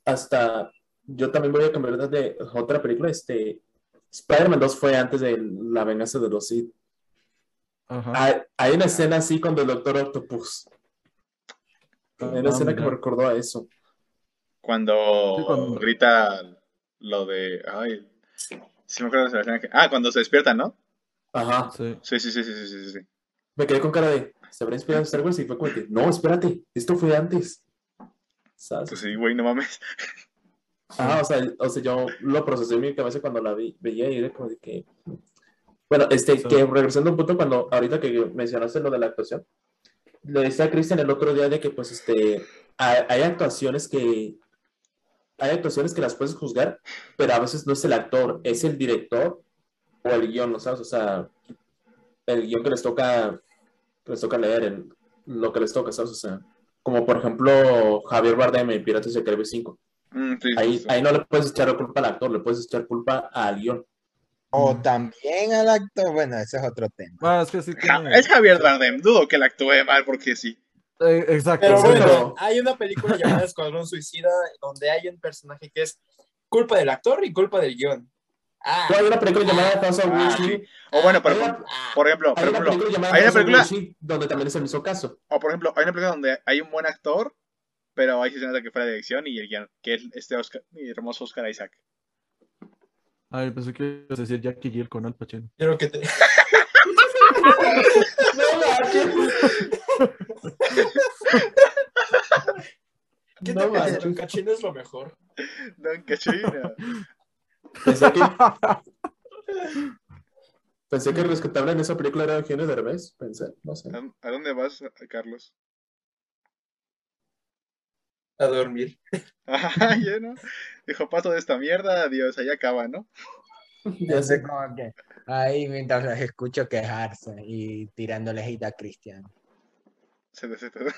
[SPEAKER 4] hasta yo también voy a cambiar de otra película. Este, Spider-Man 2 fue antes de La venganza de los Sith.
[SPEAKER 3] Ajá.
[SPEAKER 4] Hay, hay una escena así con el Doctor Octopus. Hay una
[SPEAKER 3] Ah,
[SPEAKER 4] escena que me recordó a eso.
[SPEAKER 2] Cuando,
[SPEAKER 3] Sí, cuando-
[SPEAKER 2] grita lo de. Ay, sí me acuerdo de la escena que. Ah, cuando se despierta, ¿no?
[SPEAKER 4] Ajá.
[SPEAKER 3] Sí.
[SPEAKER 2] Sí, sí, sí, sí, sí, sí. sí.
[SPEAKER 4] Me quedé con cara de, ¿se habrá inspirado en Star Wars? Y fue como que, no, espérate, esto fue antes. ¿Sabes?
[SPEAKER 2] Pues sí, güey, no mames.
[SPEAKER 4] Ah, o sea, o sea, yo lo procesé en mi cabeza cuando la vi, veía y era como de que... Bueno, este,
[SPEAKER 3] Sí.
[SPEAKER 4] que regresando a un punto cuando, ahorita que mencionaste lo de la actuación, le decía Cristian el otro día de que, pues, este, hay, hay actuaciones que, hay actuaciones que las puedes juzgar, pero a veces no es el actor, es el director o el guion, ¿no sabes? O sea, el guion que les toca, que les toca leer, el- lo que les toca, ¿sabes? O sea, como por ejemplo Javier Bardem en Piratas del Caribe 5.
[SPEAKER 2] Mm, sí,
[SPEAKER 4] Ahí, ahí no le puedes echar la culpa al actor, le puedes echar culpa al guion.
[SPEAKER 5] O también al actor, bueno, ese es otro tema.
[SPEAKER 3] Ah, es que sí
[SPEAKER 2] Ja-
[SPEAKER 3] tiene-
[SPEAKER 2] es Javier Bardem, dudo que la actúe mal porque sí.
[SPEAKER 3] Eh, exacto.
[SPEAKER 6] Pero
[SPEAKER 3] sí.
[SPEAKER 6] bueno, hay una película llamada Escuadrón Suicida donde hay un personaje que es culpa del actor y culpa del guion. Ah,
[SPEAKER 4] No, hay una película llamada House of
[SPEAKER 2] Ah, sí. O bueno, por
[SPEAKER 4] una-
[SPEAKER 2] por ejemplo, por
[SPEAKER 4] Hay una película
[SPEAKER 2] hay una
[SPEAKER 4] of donde también es el mismo caso.
[SPEAKER 2] o por ejemplo, hay una película donde hay un buen actor, pero hay escenas de que fuera de dirección y el guion, que es este Oscar, mi hermoso Oscar Isaac.
[SPEAKER 3] Ay, pensé que ibas a decir Jackie Jill con Al Pacino.
[SPEAKER 6] quiero que te... ¿Qué te
[SPEAKER 4] No
[SPEAKER 6] pasa? Don Cachino es lo mejor.
[SPEAKER 2] Don Cachino.
[SPEAKER 4] Pensé que, pensé que el rescatable en esa película era Eugenio Derbez. Pensé, no sé.
[SPEAKER 2] ¿A a dónde vas, Carlos?
[SPEAKER 6] A dormir.
[SPEAKER 2] Ajá, ya no. Dijo, paso de esta mierda, adiós, ahí acaba, ¿no?
[SPEAKER 4] Ya sé.
[SPEAKER 5] Como que ahí mientras los escucho quejarse y tirándole hate a Cristian.
[SPEAKER 2] Se desete.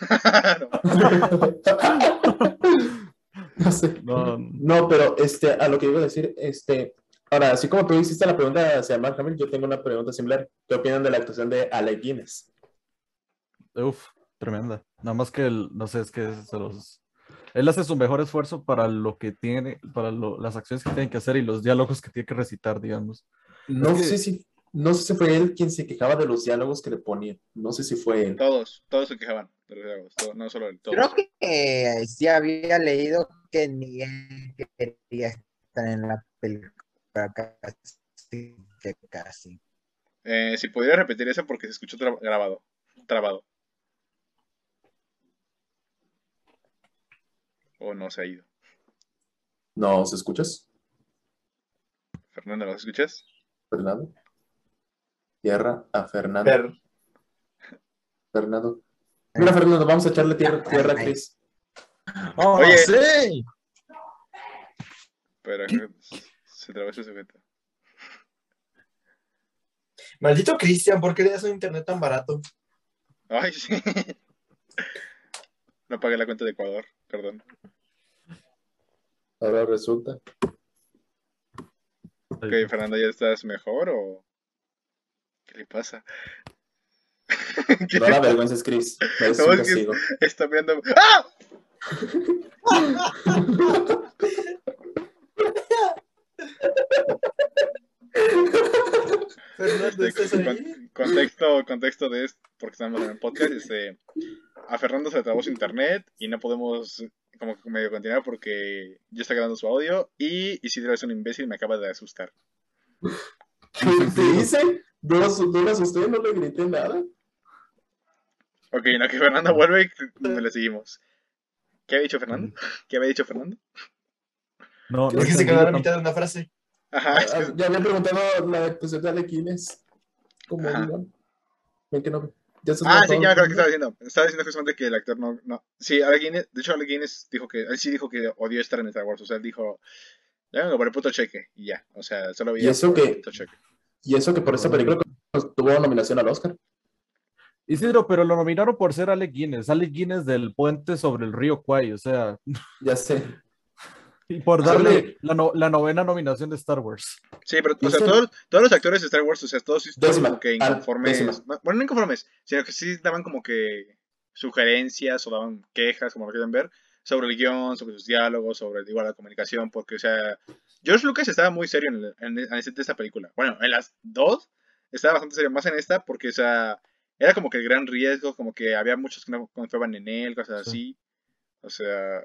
[SPEAKER 2] No.
[SPEAKER 4] No sé.
[SPEAKER 3] No,
[SPEAKER 4] No, pero este, a lo que iba a decir, este, ahora, así como tú hiciste la pregunta hacia Mark Hamill, yo tengo una pregunta similar. ¿Qué opinan de la actuación de Alec Guinness?
[SPEAKER 3] uf, tremenda. Nada más que, el- no sé, es que se los... Él hace su mejor esfuerzo para lo que tiene, para lo- las acciones que tiene que hacer y los diálogos que tiene que recitar, digamos.
[SPEAKER 4] No
[SPEAKER 3] Es que-
[SPEAKER 4] sé si, no sé si fue él quien se quejaba de los diálogos que le ponían. No sé si fue él.
[SPEAKER 2] Todos, todos se quejaban de los diálogos, todo- no solo él, todos.
[SPEAKER 5] Creo que eh, sí había leído que ni él quería estar en la película casi que casi.
[SPEAKER 2] Eh, si pudiera repetir eso porque se escuchó tra- grabado, trabado. O no se ha ido.
[SPEAKER 4] No, ¿se escuchas,
[SPEAKER 2] Fernando, ¿lo escuchas?
[SPEAKER 4] Fernando? Tierra a Fernando. Fernando. Mira, Fernando, vamos a echarle tierra, tierra a Chris.
[SPEAKER 5] ¡Oh,
[SPEAKER 2] Oye.
[SPEAKER 5] sí!
[SPEAKER 2] Pero se trabó ese sujeto.
[SPEAKER 6] Maldito Cristian, ¿por qué le das un internet tan barato?
[SPEAKER 2] Ay, sí. No pagué la cuenta de Ecuador, perdón.
[SPEAKER 4] Ahora resulta.
[SPEAKER 2] Ok, Fernando, ¿ya estás mejor o qué le pasa? ¿Qué
[SPEAKER 4] No la vergüenza, Chris.
[SPEAKER 2] No, es
[SPEAKER 4] castigo.
[SPEAKER 2] Está mirando. ¡Ah!
[SPEAKER 6] Fernando, ¿estás ahí?
[SPEAKER 2] con- contexto, contexto de esto, porque estamos en el podcast, este, a Fernando se le trabó su internet y no podemos como que medio continuar porque yo estoy grabando su audio y Isidro es un imbécil y me acaba de asustar.
[SPEAKER 4] ¿Qué te hice? No no asusté, no le grité nada.
[SPEAKER 2] Ok, no, que Fernando vuelve le seguimos. ¿Qué había dicho Fernando? ¿Qué había dicho Fernando?
[SPEAKER 3] No, no
[SPEAKER 6] ¿Por qué se quedó a la mitad de una frase?
[SPEAKER 2] Ajá, que-
[SPEAKER 4] Ah, Ya había preguntado la actuación de Alequines. ¿Cómo
[SPEAKER 2] Ajá.
[SPEAKER 4] digan? Ven que no. Ya se
[SPEAKER 2] Ah, sí, ya me acuerdo que estaba diciendo. Estaba diciendo justamente que el actor no. no. Sí, Alec Guinness, de hecho, Alec Guinness dijo que. Él sí dijo que odió estar en Star Wars. O sea, él dijo. Ya vengo por el puto cheque. Y ya. O sea, solo veía
[SPEAKER 4] ¿Y eso
[SPEAKER 2] por el
[SPEAKER 4] qué?
[SPEAKER 2] puto cheque.
[SPEAKER 4] Y eso que por esta película tuvo nominación al Oscar.
[SPEAKER 3] Isidro, pero lo nominaron por ser Alec Guinness, Alec Guinness del puente sobre el río Kwai, o sea,
[SPEAKER 4] Ya sé.
[SPEAKER 3] Y por
[SPEAKER 4] Ah,
[SPEAKER 3] darle la, no- la novena nominación de Star Wars.
[SPEAKER 2] Sí, pero,
[SPEAKER 4] ¿Y
[SPEAKER 2] o sea, todos, todos los actores de Star Wars, o sea, todos sí estaban
[SPEAKER 4] Décima,
[SPEAKER 2] como que inconformes.
[SPEAKER 4] décima.
[SPEAKER 2] Bueno, no inconformes, sino que sí daban como que sugerencias o daban quejas, como lo quieran ver, sobre el guion, sobre sus diálogos, sobre igual la comunicación, porque, o sea, George Lucas estaba muy serio en, el- en, en este- esta película. Bueno, en las dos estaba bastante serio, más en esta, porque, o sea, era como que el gran riesgo, como que había muchos que no confiaban en él, cosas así. O sea,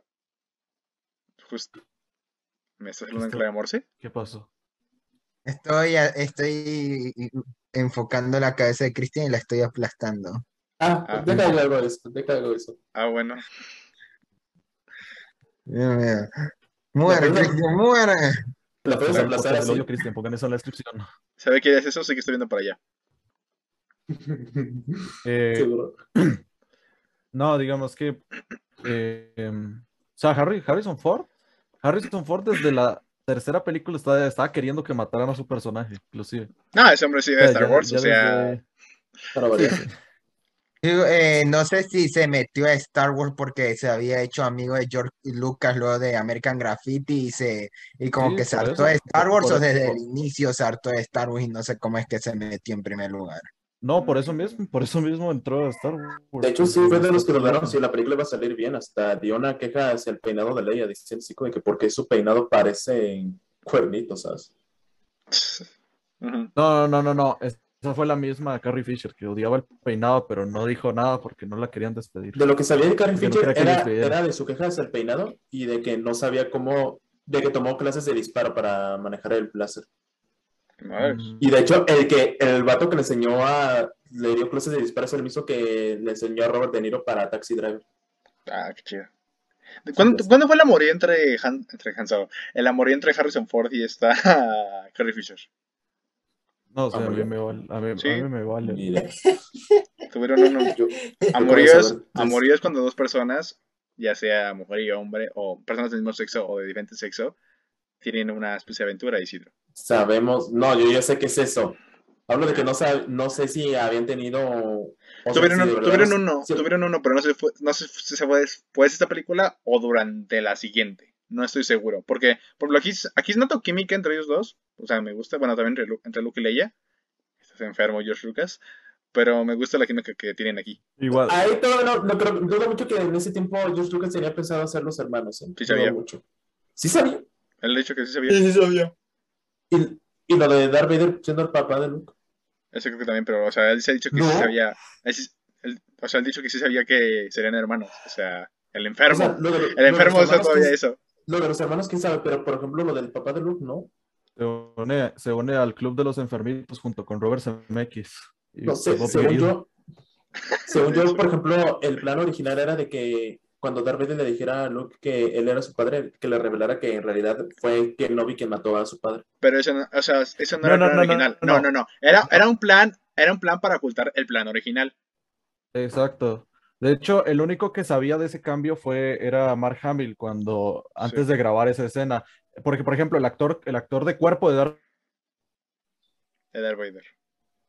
[SPEAKER 2] justo. ¿Me estás hablando clave morse?
[SPEAKER 3] ¿Qué pasó?
[SPEAKER 5] Estoy, estoy enfocando la cabeza de Cristian y la estoy aplastando.
[SPEAKER 4] Ah,
[SPEAKER 2] Ah.
[SPEAKER 4] deja de algo de eso. Deja de de eso.
[SPEAKER 2] Ah, bueno.
[SPEAKER 5] Mira, mira. Muere, Cristian, muere.
[SPEAKER 4] La puedes
[SPEAKER 3] del
[SPEAKER 4] así.
[SPEAKER 3] odio, Cristian, pongan eso en la descripción.
[SPEAKER 2] ¿Sabe qué es eso? Sí que estoy viendo para allá.
[SPEAKER 3] Eh,
[SPEAKER 4] Seguro.
[SPEAKER 3] no, digamos que, eh, em, o sea, Harry, Harrison Ford Harrison Ford desde la tercera película estaba, estaba queriendo que mataran a su personaje, inclusive.
[SPEAKER 2] No, ese hombre sí de
[SPEAKER 3] O sea,
[SPEAKER 2] Star
[SPEAKER 3] ya-
[SPEAKER 2] Wars,
[SPEAKER 3] ya
[SPEAKER 2] o sea,
[SPEAKER 3] desde-
[SPEAKER 5] eh, no sé si se metió a Star Wars porque se había hecho amigo de George Lucas luego de American Graffiti y se y como
[SPEAKER 3] Sí,
[SPEAKER 5] que se hartó de Star Wars
[SPEAKER 3] por
[SPEAKER 5] o desde
[SPEAKER 3] eso.
[SPEAKER 5] el inicio se hartó de Star Wars y no sé cómo es que se metió en primer lugar.
[SPEAKER 3] No, por eso mismo, por eso mismo entró a Star Wars.
[SPEAKER 4] De hecho, sí, fue de los que dudaron si la película iba a salir bien. Hasta dio una queja hacia el peinado de Leia, dice el chico, de que porque su peinado parece cuernito, ¿sabes?
[SPEAKER 2] ujú.
[SPEAKER 3] No, no, no, no. Esa fue la misma Carrie Fisher que odiaba el peinado, pero no dijo nada porque no la querían despedir.
[SPEAKER 4] De lo que sabía de Carrie
[SPEAKER 3] no
[SPEAKER 4] Fisher era, era de su queja hacia el peinado y de que no sabía cómo, de que tomó clases de disparo para manejar el láser.
[SPEAKER 3] Mm,
[SPEAKER 4] Y de hecho, el que el vato que le enseñó a, le dio clases de disparo es el mismo que le enseñó a Robert De Niro para Taxi Driver.
[SPEAKER 2] Ah, qué chido. ¿De ¿Cuándo, cuándo fue el amorío entre, Han, entre Han Solo? El amorío entre Harrison Ford y esta Carrie Fisher.
[SPEAKER 3] No, sí, a mí me vale. A mí,
[SPEAKER 2] Sí.
[SPEAKER 3] a mí me vale.
[SPEAKER 2] Tuvieron uno.
[SPEAKER 4] yo-
[SPEAKER 2] Amorío
[SPEAKER 4] puedo
[SPEAKER 2] es,
[SPEAKER 4] saber.
[SPEAKER 2] amorío es cuando dos personas, ya sea mujer y hombre, o personas del mismo sexo o de diferente sexo, tienen una especie de aventura, Isidro.
[SPEAKER 4] Sabemos, no, yo ya sé qué es eso. Hablo de que no, sab- no sé si habían tenido... o sea,
[SPEAKER 2] Tuvieron, un- uno, tuvieron uno, pero no sé, fue- no sé si se fue después de esta película o durante la siguiente. No estoy seguro. Porque, por ejemplo, aquí, aquí noto química entre ellos dos. O sea, me gusta. Bueno, también entre, entre Luke y Leia. Estás enfermo, George Lucas. Pero me gusta la química que tienen aquí.
[SPEAKER 3] Igual.
[SPEAKER 4] Ahí todo, no, no creo, dudo mucho que en ese tiempo George Lucas tenía pensado hacer los hermanos. ¿eh?
[SPEAKER 2] Sí sabía.
[SPEAKER 4] mucho. Sí sabía.
[SPEAKER 2] Él ha dicho que sí sabía.
[SPEAKER 6] Sí, sí, sabía.
[SPEAKER 4] Y, y lo de Darth Vader siendo el papá de Luke.
[SPEAKER 2] Eso creo que también, pero, o sea, él se ha dicho que sí sabía. él o sea, él ha dicho que sí sabía que serían hermanos. O sea, el enfermo.
[SPEAKER 4] O sea, lo de- lo
[SPEAKER 2] el enfermo
[SPEAKER 4] hermanos,
[SPEAKER 2] todavía
[SPEAKER 4] ¿quién-
[SPEAKER 2] eso.
[SPEAKER 4] Lo de los hermanos, quién sabe, pero por ejemplo, lo del papá de Luke, no.
[SPEAKER 3] Se une, se une al club de los enfermitos junto con Robert Zemeckis.
[SPEAKER 4] No sé, según yo, según yo, por ejemplo, el plan original era de que cuando Darth Vader le dijera a Luke que él era su padre, que le revelara que en realidad fue Kenobi quien mató a su padre.
[SPEAKER 2] Pero eso no, o sea, eso no,
[SPEAKER 3] No,
[SPEAKER 2] era el plan original. No,
[SPEAKER 3] no.
[SPEAKER 2] no, no. Era, era un plan, era un plan para ocultar el plan original.
[SPEAKER 3] Exacto. De hecho, el único que sabía de ese cambio fue, era Mark Hamill cuando, antes
[SPEAKER 2] Sí.
[SPEAKER 3] de grabar esa escena. Porque, por ejemplo, el actor, el actor de cuerpo de Darth
[SPEAKER 2] De Darth Vader.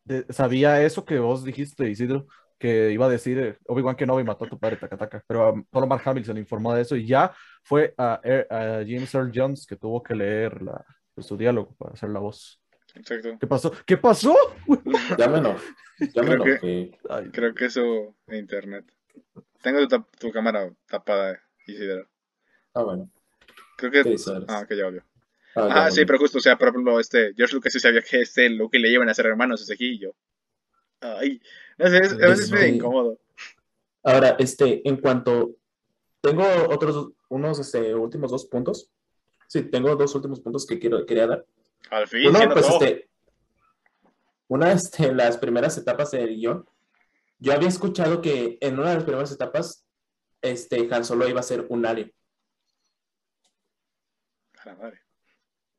[SPEAKER 3] de- sabía eso que vos dijiste, Isidro, que iba a decir eh, Obi-Wan Kenobi mató a tu padre, taca, taca. Pero um, solo Mark Hamill se le informó de eso y ya fue a, Er- a James Earl Jones que tuvo que leer la, pues, su diálogo para hacer la voz.
[SPEAKER 2] Exacto.
[SPEAKER 3] ¿Qué pasó? ¿Qué pasó?
[SPEAKER 4] Ya me
[SPEAKER 2] Creo que-.
[SPEAKER 3] Ay,
[SPEAKER 2] Creo que eso de internet. Tengo tu, tap- tu cámara tapada, Isidro.
[SPEAKER 4] Ah, bueno.
[SPEAKER 2] Creo que. Ah, que ya volvió.
[SPEAKER 4] Ah,
[SPEAKER 2] Ah, sí, pero justo, o sea, por ejemplo, este, George Lucas sí sabía que este Luke y le iban a ser hermanos desde aquí y yo. Ay, no sé, es- a veces es medio
[SPEAKER 4] Este-
[SPEAKER 2] incómodo.
[SPEAKER 4] Ahora, este, en cuanto tengo otros unos este, últimos dos puntos. Sí, tengo dos últimos puntos que quiero quería dar.
[SPEAKER 2] Al fin,
[SPEAKER 4] Uno, pues,
[SPEAKER 2] todo.
[SPEAKER 4] este, una, este, las primeras etapas del guion. Yo había escuchado que en una de las primeras etapas, este, Han Solo iba a ser un alien.
[SPEAKER 2] A la madre.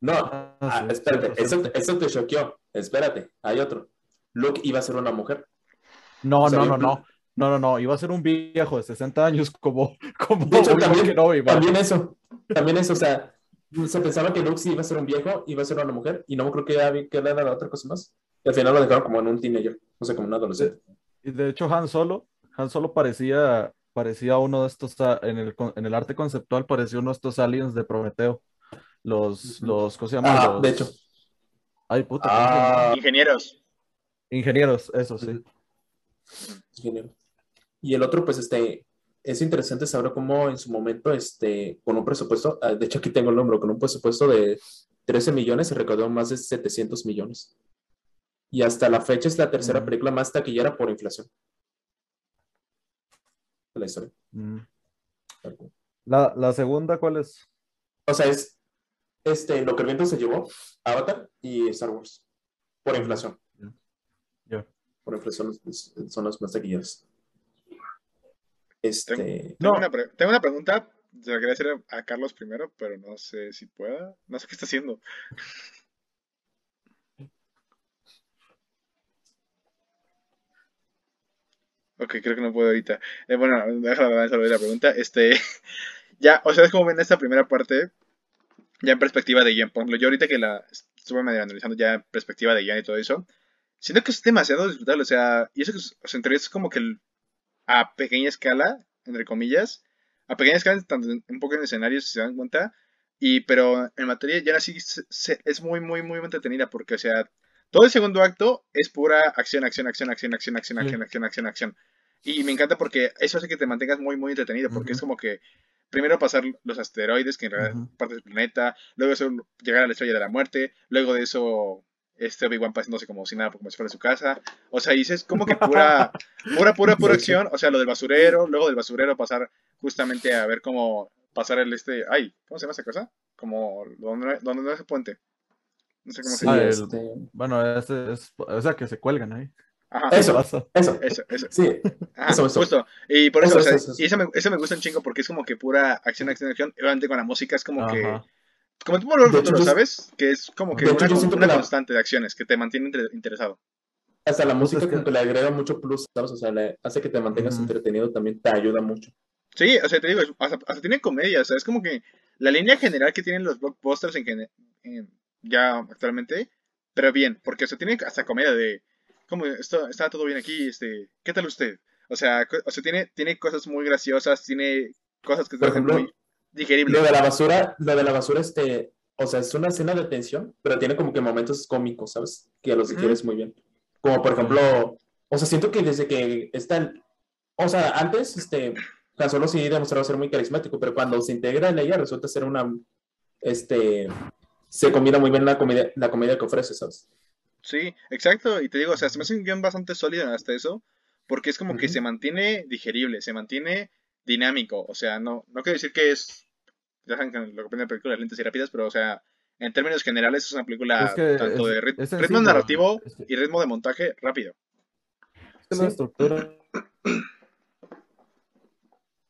[SPEAKER 4] No,
[SPEAKER 3] Ah,
[SPEAKER 4] ah,
[SPEAKER 3] sí,
[SPEAKER 4] espérate,
[SPEAKER 3] cierto,
[SPEAKER 4] eso,
[SPEAKER 3] cierto.
[SPEAKER 4] eso te choqueó. Espérate, hay otro. Luke iba a ser una mujer.
[SPEAKER 3] No,
[SPEAKER 4] O sea,
[SPEAKER 3] no, no, no. No, no, no. Iba a ser un viejo de 60 años como, como
[SPEAKER 4] De hecho, también, también eso. También eso, o sea, se pensaba que Luke sí iba a ser un viejo, iba a ser una mujer, y no creo que había que era la otra cosa más. Y al final lo dejaron como en un teenager, o sea, como un adolescente.
[SPEAKER 3] Y de hecho, Han Solo, Han Solo parecía, parecía uno de estos, ah, en el, con- en el arte conceptual, parecía uno de estos aliens de Prometeo. Los, los, ¿cómo se llaman?
[SPEAKER 4] Ah,
[SPEAKER 3] Los-
[SPEAKER 4] de hecho.
[SPEAKER 3] Ay, puta.
[SPEAKER 4] Ah,
[SPEAKER 2] Ingenieros.
[SPEAKER 3] Ingenieros, eso sí.
[SPEAKER 4] Y el otro, pues, este, es interesante saber cómo en su momento, este, con un presupuesto, ah, de hecho aquí tengo el número, con un presupuesto de 13 millones se recaudó más de 700 millones. Y hasta la fecha es la tercera
[SPEAKER 3] Mm.
[SPEAKER 4] película más taquillera por inflación la historia.
[SPEAKER 3] Mm. La, la segunda, ¿cuál es?
[SPEAKER 4] O sea, es este, lo que el viento se llevó, Avatar y Star Wars, por inflación. Por es- son las más taquilleras. Este,
[SPEAKER 2] Tengo,
[SPEAKER 3] No.
[SPEAKER 2] una tengo una pregunta. Se la quería hacer a, Carlos primero, pero no sé si pueda. No sé qué está haciendo. Ok, creo que no puedo ahorita. Eh, bueno, déjame avanzar la pregunta. Este, ya, o sea, es como ven esta primera parte ya en perspectiva de guion. Por ejemplo, yo ahorita que la estuve analizando ya en perspectiva de guion y todo eso, siento que es demasiado disfrutable. O sea, y eso que, o sea, es como que el- a pequeña escala, entre comillas, a pequeña escala, tanto en- un poco en escenarios, si se dan cuenta, y pero en materia ya así se- se- es muy, muy, muy entretenida, porque, o sea, todo el segundo acto es pura acción, acción, acción, acción, acción, acción, acción, acción, acción, acción. Y me encanta porque eso hace que te mantengas muy, muy entretenido, porque es
[SPEAKER 3] Ujú.
[SPEAKER 2] como que primero pasar los asteroides, que en realidad es parte del planeta, luego eso llegar a la estrella de la muerte, luego de eso este Obi-Wan pasándose como si nada, como si fuera su casa. O sea, y es como que pura, pura, pura, pura acción. O sea, lo del basurero, luego del basurero pasar justamente a ver cómo pasar el este, ay, ¿cómo se llama esa cosa? Como donde, donde no es el puente. No sé cómo se
[SPEAKER 4] Sí,
[SPEAKER 3] Ah,
[SPEAKER 2] llama.
[SPEAKER 3] el-
[SPEAKER 4] este,
[SPEAKER 3] Bueno, ese es, o sea, que se cuelgan ahí.
[SPEAKER 2] Ajá,
[SPEAKER 4] Eso. Eso,
[SPEAKER 2] eso, eso.
[SPEAKER 4] sí,
[SPEAKER 2] Ajá,
[SPEAKER 4] Eso, eso.
[SPEAKER 2] justo. Y por eso,
[SPEAKER 4] Eso,
[SPEAKER 2] o sea,
[SPEAKER 4] eso, eso.
[SPEAKER 2] y eso me, eso me gusta un chingo porque es como que pura acción, acción, acción. Obviamente con la música es como que. Como tú
[SPEAKER 4] hecho,
[SPEAKER 2] lo
[SPEAKER 4] yo-
[SPEAKER 2] sabes, que es como que
[SPEAKER 4] hecho,
[SPEAKER 2] una,
[SPEAKER 4] la-
[SPEAKER 2] constante de acciones que te mantiene interesado.
[SPEAKER 4] hasta la música
[SPEAKER 3] es que-
[SPEAKER 4] como que le agrega mucho plus, ¿sabes? O sea, le hace que te mantengas entretenido, también te ayuda mucho.
[SPEAKER 2] Sí, o sea, te digo, hasta, hasta tiene comedia, o sea, es como que la línea general que tienen los blockbusters en, ya actualmente, pero bien, porque o sea, tiene hasta comedia de, ¿cómo esto, está todo bien aquí? Este, ¿qué tal usted? O sea, o sea tiene, tiene cosas muy graciosas, tiene cosas que te
[SPEAKER 4] Por
[SPEAKER 2] hacen muy digeribles.
[SPEAKER 4] Lo de la basura, lo de la basura, este, o sea, es una escena de tensión, pero tiene como que momentos cómicos, ¿sabes? Que los digieres muy bien. Como por ejemplo, o sea, siento que desde que están, o sea, antes, este, tan solo sí demostraba ser muy carismático, pero cuando se integra en ella resulta ser una, este, se combina muy bien la comedia, la comedia que ofrece, ¿sabes?
[SPEAKER 2] Sí, exacto. Y te digo, o sea, se me hace un guion bastante sólido hasta eso, porque es como que
[SPEAKER 4] Ujú.
[SPEAKER 2] se mantiene digerible, se mantiene dinámico. O sea, no, no quiero decir que es, ya saben que lo que opina de películas lentas y rápidas, pero o sea, en términos generales es una película
[SPEAKER 3] Es que
[SPEAKER 2] tanto
[SPEAKER 3] es-
[SPEAKER 2] de rit- ritmo
[SPEAKER 3] sencillo.
[SPEAKER 2] narrativo
[SPEAKER 3] Es que-
[SPEAKER 2] y ritmo de montaje rápido.
[SPEAKER 3] Es que la estructura.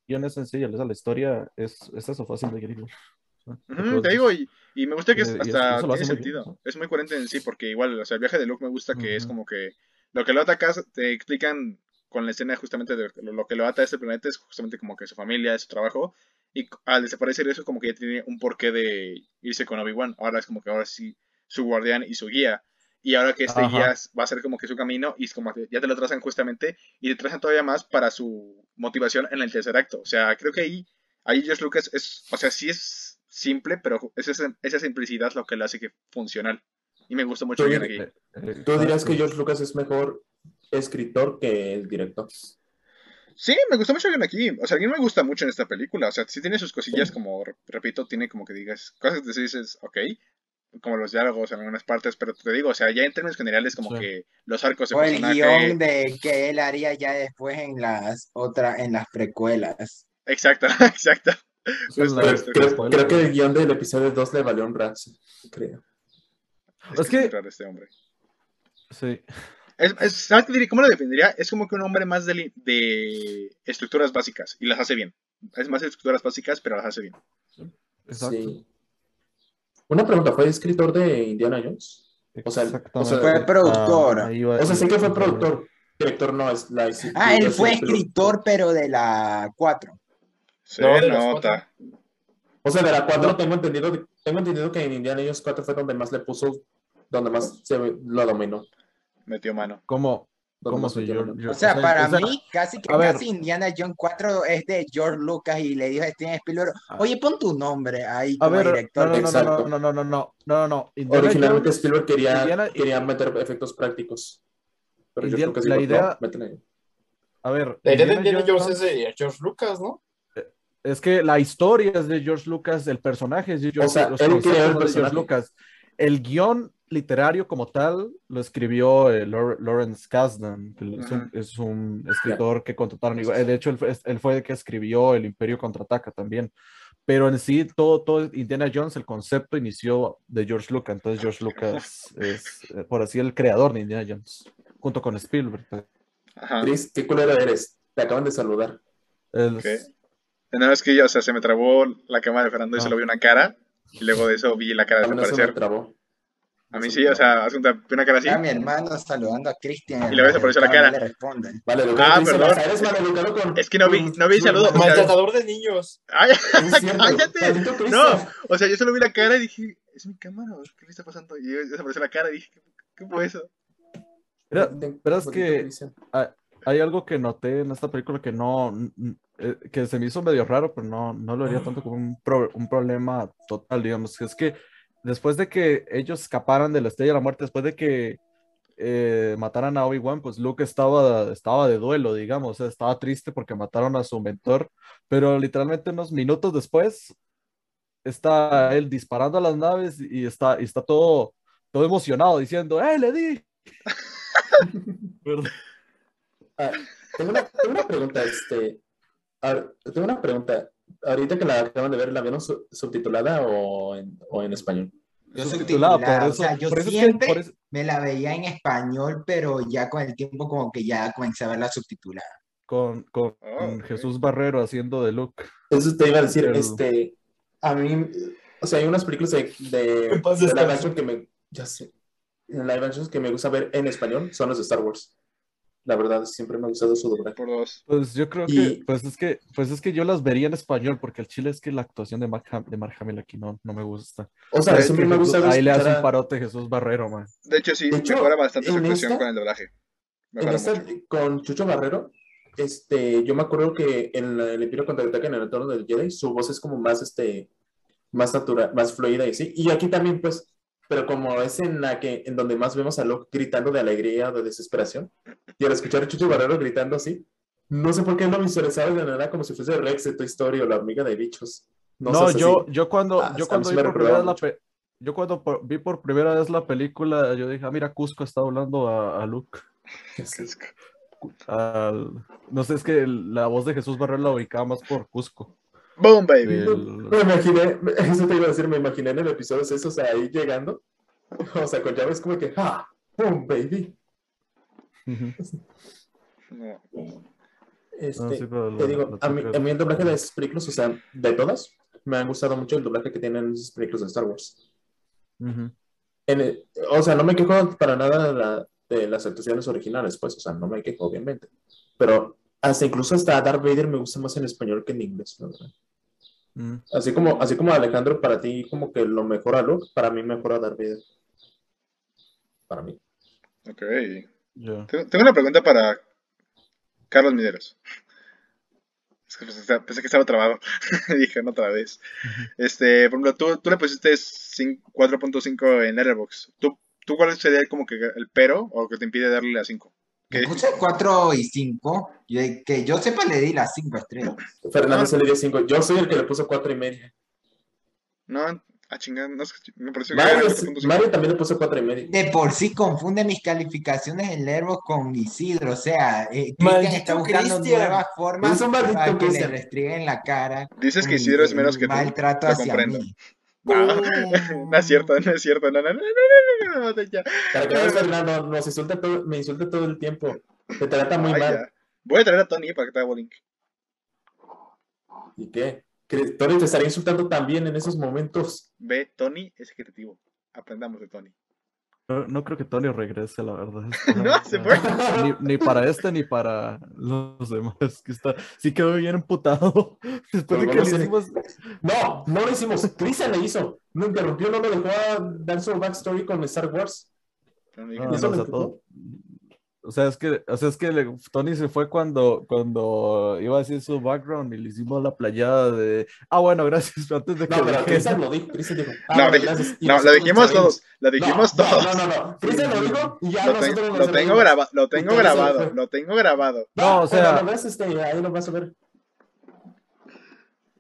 [SPEAKER 3] guion es sencilla, o sea, la historia es, es eso, fácil de.
[SPEAKER 2] Ujú, te digo, y, y me gusta que es-
[SPEAKER 3] eso-
[SPEAKER 2] hasta tiene
[SPEAKER 3] hace muy bien,
[SPEAKER 2] sentido. Es muy coherente en sí, porque igual, o sea, el viaje de Luke me gusta que es como que lo que lo ata acá te explican con la escena justamente de lo, lo que lo ata a este planeta es justamente como que su familia, su trabajo, y al desaparecer eso como que ya tiene un porqué de irse con Obi-Wan. Ahora es como que ahora sí su guardián y su guía. Y ahora que este
[SPEAKER 3] Ajá.
[SPEAKER 2] guía va a ser como que su camino y es como que ya te lo trazan justamente y te trazan todavía más para su motivación en el tercer acto. O sea, creo que ahí, ahí George Lucas es, o sea, sí es simple, pero es esa, esa simplicidad lo que lo hace que funcional. Y me gusta mucho
[SPEAKER 4] Tú
[SPEAKER 2] bien aquí.
[SPEAKER 3] Eh,
[SPEAKER 4] ¿Tú dirías que George Lucas es mejor escritor que el director?
[SPEAKER 2] Sí, me gustó mucho bien aquí. O sea, a mí me gusta mucho en esta película. O sea, sí tiene sus cosillas,
[SPEAKER 4] Sí.
[SPEAKER 2] como, re- repito, tiene como que digas, cosas que dices, ok, como los diálogos en algunas partes, pero te digo, o sea, ya en términos generales, como
[SPEAKER 3] Sí.
[SPEAKER 2] que los arcos de
[SPEAKER 5] O el guion de que él haría ya después en las otras, en las precuelas.
[SPEAKER 2] Exacto, exacto. Pues,
[SPEAKER 4] Creo,
[SPEAKER 2] esto-
[SPEAKER 4] creo-
[SPEAKER 3] spoiler.
[SPEAKER 4] creo que el guion del episodio 2 le valió un Ramsey, creo.
[SPEAKER 2] Es,
[SPEAKER 3] Es
[SPEAKER 2] que
[SPEAKER 3] que-
[SPEAKER 2] raro este hombre.
[SPEAKER 3] Sí.
[SPEAKER 2] Es, es- ¿sabes qué diría? ¿Cómo lo definiría? Es como que un hombre más de, de estructuras básicas y las hace bien. Es más de estructuras básicas, pero las hace bien.
[SPEAKER 3] Exacto.
[SPEAKER 4] Sí. Una pregunta, ¿fue escritor de Indiana Jones? O sea, o sea,
[SPEAKER 5] Fue productor.
[SPEAKER 3] Ah, va-
[SPEAKER 4] O sea, sé que fue productor. Director no es la.
[SPEAKER 5] Ah, él fue escritor, pero de la 4.
[SPEAKER 2] Se
[SPEAKER 6] No,
[SPEAKER 2] nota.
[SPEAKER 4] O sea, de la 4 tengo entendido, tengo entendido que en Indiana Jones 4 fue donde más le puso, donde más se lo dominó.
[SPEAKER 2] Metió mano.
[SPEAKER 3] ¿Cómo? ¿Cómo yo? yo-
[SPEAKER 5] O sea,
[SPEAKER 3] o
[SPEAKER 5] para
[SPEAKER 3] o sea,
[SPEAKER 5] mí, casi que
[SPEAKER 3] a ver.
[SPEAKER 5] casi Indiana Jones 4 es de George Lucas y le dijo a Steven Spielberg,
[SPEAKER 3] Ah.
[SPEAKER 5] oye, pon tu nombre ahí
[SPEAKER 3] A
[SPEAKER 5] como
[SPEAKER 3] ver,
[SPEAKER 5] director.
[SPEAKER 3] no, no, no,
[SPEAKER 4] Exacto.
[SPEAKER 3] no, no, no, no, no, no, no. Indiana
[SPEAKER 4] Originalmente
[SPEAKER 3] Jones-
[SPEAKER 4] Spielberg quería,
[SPEAKER 3] Indiana-
[SPEAKER 4] quería meter efectos prácticos. Pero yo creo que
[SPEAKER 3] la idea-
[SPEAKER 4] no, ahí.
[SPEAKER 3] A ver,
[SPEAKER 6] La idea de
[SPEAKER 3] Indiana
[SPEAKER 6] Indiana Jones es de George Lucas, ¿no?
[SPEAKER 3] Es que la historia es de George Lucas, el personaje es de George
[SPEAKER 4] O sea, el
[SPEAKER 3] de George
[SPEAKER 4] personaje.
[SPEAKER 3] Lucas. El guion literario como tal lo escribió eh, Lawrence Kasdan, que es, un, es un escritor que contrataron. igual- De hecho, él, fue- él fue el que escribió El Imperio Contraataca también. Pero en sí, todo, todo Indiana Jones, el concepto inició de George Lucas. Entonces, George Lucas es, eh, por así, el creador de Indiana Jones, junto con Spielberg.
[SPEAKER 2] Ajá.
[SPEAKER 4] Chris, ¿qué culero eres? Te acaban de saludar.
[SPEAKER 3] El-
[SPEAKER 2] ¿Qué? Una vez que yo, o sea, se me trabó la cámara de Fernando y
[SPEAKER 3] Ah.
[SPEAKER 2] solo vi una cara. Y luego de eso vi la cara
[SPEAKER 4] mí no se me
[SPEAKER 2] desaparecer.
[SPEAKER 4] trabó.
[SPEAKER 2] A mí sí, o sea, hace una, una cara así.
[SPEAKER 5] Era mi hermano saludando a Cristian.
[SPEAKER 2] Y le ves aparecer la cara.
[SPEAKER 5] No le responden.
[SPEAKER 4] Vale, lo que
[SPEAKER 2] Ah, perdón.
[SPEAKER 4] eres maleducado con.
[SPEAKER 2] Es que no vi, no vi saludo.
[SPEAKER 6] Maltratador de niños.
[SPEAKER 2] ¡Ay, cállate! No, o sea, yo solo vi la cara y dije, es mi cámara, ¿qué le está pasando? Y desapareció la cara y dije, ¿qué, fue eso?
[SPEAKER 3] Pero es que- hay algo que noté en esta película que no, eh, que se me hizo medio raro, pero no, no lo haría tanto como un, pro- un problema total, digamos, que es que después de que ellos escaparan de la Estrella de la Muerte, después de que eh, mataran a Obi-Wan, pues Luke estaba, estaba de duelo, digamos, o sea, estaba triste porque mataron a su mentor, pero literalmente unos minutos después está él disparando a las naves y está, y está todo, todo emocionado diciendo, ¡eh, le di!
[SPEAKER 4] Ah, tengo, una, tengo una pregunta, este. a ver, tengo una pregunta. Ahorita que la acaban de ver, ¿la vieron su- subtitulada o en, o en español?
[SPEAKER 5] Yo
[SPEAKER 3] subtitulada,
[SPEAKER 5] subtitulada,
[SPEAKER 3] por
[SPEAKER 5] o sea,
[SPEAKER 3] eso-
[SPEAKER 5] yo
[SPEAKER 3] por eso es que-
[SPEAKER 5] siempre
[SPEAKER 3] por eso-
[SPEAKER 5] me la veía en español, pero ya con el tiempo como que ya comencé a verla subtitulada.
[SPEAKER 3] con, con
[SPEAKER 2] Oh.
[SPEAKER 3] Jesús Barrero haciendo de Luke.
[SPEAKER 4] Eso te iba a decir,
[SPEAKER 3] Pero-
[SPEAKER 4] este. A mí, o sea, hay unas películas de, de, de live action que me. Ya sé. Live actions que me gusta ver en español son los de Star Wars. La verdad, siempre me ha gustado su doblaje.
[SPEAKER 2] Por dos.
[SPEAKER 3] Pues yo creo
[SPEAKER 4] Y-
[SPEAKER 3] que, pues es que, pues es que yo las vería en español, porque el chile es que la actuación de Mark, Ham- de Mark Hamill aquí no, no me gusta.
[SPEAKER 4] O sea, siempre me gusta
[SPEAKER 3] ahí le hace un
[SPEAKER 4] a-
[SPEAKER 3] parote Jesús Barrero, man.
[SPEAKER 2] De hecho, sí,
[SPEAKER 4] De hecho,
[SPEAKER 2] mejora bastante su expresión
[SPEAKER 4] esta-
[SPEAKER 2] con el doblaje.
[SPEAKER 4] En esta, con Chucho Barrero, este, yo me acuerdo que en el Imperio contraataca en el retorno del Jedi, su voz es como más, este, más natural, más fluida y sí. Y aquí también, pues, pero como es en la que, en donde más vemos a Luke gritando de alegría o de desesperación, y al escuchar a Chucho Barrero gritando así, no sé por qué lo visualizaba de manera como si fuese Rex de Toy Story o la hormiga de bichos.
[SPEAKER 3] No,
[SPEAKER 4] sé, o sea,
[SPEAKER 3] yo, yo cuando,
[SPEAKER 4] Ah,
[SPEAKER 3] yo cuando vi por primera vez la pe- yo cuando por- vi por primera vez la película, yo dije, ah, mira, Cusco está hablando a, a Luke. Al- no sé, es que el- la voz de Jesús Barrero la ubicaba más por Cusco.
[SPEAKER 2] Boom, baby.
[SPEAKER 3] El-
[SPEAKER 4] Me imaginé, eso te iba a decir, me imaginé en el episodio esos, o sea, ahí llegando, o sea, con llaves como que, ¡ah! ¡Boom, baby!
[SPEAKER 3] Ujú.
[SPEAKER 2] No.
[SPEAKER 4] Este,
[SPEAKER 3] No, sí, pero
[SPEAKER 4] te digo,
[SPEAKER 3] lo
[SPEAKER 4] a mí, a mí el doblaje de esas películas, o sea, de todas, me han gustado mucho el doblaje que tienen esas películas de Star Wars.
[SPEAKER 3] Ujú.
[SPEAKER 4] En el- o sea, no me quejo para nada de, la- de las actuaciones originales, pues, o sea, no me quejo, obviamente. Pero hasta incluso hasta Darth Vader me gusta más en español que en inglés, la verdad.
[SPEAKER 3] Mm.
[SPEAKER 4] Así como, así como Alejandro, para ti como que lo mejora Luke, para mí mejora Darth Vader. Para mí.
[SPEAKER 2] Ok. Tengo, una pregunta para Carlos Mideros. Es que pensé, que estaba trabado. Dije, no otra vez. Este, por ejemplo, tú, tú le pusiste cin- 4.5 en Letterboxd. ¿Tú, ¿Tú cuál sería como que el pero o que te impide darle la 5? ¿Qué?
[SPEAKER 5] puse 4 y 5. Que yo sepa, le di las 5 estrellas.
[SPEAKER 4] Fernando
[SPEAKER 2] Ah.
[SPEAKER 4] se le dio 5. Yo soy el que le puso cuatro y media.
[SPEAKER 2] No, a chingar, no sé, me pareció que
[SPEAKER 4] Mario,
[SPEAKER 2] 4.5.
[SPEAKER 4] Mario también le puso cuatro y media.
[SPEAKER 5] De por sí confunde mis calificaciones en Lervo con Isidro. O sea, eh, Cristian está buscando
[SPEAKER 6] Cristian.
[SPEAKER 5] nuevas formas para que le
[SPEAKER 4] Cristian.
[SPEAKER 5] restringen la cara.
[SPEAKER 2] Dices que Isidro es menos que tú.
[SPEAKER 5] Maltrato hacia
[SPEAKER 2] comprendo.
[SPEAKER 5] mí.
[SPEAKER 2] No, no es cierto, no es cierto. No, no, no, no, no, no, no, no, ya.
[SPEAKER 4] Fernando, nos insulta todo, me insulta todo el tiempo. Te trata muy
[SPEAKER 2] Ay,
[SPEAKER 4] mal.
[SPEAKER 2] ya. Voy a traer a Tony para que te haga bullying.
[SPEAKER 4] ¿Y qué? Tony te estaría insultando también en esos momentos.
[SPEAKER 2] Ve, Tony es equitativo. Aprendamos de Tony.
[SPEAKER 3] No, no creo que Tony regrese, la verdad.
[SPEAKER 2] No, se fue.
[SPEAKER 3] Ni, ni para este ni para los demás. Que está, sí quedó bien emputado. Después de
[SPEAKER 4] Pero
[SPEAKER 3] que
[SPEAKER 4] no
[SPEAKER 3] le hicimos.
[SPEAKER 4] No, no lo hicimos. Cristian le hizo. No interrumpió, no me dejó a dar su backstory con Star Wars.
[SPEAKER 2] No
[SPEAKER 3] No,
[SPEAKER 4] ¿Y
[SPEAKER 2] nada.
[SPEAKER 4] eso
[SPEAKER 3] no, o sea, todo- o sea, es que, o sea, es que le- Tony se fue cuando, cuando iba a decir su background y le hicimos la playada de. Ah, bueno, gracias. Antes de que
[SPEAKER 4] No, pero Cristian lo dijo. Cristian dijo. ah,
[SPEAKER 2] No,
[SPEAKER 4] gracias.
[SPEAKER 2] No, lo
[SPEAKER 4] nosotros
[SPEAKER 2] dijimos todos. Lo
[SPEAKER 4] reímos.
[SPEAKER 2] dijimos
[SPEAKER 4] no,
[SPEAKER 2] todos.
[SPEAKER 4] No, no, no. Cristian lo dijo y ya
[SPEAKER 2] Lo,
[SPEAKER 4] nosotros
[SPEAKER 2] ten-
[SPEAKER 4] nos
[SPEAKER 2] lo tengo, graba- lo tengo
[SPEAKER 4] eso
[SPEAKER 2] grabado.
[SPEAKER 4] fue.
[SPEAKER 2] Lo tengo grabado.
[SPEAKER 3] No, o sea-
[SPEAKER 4] Bueno, lo ves, este, ahí lo vas a ver.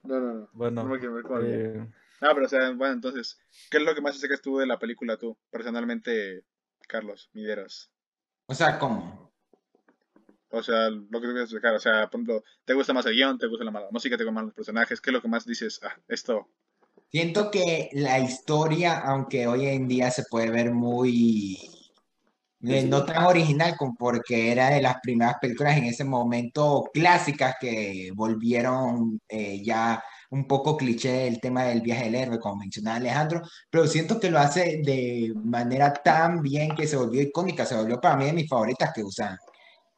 [SPEAKER 2] No, no, no.
[SPEAKER 3] Bueno,
[SPEAKER 2] No me quiero ver con
[SPEAKER 3] eh,
[SPEAKER 2] Ah, pero o sea, bueno, entonces, ¿qué es lo que más sacas tú de la película tú, personalmente, Carlos Mideros?
[SPEAKER 5] O sea, ¿cómo?
[SPEAKER 2] O sea, lo que tú quieres sacar, o sea, por ejemplo, ¿te gusta más el guion? ¿Te gusta la mala música? ¿Te gustan más los personajes? ¿Qué es lo que más dices? Ah, esto.
[SPEAKER 5] Siento que la historia, aunque hoy en día se puede ver muy eh, no tan original como porque era de las primeras películas en ese momento clásicas que volvieron eh, ya un poco cliché el tema del viaje del héroe, como mencionaba Alejandro, pero siento que lo hace de manera tan bien que se volvió icónica, se volvió para mí de mis favoritas que usan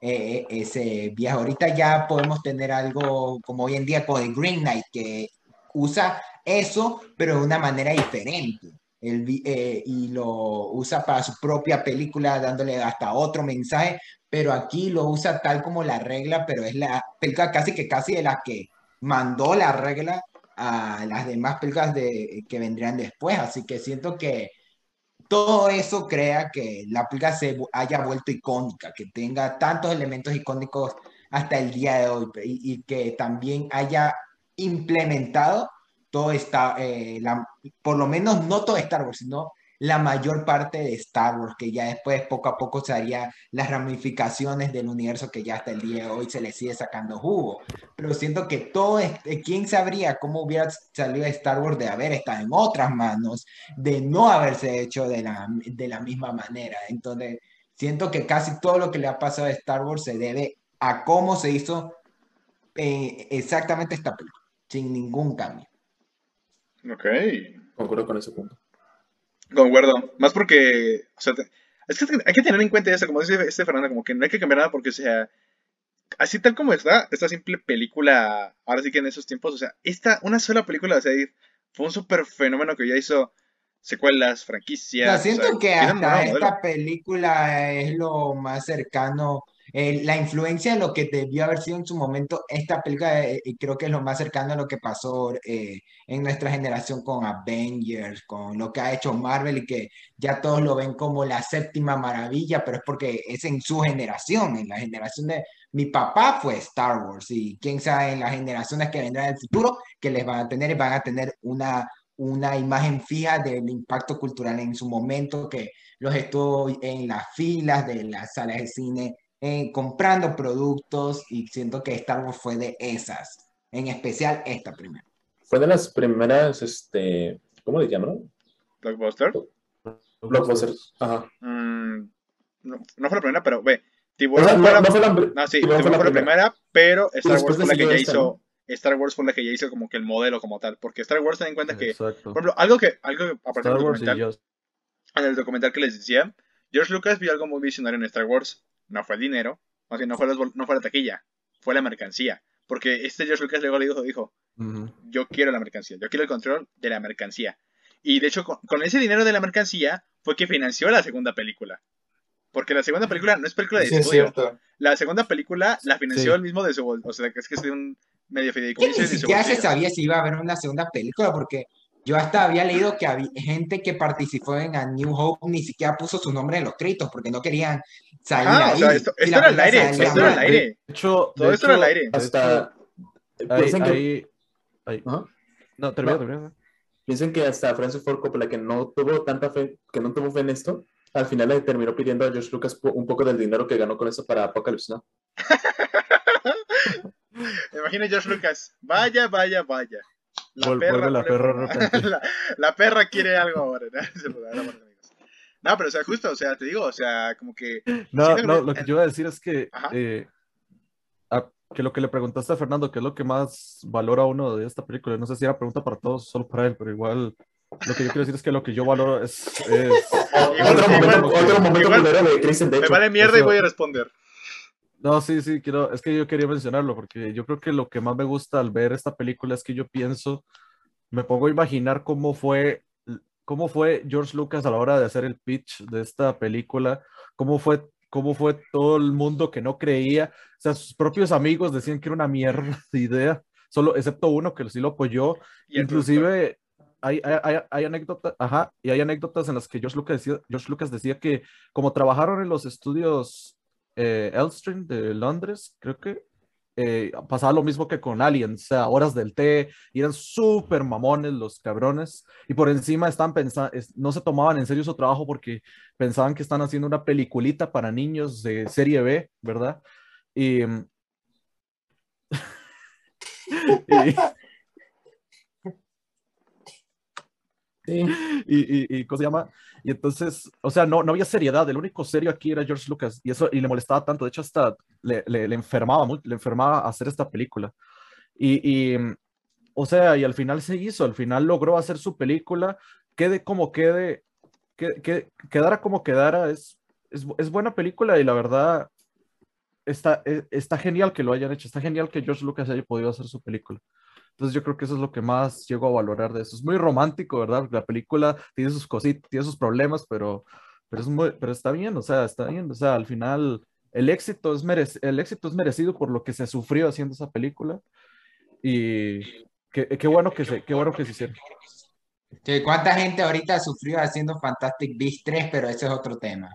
[SPEAKER 5] eh, ese viaje. Ahorita ya podemos tener algo como hoy en día con el Green Knight, que usa eso, pero de una manera diferente. El, eh, y lo usa para su propia película, dándole hasta otro mensaje, pero aquí lo usa tal como la regla, pero es la película casi que casi de la que mandó la regla a las demás películas de, que vendrían después, así que siento que todo eso crea que la película se haya vuelto icónica, que tenga tantos elementos icónicos hasta el día de hoy y, que también haya implementado todo está, eh, por lo menos no todo Star Wars, sino la mayor parte de Star Wars, que ya después poco a poco se haría las ramificaciones del universo que ya hasta el día de hoy se le sigue sacando jugo. Pero siento que todo, este, ¿quién sabría cómo hubiera salido Star Wars de haber estado en otras manos, de no haberse hecho de la, de la misma manera? Entonces, siento que casi todo lo que le ha pasado a Star Wars se debe a cómo se hizo eh, exactamente esta película, sin ningún cambio.
[SPEAKER 2] Ok.
[SPEAKER 4] Concuerdo con ese punto.
[SPEAKER 2] Concuerdo. Más porque, o sea, es que hay que tener en cuenta eso, como dice este Fernando, como que no hay que cambiar nada porque, o sea, así tal como está, esta simple película, ahora sí que en esos tiempos, o sea, esta, una sola película, o sea, fue un súper fenómeno que ya hizo secuelas, franquicias.
[SPEAKER 5] Siento o sea, que hasta esta película es lo más cercano eh, la influencia de lo que debió haber sido en su momento esta película, eh, creo que es lo más cercano a lo que pasó eh, en nuestra generación con Avengers, con lo que ha hecho Marvel y que ya todos lo ven como la séptima maravilla, pero es porque es en su generación, en la generación de mi papá fue Star Wars y quién sabe en las generaciones que vendrán en el futuro que les van a tener, van a tener una una imagen fija del impacto cultural en su momento, que los estuvo en las filas de las salas de cine eh, comprando productos y siento que Star Wars fue de esas, en especial esta primera.
[SPEAKER 4] Fue de las primeras, este, ¿cómo le llaman?
[SPEAKER 2] Blockbuster.
[SPEAKER 4] Blockbuster, ajá.
[SPEAKER 2] Mm, no, no, fue la primera, pero ve, Tiburón no, fue, la, no fue la, no, sí, Tiburón fue la, fue la primera, pero Star Wars fue la que ya hizo, ¿no? Star Wars fue la que ya hizo como que el modelo como tal, porque Star Wars ten en cuenta que, Exacto. por ejemplo, algo que, algo que aparte del documental, en el documental que les decía, George Lucas vio algo muy visionario en Star Wars, no fue el dinero, más bien no fue, los, no fue la taquilla, fue la mercancía. Porque este George Lucas luego le dijo, dijo uh -huh. yo quiero la mercancía, yo quiero el control de la mercancía. Y de hecho, con, con, ese dinero de la mercancía fue que financió la segunda película. Porque la segunda película no es película de
[SPEAKER 6] sí,
[SPEAKER 2] estudio.
[SPEAKER 6] Es cierto.
[SPEAKER 2] La segunda película la financió sí. el mismo de su O sea, que es que es de un medio fideicomiso.
[SPEAKER 5] Ni siquiera se sabía si iba a haber una segunda película, porque yo hasta había leído que había gente que participó en A New Hope ni siquiera puso su nombre en los créditos porque no querían salir
[SPEAKER 2] ah,
[SPEAKER 5] ahí.
[SPEAKER 2] O sea, esto, esto era al aire, esto era al aire.
[SPEAKER 3] De hecho,
[SPEAKER 2] todo esto era al aire.
[SPEAKER 4] Hasta.
[SPEAKER 3] Ahí,
[SPEAKER 4] piensan que,
[SPEAKER 3] ahí, ahí.
[SPEAKER 4] Ajá.
[SPEAKER 3] No, termina,
[SPEAKER 4] No.
[SPEAKER 3] termina.
[SPEAKER 4] piensan que hasta Francis Ford Coppola, que no tuvo tanta fe, que no tuvo fe en esto, al final le terminó pidiendo a George Lucas un poco del dinero que ganó con eso para Apocalypse Now.
[SPEAKER 2] Imagina George Lucas. Vaya, vaya, vaya.
[SPEAKER 3] Vol- la perra
[SPEAKER 2] pone-
[SPEAKER 3] arrepentida.
[SPEAKER 2] la, la perra quiere algo ahora. ¿no? No, pero o sea, justo, o sea, te digo, o sea, como que.
[SPEAKER 3] No,
[SPEAKER 2] que
[SPEAKER 3] no, lo que yo iba a decir es que, eh, a- que lo que le preguntaste a Fernando, ¿qué es lo que más valora uno de esta película? No sé si era pregunta para todos, solo para él, pero igual lo que yo quiero decir es que lo que yo valoro es... es-
[SPEAKER 2] Igual-
[SPEAKER 4] otro,
[SPEAKER 2] igual-
[SPEAKER 4] momento, otro momento
[SPEAKER 2] igual-
[SPEAKER 4] de Kristen, de
[SPEAKER 2] Me
[SPEAKER 4] hecho.
[SPEAKER 2] vale mierda y voy a responder.
[SPEAKER 3] No, sí, sí, quiero, es que yo quería mencionarlo porque yo creo que lo que más me gusta al ver esta película es que yo pienso, me pongo a imaginar cómo fue, cómo fue George Lucas a la hora de hacer el pitch de esta película, cómo fue, cómo fue todo el mundo que no creía, o sea, sus propios amigos decían que era una mierda de idea, solo, excepto uno que sí lo apoyó,
[SPEAKER 2] Y
[SPEAKER 3] inclusive hay, hay, hay, hay anécdotas, ajá, y hay anécdotas en las que George Lucas decía, George Lucas decía que como trabajaron en los estudios eh, Elstree de Londres, creo que eh, pasaba lo mismo que con Aliens, o sea, horas del té, y eran súper mamones los cabrones, y por encima estaban pensando, no se tomaban en serio su trabajo porque pensaban que están haciendo una peliculita para niños de serie B, ¿verdad? Y,
[SPEAKER 4] Sí.
[SPEAKER 3] y, y, y ¿cómo se llama? Y entonces, o sea, no, no había seriedad, el único serio aquí era George Lucas, y eso, y le molestaba tanto, de hecho, hasta le, le, le enfermaba mucho, le enfermaba hacer esta película. Y, y o sea, y al final se hizo, al final logró hacer su película, quede como quede, que, que- quedara como quedara, es, es, es buena película y la verdad está, e- está genial que lo hayan hecho, está genial que George Lucas haya podido hacer su película. Entonces yo creo que eso es lo que más llego a valorar de eso. Es muy romántico, ¿verdad? La película tiene sus cositas, tiene sus problemas, pero, pero, es muy, pero está bien, o sea, está bien. O sea, al final el éxito, es merec- el éxito es merecido por lo que se sufrió haciendo esa película. Y qué, qué bueno que se, qué bueno que se hicieron.
[SPEAKER 5] ¿Cuánta gente ahorita sufrió haciendo Fantastic Beasts 3? Pero ese es otro tema.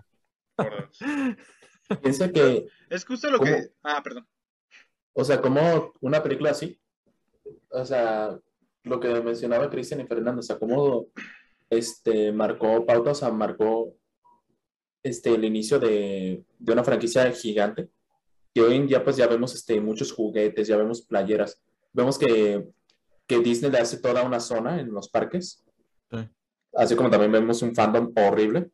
[SPEAKER 4] Piensa que,
[SPEAKER 2] Es justo lo
[SPEAKER 4] ¿Cómo?
[SPEAKER 2] que. Ah, perdón.
[SPEAKER 4] o sea, como una película así, o sea, lo que mencionaba Cristian y Fernando, o sea, cómo este, marcó pauta, o sea, marcó este, el inicio de, de una franquicia gigante. Y hoy en día, pues ya vemos este, muchos juguetes, ya vemos playeras. Vemos que, que Disney le hace toda una zona en los parques.
[SPEAKER 3] Sí.
[SPEAKER 4] Así como también vemos un fandom horrible.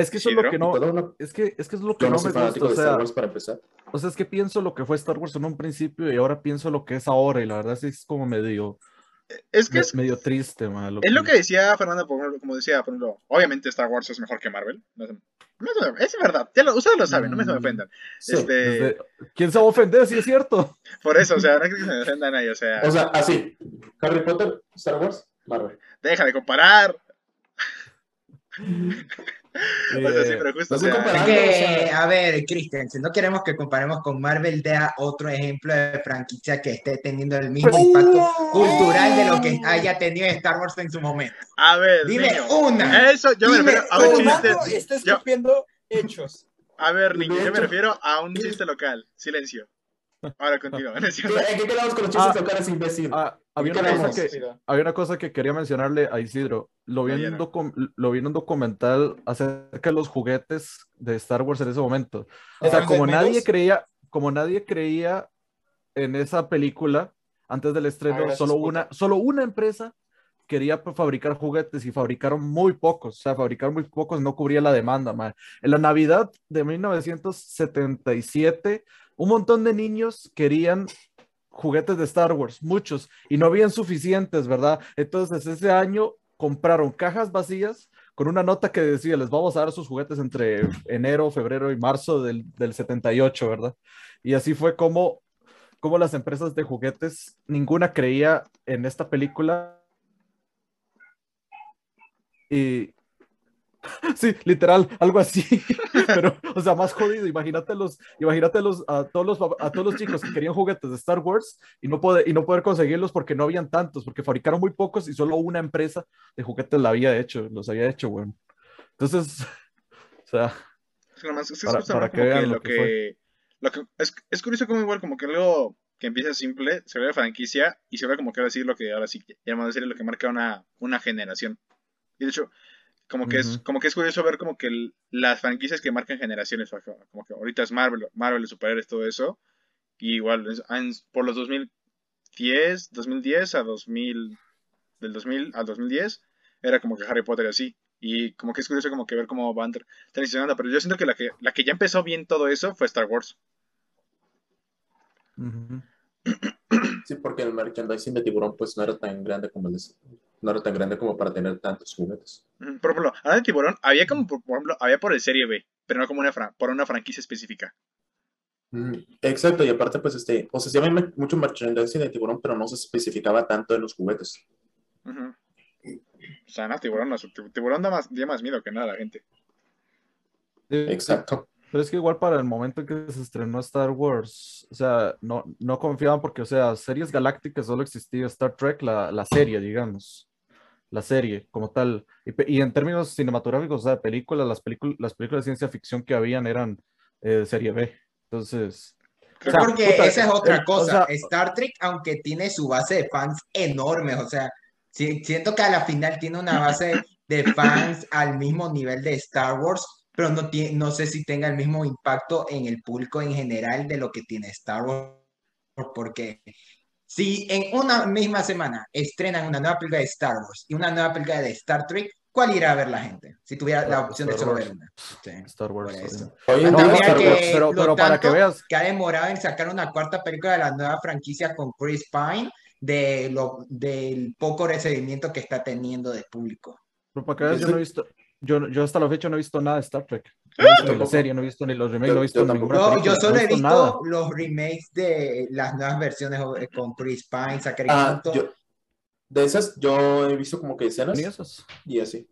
[SPEAKER 3] Es que eso es lo que no,
[SPEAKER 4] una-
[SPEAKER 3] es que, es que es lo que
[SPEAKER 4] Yo no
[SPEAKER 3] no
[SPEAKER 4] soy
[SPEAKER 3] me gusta, o
[SPEAKER 4] de Star
[SPEAKER 3] sea,
[SPEAKER 4] Wars para empezar.
[SPEAKER 3] o sea, es que pienso lo que fue Star Wars en un principio y ahora pienso lo que es ahora y la verdad sí es como medio,
[SPEAKER 2] Es que
[SPEAKER 3] me-
[SPEAKER 2] es,
[SPEAKER 3] medio triste, ma, lo
[SPEAKER 2] es lo que decía Fernando, por ejemplo, como decía, por ejemplo, obviamente Star Wars es mejor que Marvel. No no es verdad, ya lo- ustedes lo saben, no me se me
[SPEAKER 3] Mm.
[SPEAKER 2] ofendan.
[SPEAKER 4] Sí.
[SPEAKER 2] Este,
[SPEAKER 3] Desde- ¿Quién se va a ofender si es cierto?
[SPEAKER 2] por eso, o sea, no es que se me ofendan ahí, o sea,
[SPEAKER 4] O sea, así. Harry Potter, Star Wars, Marvel.
[SPEAKER 2] deja de comparar. O sea, sí, pero justo,
[SPEAKER 4] no
[SPEAKER 2] o
[SPEAKER 4] se
[SPEAKER 2] sea,
[SPEAKER 4] compara.
[SPEAKER 5] Es
[SPEAKER 4] o
[SPEAKER 5] que,
[SPEAKER 4] sea-
[SPEAKER 5] a ver, Cristian, si no queremos que comparemos con Marvel, dea otro ejemplo de franquicia que esté teniendo el mismo impacto cultural de lo que haya tenido Star Wars en su momento.
[SPEAKER 2] a ver,
[SPEAKER 5] Dime
[SPEAKER 2] niño,
[SPEAKER 5] una.
[SPEAKER 2] Eso, yo me refiero a un chiste. Yo-
[SPEAKER 6] hechos.
[SPEAKER 2] A ver, niño, yo me refiero a un chiste local. Silencio. Ahora continúa. ¿no es cierto?
[SPEAKER 4] ¿En qué quedamos con los chistes
[SPEAKER 3] Ah.
[SPEAKER 4] locales, imbécil?
[SPEAKER 3] ah, había,
[SPEAKER 4] ¿Y
[SPEAKER 3] una cosa que, había una cosa que quería mencionarle a Isidro. Lo vi, en un lo vi en un documental acerca de los juguetes de Star Wars en ese momento. O sea,
[SPEAKER 6] ¿Esos
[SPEAKER 3] como nadie creía, como nadie creía en esa película antes del
[SPEAKER 6] Ah,
[SPEAKER 3] estreno,
[SPEAKER 6] gracias,
[SPEAKER 3] solo una, solo una empresa quería fabricar juguetes y fabricaron muy pocos, o sea, fabricaron muy pocos, no cubría la demanda, man. En la Navidad de 1977, un montón de niños querían juguetes de Star Wars, muchos, y no habían suficientes, ¿verdad? Entonces ese año compraron cajas vacías con una nota que decía, les vamos a dar sus juguetes entre enero, febrero y marzo del, del 78, ¿verdad? Y así fue como, como las empresas de juguetes, ninguna creía en esta película. Y sí, literal, algo así. Pero, o sea, más jodido. Imagínate los, imagínate los, a todos los, a todos los chicos que querían juguetes de Star Wars y no poder, y no poder conseguirlos porque no habían tantos, porque fabricaron muy pocos y solo una empresa de juguetes la había hecho, los había hecho, güey. Entonces, o sea,
[SPEAKER 2] Es que nomás- es que es
[SPEAKER 3] Para- que vean
[SPEAKER 2] lo
[SPEAKER 3] que
[SPEAKER 2] que. Lo que es, es curioso como igual, como que algo que empieza simple, se ve franquicia y se ve como que ahora sí lo que ahora sí llamamos a decir lo que marca una, una generación. Y de hecho, como que es, como que es curioso ver como que el- las franquicias que marcan generaciones, como que ahorita es Marvel, Marvel, superhéroes, todo eso. Y igual, es- en- por los 2010, 2010 a 2000, del 2000 al 2010, era como que Harry Potter y así. Y como que es curioso como que ver cómo van tra- transicionando, pero yo siento que la que, la que ya empezó bien todo eso fue Star Wars.
[SPEAKER 4] Sí, porque el merchandising de tiburón pues no era tan grande como el de- no era tan grande como para tener tantos juguetes.
[SPEAKER 2] Por ejemplo, hablando de Tiburón, había como, por, por ejemplo, había por el Serie B, pero no como una fran- por una franquicia específica.
[SPEAKER 4] Mm, Exacto, y aparte pues este, o sea, sí había mucho merchandising de tiburón, pero no se especificaba tanto en los juguetes.
[SPEAKER 2] O sea, no, Tiburón, no, Tiburón da más, da más miedo que nada a la gente.
[SPEAKER 4] Exacto.
[SPEAKER 3] Pero es que igual para el momento en que se estrenó Star Wars, o sea, no, no confiaban porque, o sea, series galácticas solo existía Star Trek, la, la serie, digamos, la serie como tal. Y, en términos cinematográficos, o sea, películas, las, películas las películas de ciencia ficción que habían eran eh, serie B. Entonces,
[SPEAKER 2] Creo
[SPEAKER 3] O sea,
[SPEAKER 5] Porque
[SPEAKER 3] puta,
[SPEAKER 5] esa es otra
[SPEAKER 3] eh, o
[SPEAKER 5] cosa.
[SPEAKER 3] sea-
[SPEAKER 5] Star Trek, aunque tiene su base de fans enormes, o sea, si- siento que a la final tiene una base de fans al mismo nivel de Star Wars, pero no, tiene, no sé si tenga el mismo impacto en el público en general de lo que tiene Star Wars, porque si en una misma semana estrenan una nueva película de Star Wars y una nueva película de Star Trek, ¿cuál irá a ver la gente? Si tuviera la opción de
[SPEAKER 3] Star
[SPEAKER 5] solo
[SPEAKER 3] Wars.
[SPEAKER 5] ver una. Sí,
[SPEAKER 3] Star Wars.
[SPEAKER 4] en
[SPEAKER 3] No,
[SPEAKER 4] Star
[SPEAKER 5] que
[SPEAKER 4] Wars-
[SPEAKER 3] pero, pero para que veas,
[SPEAKER 5] que ha demorado en sacar una cuarta película de la nueva franquicia con Chris Pine de lo, del poco recibimiento que está teniendo del público.
[SPEAKER 3] Pero para que veas, yo no he visto, yo, yo hasta la fecha no he visto nada de Star Trek. No he visto ni la serie, no he visto ni los remakes,
[SPEAKER 4] Yo-
[SPEAKER 3] no he visto
[SPEAKER 4] yo tampoco.
[SPEAKER 3] ninguna
[SPEAKER 5] Yo, solo
[SPEAKER 3] no
[SPEAKER 5] he visto
[SPEAKER 3] nada.
[SPEAKER 5] los remakes de las nuevas versiones eh, con Chris Pine, Zachary
[SPEAKER 4] Ah, yo, de esas yo he visto como que escenas
[SPEAKER 3] Ni esas.
[SPEAKER 4] y así.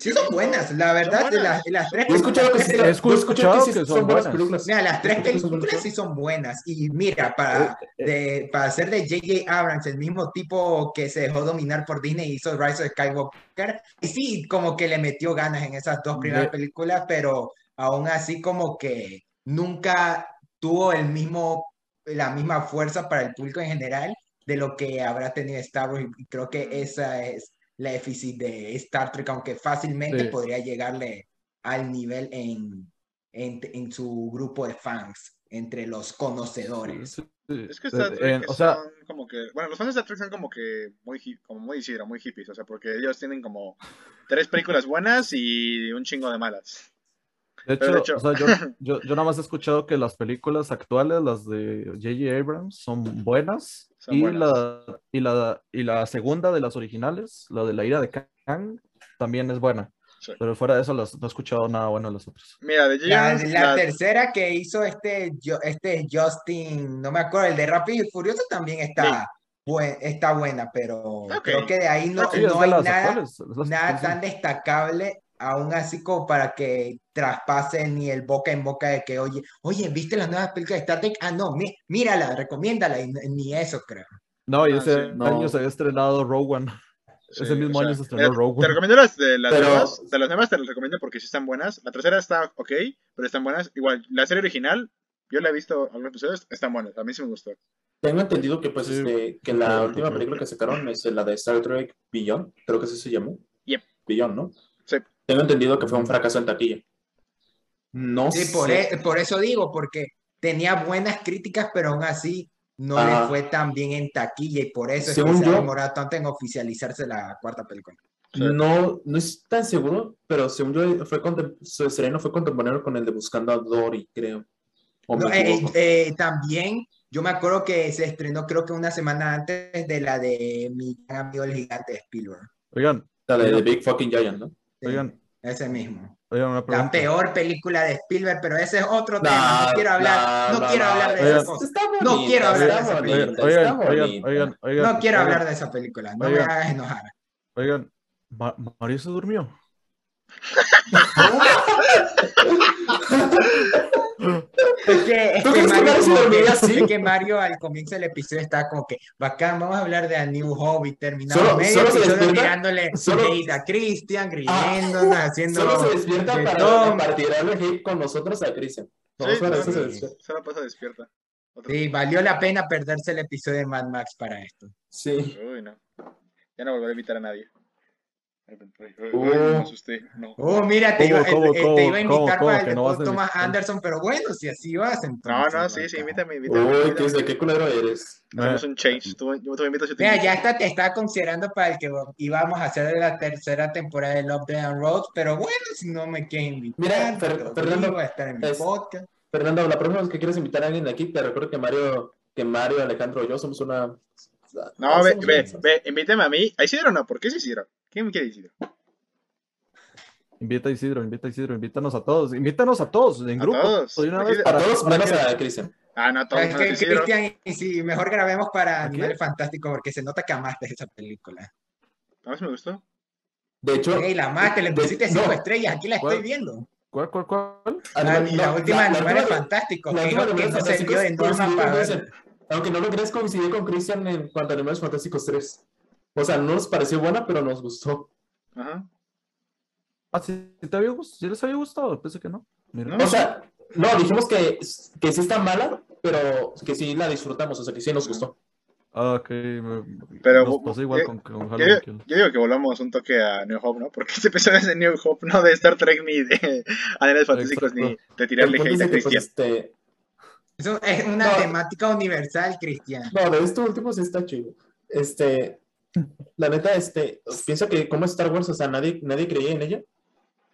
[SPEAKER 5] Sí son buenas, la verdad,
[SPEAKER 2] Son
[SPEAKER 5] de
[SPEAKER 2] buenas.
[SPEAKER 5] las, las tres
[SPEAKER 4] escuchado que sí,
[SPEAKER 5] películas-
[SPEAKER 3] He escuchado que
[SPEAKER 4] sí
[SPEAKER 3] son buenas.
[SPEAKER 4] películas.
[SPEAKER 5] Mira, las tres películas
[SPEAKER 4] buenas.
[SPEAKER 5] sí son buenas. Y mira, para,
[SPEAKER 3] Eh,
[SPEAKER 5] de, para ser de J.J. Abrams, el mismo tipo que se dejó dominar por Disney y hizo Rise of Skywalker, y sí, como que le metió ganas en esas dos primeras
[SPEAKER 3] De-
[SPEAKER 5] películas, pero aún así como que nunca tuvo el mismo, la misma fuerza para el público en general de lo que habrá tenido Star Wars. Y creo que esa es la déficit de Star Trek, aunque fácilmente
[SPEAKER 3] Sí.
[SPEAKER 5] podría llegarle al nivel en, en, en su grupo de fans, entre los conocedores.
[SPEAKER 3] Sí, sí.
[SPEAKER 2] Es que Star
[SPEAKER 3] Eh,
[SPEAKER 2] Trek
[SPEAKER 3] eh, o sea,
[SPEAKER 2] son como que. Bueno, los fans de Star Trek son como que muy, como muy Isidro, muy hippies. O sea, porque ellos tienen como tres películas buenas y un chingo de malas.
[SPEAKER 3] de
[SPEAKER 2] pero de
[SPEAKER 3] hecho,
[SPEAKER 2] hecho-
[SPEAKER 3] o sea, yo, yo, yo nada más he escuchado que las películas actuales, las de J.J. Abrams, son buenas. Y. La, y, la, y la segunda de las originales, la de la ira de Kang, también es buena.
[SPEAKER 2] Sí.
[SPEAKER 3] Pero fuera de eso, las- no he escuchado nada bueno de las otras.
[SPEAKER 2] Mira, de
[SPEAKER 5] La, la
[SPEAKER 2] la-
[SPEAKER 5] tercera que hizo este, yo- este Justin, no me acuerdo, el de Rápido y Furioso también está, buen- está buena, pero
[SPEAKER 2] Ok.
[SPEAKER 5] creo que de ahí no,
[SPEAKER 3] Sí,
[SPEAKER 5] no hay nada,
[SPEAKER 3] actuales,
[SPEAKER 5] nada
[SPEAKER 3] sí, sí.
[SPEAKER 5] tan destacable, aún así como para que traspase ni el boca en boca de que, oye, oye, ¿viste las nuevas películas de Star Trek? Ah, no, mí- mírala, recomiéndala, y ni eso creo.
[SPEAKER 3] No, y
[SPEAKER 2] Ah,
[SPEAKER 3] ese
[SPEAKER 2] sí.
[SPEAKER 4] No.
[SPEAKER 3] año se había estrenado Rogue One.
[SPEAKER 2] sí,
[SPEAKER 3] ese mismo
[SPEAKER 2] o sea,
[SPEAKER 3] año se estrenó
[SPEAKER 2] mira,
[SPEAKER 3] Rogue
[SPEAKER 2] Te recomiendo las de las
[SPEAKER 4] Pero-
[SPEAKER 2] nuevas. De las nuevas te las recomiendo porque sí están buenas. La tercera está ok, pero están buenas. Igual, la serie original, yo la he visto algunos episodios, están buenas. A mí sí me gustó.
[SPEAKER 4] Tengo entendido que pues
[SPEAKER 3] Sí.
[SPEAKER 4] este, que la última película que sacaron es la de Star Trek Beyond, creo que así se llamó.
[SPEAKER 2] Yep.
[SPEAKER 4] Beyond, ¿no?
[SPEAKER 2] Sí.
[SPEAKER 4] Tengo entendido que fue un fracaso en taquilla. No
[SPEAKER 5] Sí, por,
[SPEAKER 4] sé.
[SPEAKER 5] e- por eso digo, porque tenía buenas críticas, pero aún así no le
[SPEAKER 4] Ah.
[SPEAKER 5] fue tan bien en taquilla y por eso es que se ha
[SPEAKER 4] yo-
[SPEAKER 5] demorado tanto en oficializarse la cuarta película.
[SPEAKER 4] No, no es tan seguro, pero según yo fue su estreno fue contemporáneo con el de Buscando a Dory, creo.
[SPEAKER 5] No, eh,
[SPEAKER 4] equivoco.
[SPEAKER 5] eh, también, yo me acuerdo que se estrenó creo que una semana antes de la de mi gran amigo el gigante Spielberg.
[SPEAKER 3] Oigan,
[SPEAKER 4] la de The Big Fucking Giant, ¿no?
[SPEAKER 5] Sí,
[SPEAKER 3] oigan,
[SPEAKER 5] ese mismo.
[SPEAKER 3] oigan, una
[SPEAKER 5] La peor película de Spielberg, pero ese es otro tema. No quiero hablar, no,
[SPEAKER 4] no,
[SPEAKER 5] quiero
[SPEAKER 4] no,
[SPEAKER 5] hablar de
[SPEAKER 3] oigan.
[SPEAKER 5] No quiero hablar de esa
[SPEAKER 4] bonita,
[SPEAKER 3] Oigan,
[SPEAKER 4] está
[SPEAKER 3] oigan, oigan,
[SPEAKER 4] bonita.
[SPEAKER 3] oigan, oigan,
[SPEAKER 5] No quiero
[SPEAKER 3] oigan,
[SPEAKER 5] hablar de esa película. No me
[SPEAKER 3] Oigan.
[SPEAKER 5] hagas enojar.
[SPEAKER 3] Oigan, Ma- Mario se durmió.
[SPEAKER 5] Es que, es
[SPEAKER 4] ¿Tú
[SPEAKER 5] que Mario,
[SPEAKER 4] así?
[SPEAKER 5] es que Mario al comienzo del episodio está como que bacán, vamos a hablar de A New Hope y terminamos
[SPEAKER 4] Solo-
[SPEAKER 5] medio
[SPEAKER 4] solo se
[SPEAKER 5] episodio
[SPEAKER 4] despierta,
[SPEAKER 5] mirándole
[SPEAKER 4] solo-
[SPEAKER 5] a Christian, riéndonos, haciendo
[SPEAKER 4] Solo se despierta
[SPEAKER 5] de
[SPEAKER 4] para, tirarle hate con nosotros a Christian.
[SPEAKER 2] Sí, no, no, se la pasa despierta. Otra-
[SPEAKER 5] Sí, valió la pena perderse el episodio de Mad Max para esto.
[SPEAKER 4] Sí.
[SPEAKER 2] Uy, no. Ya no volveré a invitar a nadie.
[SPEAKER 4] Oh.
[SPEAKER 2] ay, me asusté. No.
[SPEAKER 5] Oh, mira, te,
[SPEAKER 3] ¿Cómo,
[SPEAKER 5] iba,
[SPEAKER 3] cómo,
[SPEAKER 5] eh, te iba a invitar
[SPEAKER 3] cómo
[SPEAKER 5] para el
[SPEAKER 3] que
[SPEAKER 5] de
[SPEAKER 3] no a
[SPEAKER 5] Thomas? Anderson, pero bueno, si así vas,
[SPEAKER 2] No,
[SPEAKER 5] entonces.
[SPEAKER 2] no, sí, sí,
[SPEAKER 5] bacán.
[SPEAKER 2] invítame, invítame.
[SPEAKER 4] Uy,
[SPEAKER 2] invítame.
[SPEAKER 4] ¿qué es de qué culero eres?
[SPEAKER 2] Hacemos un change. Tú, yo te invito si te
[SPEAKER 5] Mira,
[SPEAKER 2] invito.
[SPEAKER 5] ya hasta te estaba considerando para el que íbamos a hacer la tercera temporada de Love, Death and Road, pero bueno, si no me quieren invitar,
[SPEAKER 4] Mira, Fer- Fernando,
[SPEAKER 5] digo, a estar en mi
[SPEAKER 4] es-
[SPEAKER 5] podcast.
[SPEAKER 4] Fernando, la próxima vez que quieras invitar a alguien de aquí, te recuerdo que Mario, que Mario, Alejandro y yo somos una.
[SPEAKER 2] No, ve, ve,
[SPEAKER 4] una-
[SPEAKER 2] ve, invítame a mí. ¿A Isidro no? ¿Por qué es Isidro? ¿Quién me quiere Isidro?
[SPEAKER 3] Invita a Isidro, invita a Isidro, invítanos a todos, invítanos a todos en
[SPEAKER 2] A
[SPEAKER 3] grupo.
[SPEAKER 2] todos.
[SPEAKER 3] de una vez
[SPEAKER 2] de-
[SPEAKER 4] A
[SPEAKER 3] para-
[SPEAKER 4] todos
[SPEAKER 3] para
[SPEAKER 4] menos a Christian.
[SPEAKER 2] Ah, no, todos
[SPEAKER 5] Es que. Cristian, y si mejor grabemos para
[SPEAKER 3] ¿A qué?
[SPEAKER 5] Animales Fantásticos, porque se nota que amaste esa película.
[SPEAKER 2] A sí me gustó.
[SPEAKER 4] De hecho,
[SPEAKER 5] Ey, la amaste, le
[SPEAKER 4] de-
[SPEAKER 5] pusiste cinco
[SPEAKER 4] no.
[SPEAKER 5] estrellas, aquí la estoy
[SPEAKER 3] ¿Cuál?
[SPEAKER 5] viendo.
[SPEAKER 3] ¿Cuál, cuál, cuál?
[SPEAKER 5] La,
[SPEAKER 4] Animal-
[SPEAKER 5] la
[SPEAKER 4] no,
[SPEAKER 5] última
[SPEAKER 4] la-
[SPEAKER 5] de
[SPEAKER 4] última-
[SPEAKER 5] Fantásticos,
[SPEAKER 4] la
[SPEAKER 5] que
[SPEAKER 4] de
[SPEAKER 5] dijo que no servía de
[SPEAKER 4] Fantásticos
[SPEAKER 5] norma para ver.
[SPEAKER 4] Aunque no lo crees, coincidí con Christian en cuanto a Animales Fantásticos 3. O sea, no nos pareció buena, pero nos gustó.
[SPEAKER 2] Ajá.
[SPEAKER 3] Ah, sí, ¿te había gustado? ¿Sí les había gustado? Pensé que no. Mira.
[SPEAKER 2] No.
[SPEAKER 4] O sea, no, dijimos que, que sí está mala, pero que sí la disfrutamos, o sea, que sí nos gustó.
[SPEAKER 3] Ah, ok.
[SPEAKER 2] Pero,
[SPEAKER 3] nos pasó igual
[SPEAKER 2] yo-
[SPEAKER 3] con, con
[SPEAKER 2] Yo,
[SPEAKER 3] Halloween Kills.
[SPEAKER 2] yo digo que volvamos un toque a New Hope, ¿no? Porque este episodio es de New Hope, no de Star Trek ni de Animales Fantásticos ni de tirarle hate a
[SPEAKER 4] pues,
[SPEAKER 2] Cristian.
[SPEAKER 4] este,
[SPEAKER 5] es una
[SPEAKER 4] No.
[SPEAKER 5] temática universal, Cristian.
[SPEAKER 4] no, de este último sí está chido. Este, la neta, este, piensa que como Star Wars, o sea, nadie, nadie creía en ella.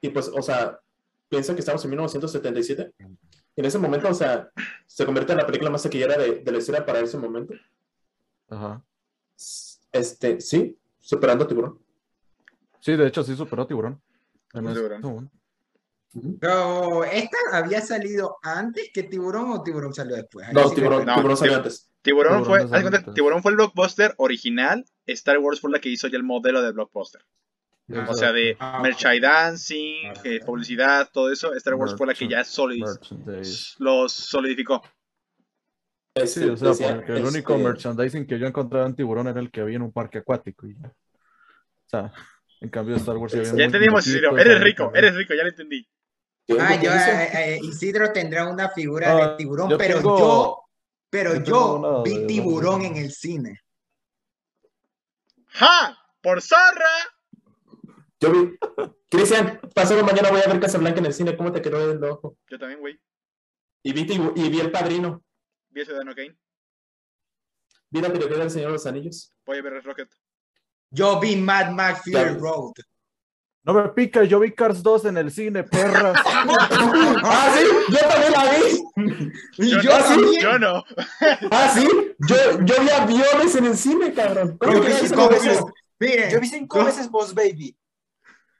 [SPEAKER 4] Y pues, o sea, piensa que estamos en 1977. Y en ese momento, o sea, se convierte en la película más taquillera de, de la historia para ese momento.
[SPEAKER 3] Ajá.
[SPEAKER 4] Este, sí, superando a tiburón.
[SPEAKER 3] Sí, de hecho sí superó a Tiburón. En
[SPEAKER 2] Superó a
[SPEAKER 3] este
[SPEAKER 2] Tiburón.
[SPEAKER 5] Pero, ¿esta había salido antes que Tiburón o Tiburón salió después?
[SPEAKER 4] No,
[SPEAKER 5] sí
[SPEAKER 4] tiburón,
[SPEAKER 2] No,
[SPEAKER 4] tiburón salió antes.
[SPEAKER 2] Tiburón
[SPEAKER 3] Tiburón
[SPEAKER 2] fue,
[SPEAKER 3] antes.
[SPEAKER 2] Tiburón fue el blockbuster original, Star Wars fue la que hizo ya el modelo de blockbuster.
[SPEAKER 5] Ah,
[SPEAKER 2] O sea, de
[SPEAKER 5] Ah,
[SPEAKER 2] merchandising,
[SPEAKER 5] Ok.
[SPEAKER 2] eh, publicidad, todo eso, Star Wars fue la que ya solid- los solidificó.
[SPEAKER 3] Sí, o sea, porque el único
[SPEAKER 4] este,
[SPEAKER 3] merchandising que yo encontraba en Tiburón era el que había en un parque acuático. Y ya. O sea, en cambio Star Wars
[SPEAKER 2] Ya
[SPEAKER 3] muy
[SPEAKER 2] entendimos, Isidro. Eres rico,
[SPEAKER 3] también.
[SPEAKER 2] eres rico, ya lo entendí.
[SPEAKER 4] ¿qué-
[SPEAKER 5] Ah, yo, eh, eh, Isidro tendrá una figura
[SPEAKER 3] Ah,
[SPEAKER 5] de tiburón,
[SPEAKER 3] yo
[SPEAKER 5] pero
[SPEAKER 3] tengo-
[SPEAKER 5] yo, pero
[SPEAKER 3] yo
[SPEAKER 5] yo, vi tiburón en el cine.
[SPEAKER 2] ¡Ja! ¡Por zorra!
[SPEAKER 4] Yo vi. Cristian, pasado mañana voy a ver Casablanca en el cine. ¿Cómo te quedó el ojo?
[SPEAKER 2] Yo también, güey.
[SPEAKER 4] Y vi, tibu- y vi El Padrino.
[SPEAKER 2] Vi a Ciudadano Kane.
[SPEAKER 4] Vi la trilogía del Señor de los Anillos.
[SPEAKER 2] Voy a ver Rocket.
[SPEAKER 5] Yo vi Mad Max Fury. Road.
[SPEAKER 3] No me pica, yo vi Cars 2 en el cine, perra.
[SPEAKER 4] ¡Ah, sí! ¡Yo también la vi!
[SPEAKER 5] Y
[SPEAKER 2] Yo,
[SPEAKER 5] yo
[SPEAKER 2] no,
[SPEAKER 5] también.
[SPEAKER 2] yo no.
[SPEAKER 4] ¡Ah, sí! Yo, yo vi aviones en el cine, cabrón. ¿Cómo
[SPEAKER 5] Yo
[SPEAKER 4] que
[SPEAKER 5] vi cinco veces. Miren,
[SPEAKER 6] Yo vi cinco veces Boss Baby.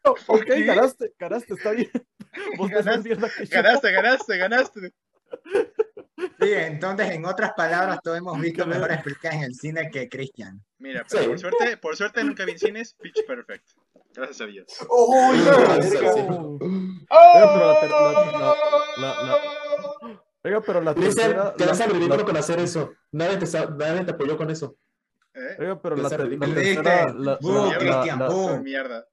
[SPEAKER 3] ok, ganaste, ganaste, está bien. Vos
[SPEAKER 2] Ganaste,
[SPEAKER 3] que.
[SPEAKER 2] Ganaste, ganaste, ganaste.
[SPEAKER 5] miren, entonces, en otras palabras, todos hemos visto mejores películas en el cine que Christian.
[SPEAKER 2] Mira, pero
[SPEAKER 4] Sí.
[SPEAKER 2] por suerte, por suerte nunca vi en cines Pitch Perfect. Gracias a Dios.
[SPEAKER 6] ¡Oh.
[SPEAKER 3] Oiga, pero la tercera.
[SPEAKER 4] Quedas
[SPEAKER 3] la-
[SPEAKER 4] al ridículo con hacer eso. Nadie te, nadie te apoyó con eso.
[SPEAKER 2] ¿Eh?
[SPEAKER 3] Oiga, pero la, tercera. La-
[SPEAKER 2] mierda.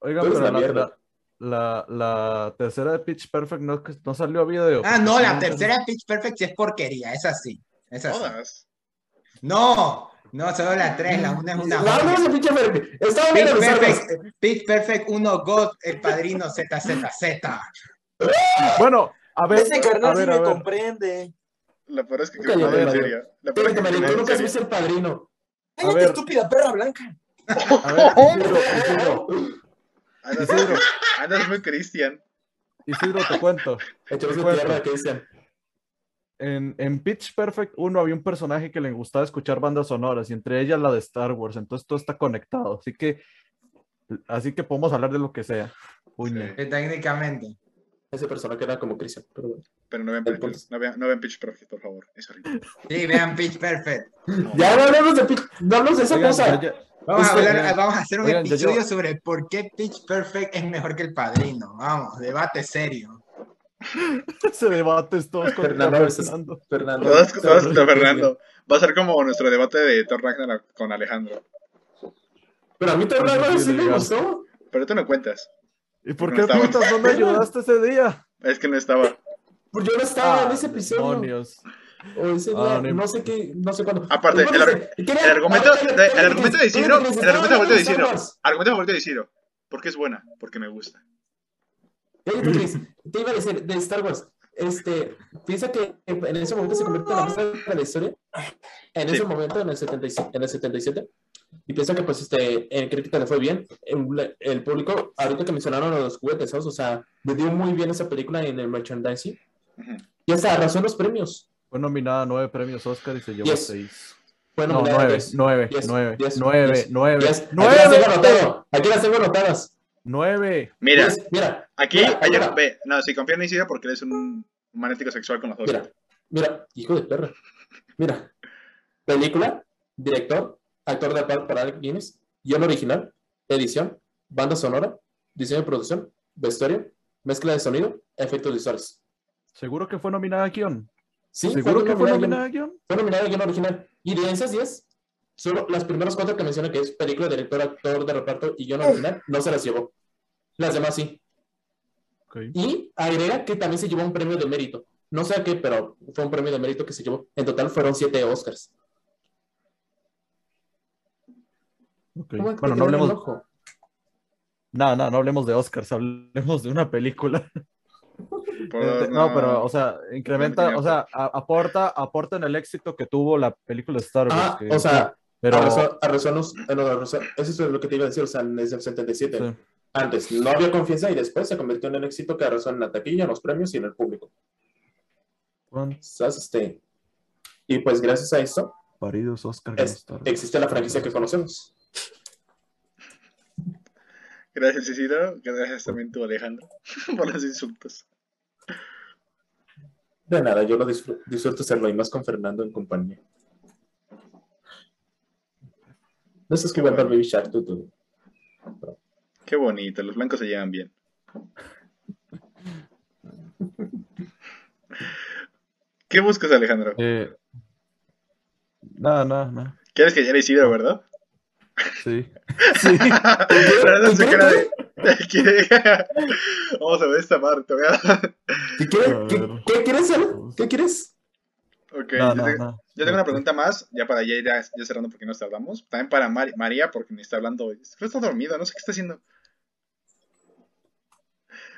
[SPEAKER 3] Oiga, pero
[SPEAKER 4] la
[SPEAKER 3] la,
[SPEAKER 4] mierda.
[SPEAKER 3] la, la tercera de Pitch Perfect no, no salió a video.
[SPEAKER 5] Ah, no, la tercera de Pitch Perfect sí es porquería, es así. Es así.
[SPEAKER 2] Todas.
[SPEAKER 5] No, no, solo la tres, la una es una
[SPEAKER 4] No, no,
[SPEAKER 5] joya.
[SPEAKER 4] ese pinche verde. Estaba viendo los.
[SPEAKER 5] Perfect, Pitch Perfect 1 God, El Padrino ZZZ.
[SPEAKER 3] Bueno, a ver.
[SPEAKER 6] Ese carnal sí me comprende.
[SPEAKER 2] Lo peor es que creo que en serio. Lo peor es que
[SPEAKER 4] tú nunca has visto el padrino.
[SPEAKER 6] ¡Cállate, estúpida perra blanca!
[SPEAKER 3] A ver, Isidro, Isidro,
[SPEAKER 2] Andas,
[SPEAKER 3] Isidro.
[SPEAKER 2] andas muy Cristian.
[SPEAKER 3] Isidro, te cuento.
[SPEAKER 4] Echamos
[SPEAKER 3] Te
[SPEAKER 4] de
[SPEAKER 3] cuento. En, en Pitch Perfect 1 había un personaje que le gustaba escuchar bandas sonoras y entre ellas la de Star Wars, entonces todo está conectado, así que así que podemos hablar de lo que sea.
[SPEAKER 5] Que técnicamente.
[SPEAKER 4] Ese personaje era como Cristian. Pero bueno.
[SPEAKER 2] Pero no vean, no vean, no vean Pitch Perfect, por favor. Es horrible.
[SPEAKER 5] Sí, vean Pitch Perfect.
[SPEAKER 4] Ya no hablemos de, pi- no hablemos de esa
[SPEAKER 3] Oigan,
[SPEAKER 4] cosa.
[SPEAKER 3] ya-
[SPEAKER 5] Vamos a, hablar,
[SPEAKER 3] oigan,
[SPEAKER 5] vamos a hacer un
[SPEAKER 3] oigan,
[SPEAKER 5] episodio
[SPEAKER 3] yo-
[SPEAKER 5] sobre por qué Pitch Perfect es mejor que El Padrino. Vamos, debate serio.
[SPEAKER 3] ese debate es todo contra
[SPEAKER 4] Fernando
[SPEAKER 3] Fernando.
[SPEAKER 4] Fernando.
[SPEAKER 2] Todas, todas contra Fernando. Va a ser como nuestro debate de Thor Ragnarok con Alejandro.
[SPEAKER 4] Pero a mí también
[SPEAKER 3] Sí,
[SPEAKER 4] sí me gustó.
[SPEAKER 2] Pero tú no cuentas.
[SPEAKER 3] ¿Y por
[SPEAKER 2] No
[SPEAKER 3] qué
[SPEAKER 2] estaba.
[SPEAKER 3] putas no me ayudaste ese día?
[SPEAKER 2] Es que no estaba.
[SPEAKER 4] Pues yo no estaba en
[SPEAKER 3] Ah,
[SPEAKER 4] ese episodio.
[SPEAKER 3] demonios.
[SPEAKER 4] O ese
[SPEAKER 3] Ah,
[SPEAKER 4] día,
[SPEAKER 3] no
[SPEAKER 4] no sé qué, no sé cuándo.
[SPEAKER 2] Aparte, el, ar-
[SPEAKER 4] ¿qué-
[SPEAKER 2] el argumento, el argumento de Isidro, el argumento de Isidro, argumento de Isidro. ¿Por qué es buena? Porque me gusta.
[SPEAKER 4] Te iba a decir de Star Wars. Este, piensa que en ese momento se convierte en la más grande de la historia. En
[SPEAKER 2] Sí.
[SPEAKER 4] ese momento, en el 77, en el 77. Y piensa que, pues, este, en crítica le fue bien. El, el público, ahorita que mencionaron a los juguetes, ¿sabes? o sea, le dio muy bien esa película en el merchandising. Y hasta arrasó los premios.
[SPEAKER 3] Fue nominada a nueve premios Oscar y se llevó
[SPEAKER 4] Yes.
[SPEAKER 3] seis.
[SPEAKER 4] Fue
[SPEAKER 3] No,
[SPEAKER 4] nominada
[SPEAKER 3] nueve, nueve, nueve, nueve, nueve, nueve,
[SPEAKER 4] las tengo anotado. Aquí las tengo anotadas.
[SPEAKER 3] Nueve.
[SPEAKER 2] Mira,
[SPEAKER 4] Diez, mira,
[SPEAKER 2] aquí
[SPEAKER 4] mira,
[SPEAKER 2] hay
[SPEAKER 4] mira.
[SPEAKER 2] una- ve, no, si confío en Isidro porque él es un magnético sexual con los dos.
[SPEAKER 4] Mira, mira, hijo de perra. Mira, película, director, actor de par para Guinness, guion original, edición, banda sonora, diseño de producción, vestuario, mezcla de sonido, efectos visuales.
[SPEAKER 3] ¿Seguro que fue nominada a guion?
[SPEAKER 4] Sí,
[SPEAKER 3] ¿Seguro que fue
[SPEAKER 4] nominada
[SPEAKER 3] a guion?
[SPEAKER 4] Fue nominada a guion original. Y de esas 10, solo las primeras cuatro que menciona que es película, director, actor de reparto y guion original, no se las llevó. Las demás sí. Y agrega que también se llevó un premio de mérito. No sé a qué, pero fue un premio de mérito que se llevó. En total fueron siete Oscars.
[SPEAKER 3] ok.
[SPEAKER 4] ¿Cómo es que
[SPEAKER 3] Bueno, no hablemos,
[SPEAKER 4] ojo?
[SPEAKER 3] nada, nada, no hablemos de Oscars, hablemos de una película.
[SPEAKER 2] Pues,
[SPEAKER 3] no, pero, o sea, incrementa, o sea, a- aporta, aporta en el éxito que tuvo la película de Star Wars.
[SPEAKER 4] Ah,
[SPEAKER 3] que-
[SPEAKER 4] o sea,
[SPEAKER 3] pero,
[SPEAKER 4] arrasó- arrasó los- eh, no, eso es lo que te iba a decir, o sea, desde el 77.
[SPEAKER 3] sí.
[SPEAKER 4] Antes no había confianza y después se convirtió en un éxito que arrasó en la taquilla, en los premios y en el público. Este, y pues gracias a esto,
[SPEAKER 3] Malparidos Oscar
[SPEAKER 4] Es- existe la franquicia que conocemos.
[SPEAKER 2] Gracias, Isidro. Gracias también tú, Alejandro, por los insultos.
[SPEAKER 4] De nada, yo lo disfruto, disfruto hacerlo y más con Fernando en compañía. No estás jugando al Baby Shark, tú, tú.
[SPEAKER 2] Qué bonito, los blancos se llevan bien. ¿Qué buscas, Alejandro?
[SPEAKER 3] Eh, nada, nada, nada.
[SPEAKER 2] ¿Quieres que ya le Isidro, verdad?
[SPEAKER 3] Sí. Sí.
[SPEAKER 2] Se quiere- Vamos a ver esta parte.
[SPEAKER 4] ¿Qué, quieres? ¿Qué, qué quieres? ¿Qué quieres?
[SPEAKER 2] Ok,
[SPEAKER 3] No,
[SPEAKER 2] yo,
[SPEAKER 3] no,
[SPEAKER 2] tengo,
[SPEAKER 3] no.
[SPEAKER 2] yo tengo una pregunta más, ya para ya ir ya, ya cerrando porque nos tardamos. También para Mari- María, porque me está hablando. Creo que está dormido, no sé qué está haciendo.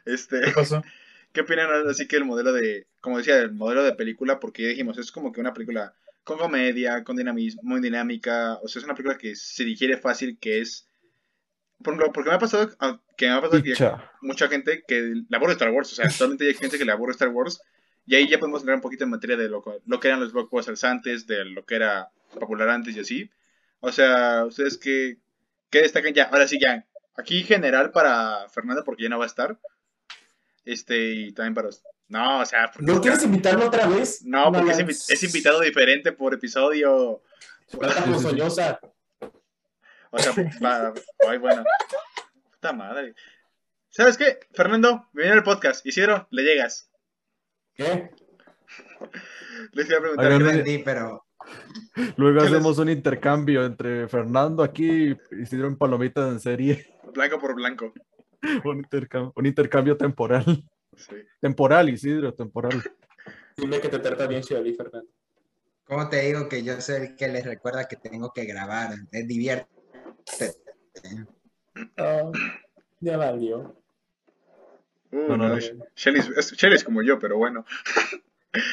[SPEAKER 2] Este,
[SPEAKER 6] ¿Qué pasó?
[SPEAKER 2] ¿qué opinan así que el modelo de, como decía, el modelo de película? Porque ya dijimos, es como que una película con comedia, con dinamismo, muy dinámica. O sea, es una película que se digiere fácil, que es. Por ejemplo, porque me ha pasado ah, que me ha pasado que mucha gente que le aburre Star Wars, o sea, actualmente hay gente que le aburre Star Wars, y ahí ya podemos entrar un poquito en materia de lo, lo que eran los blockbusters antes, de lo que era popular antes y así. O sea, ustedes que, que destacan ya, ahora sí ya, aquí general para Fernando porque ya no va a estar, este, y también para... No, o sea,
[SPEAKER 4] ¿No quieres invitarlo otra vez?
[SPEAKER 2] no, porque es, invitado diferente por episodio.
[SPEAKER 4] Soñosa.
[SPEAKER 2] O sea, va, ay, bueno. Puta madre. ¿Sabes qué? Fernando, viene el podcast. Isidro, le llegas.
[SPEAKER 4] ¿Qué?
[SPEAKER 2] Les iba a preguntar.
[SPEAKER 5] Pero
[SPEAKER 3] Luego
[SPEAKER 2] ¿Qué les-
[SPEAKER 3] hacemos un intercambio entre Fernando aquí y Isidro en palomitas en serie.
[SPEAKER 2] Blanco por blanco.
[SPEAKER 3] Un intercambio, un intercambio temporal.
[SPEAKER 2] Sí.
[SPEAKER 3] Temporal, Isidro, temporal.
[SPEAKER 4] Dime que te trata bien Shirley, Fernando.
[SPEAKER 5] ¿cómo te digo que yo soy el que les recuerda que tengo que grabar? Es divierte.
[SPEAKER 4] Ah, ya valió.
[SPEAKER 2] Uh,
[SPEAKER 3] No, no,
[SPEAKER 2] no,
[SPEAKER 3] no.
[SPEAKER 2] Shelly es, Shelly como yo, pero bueno.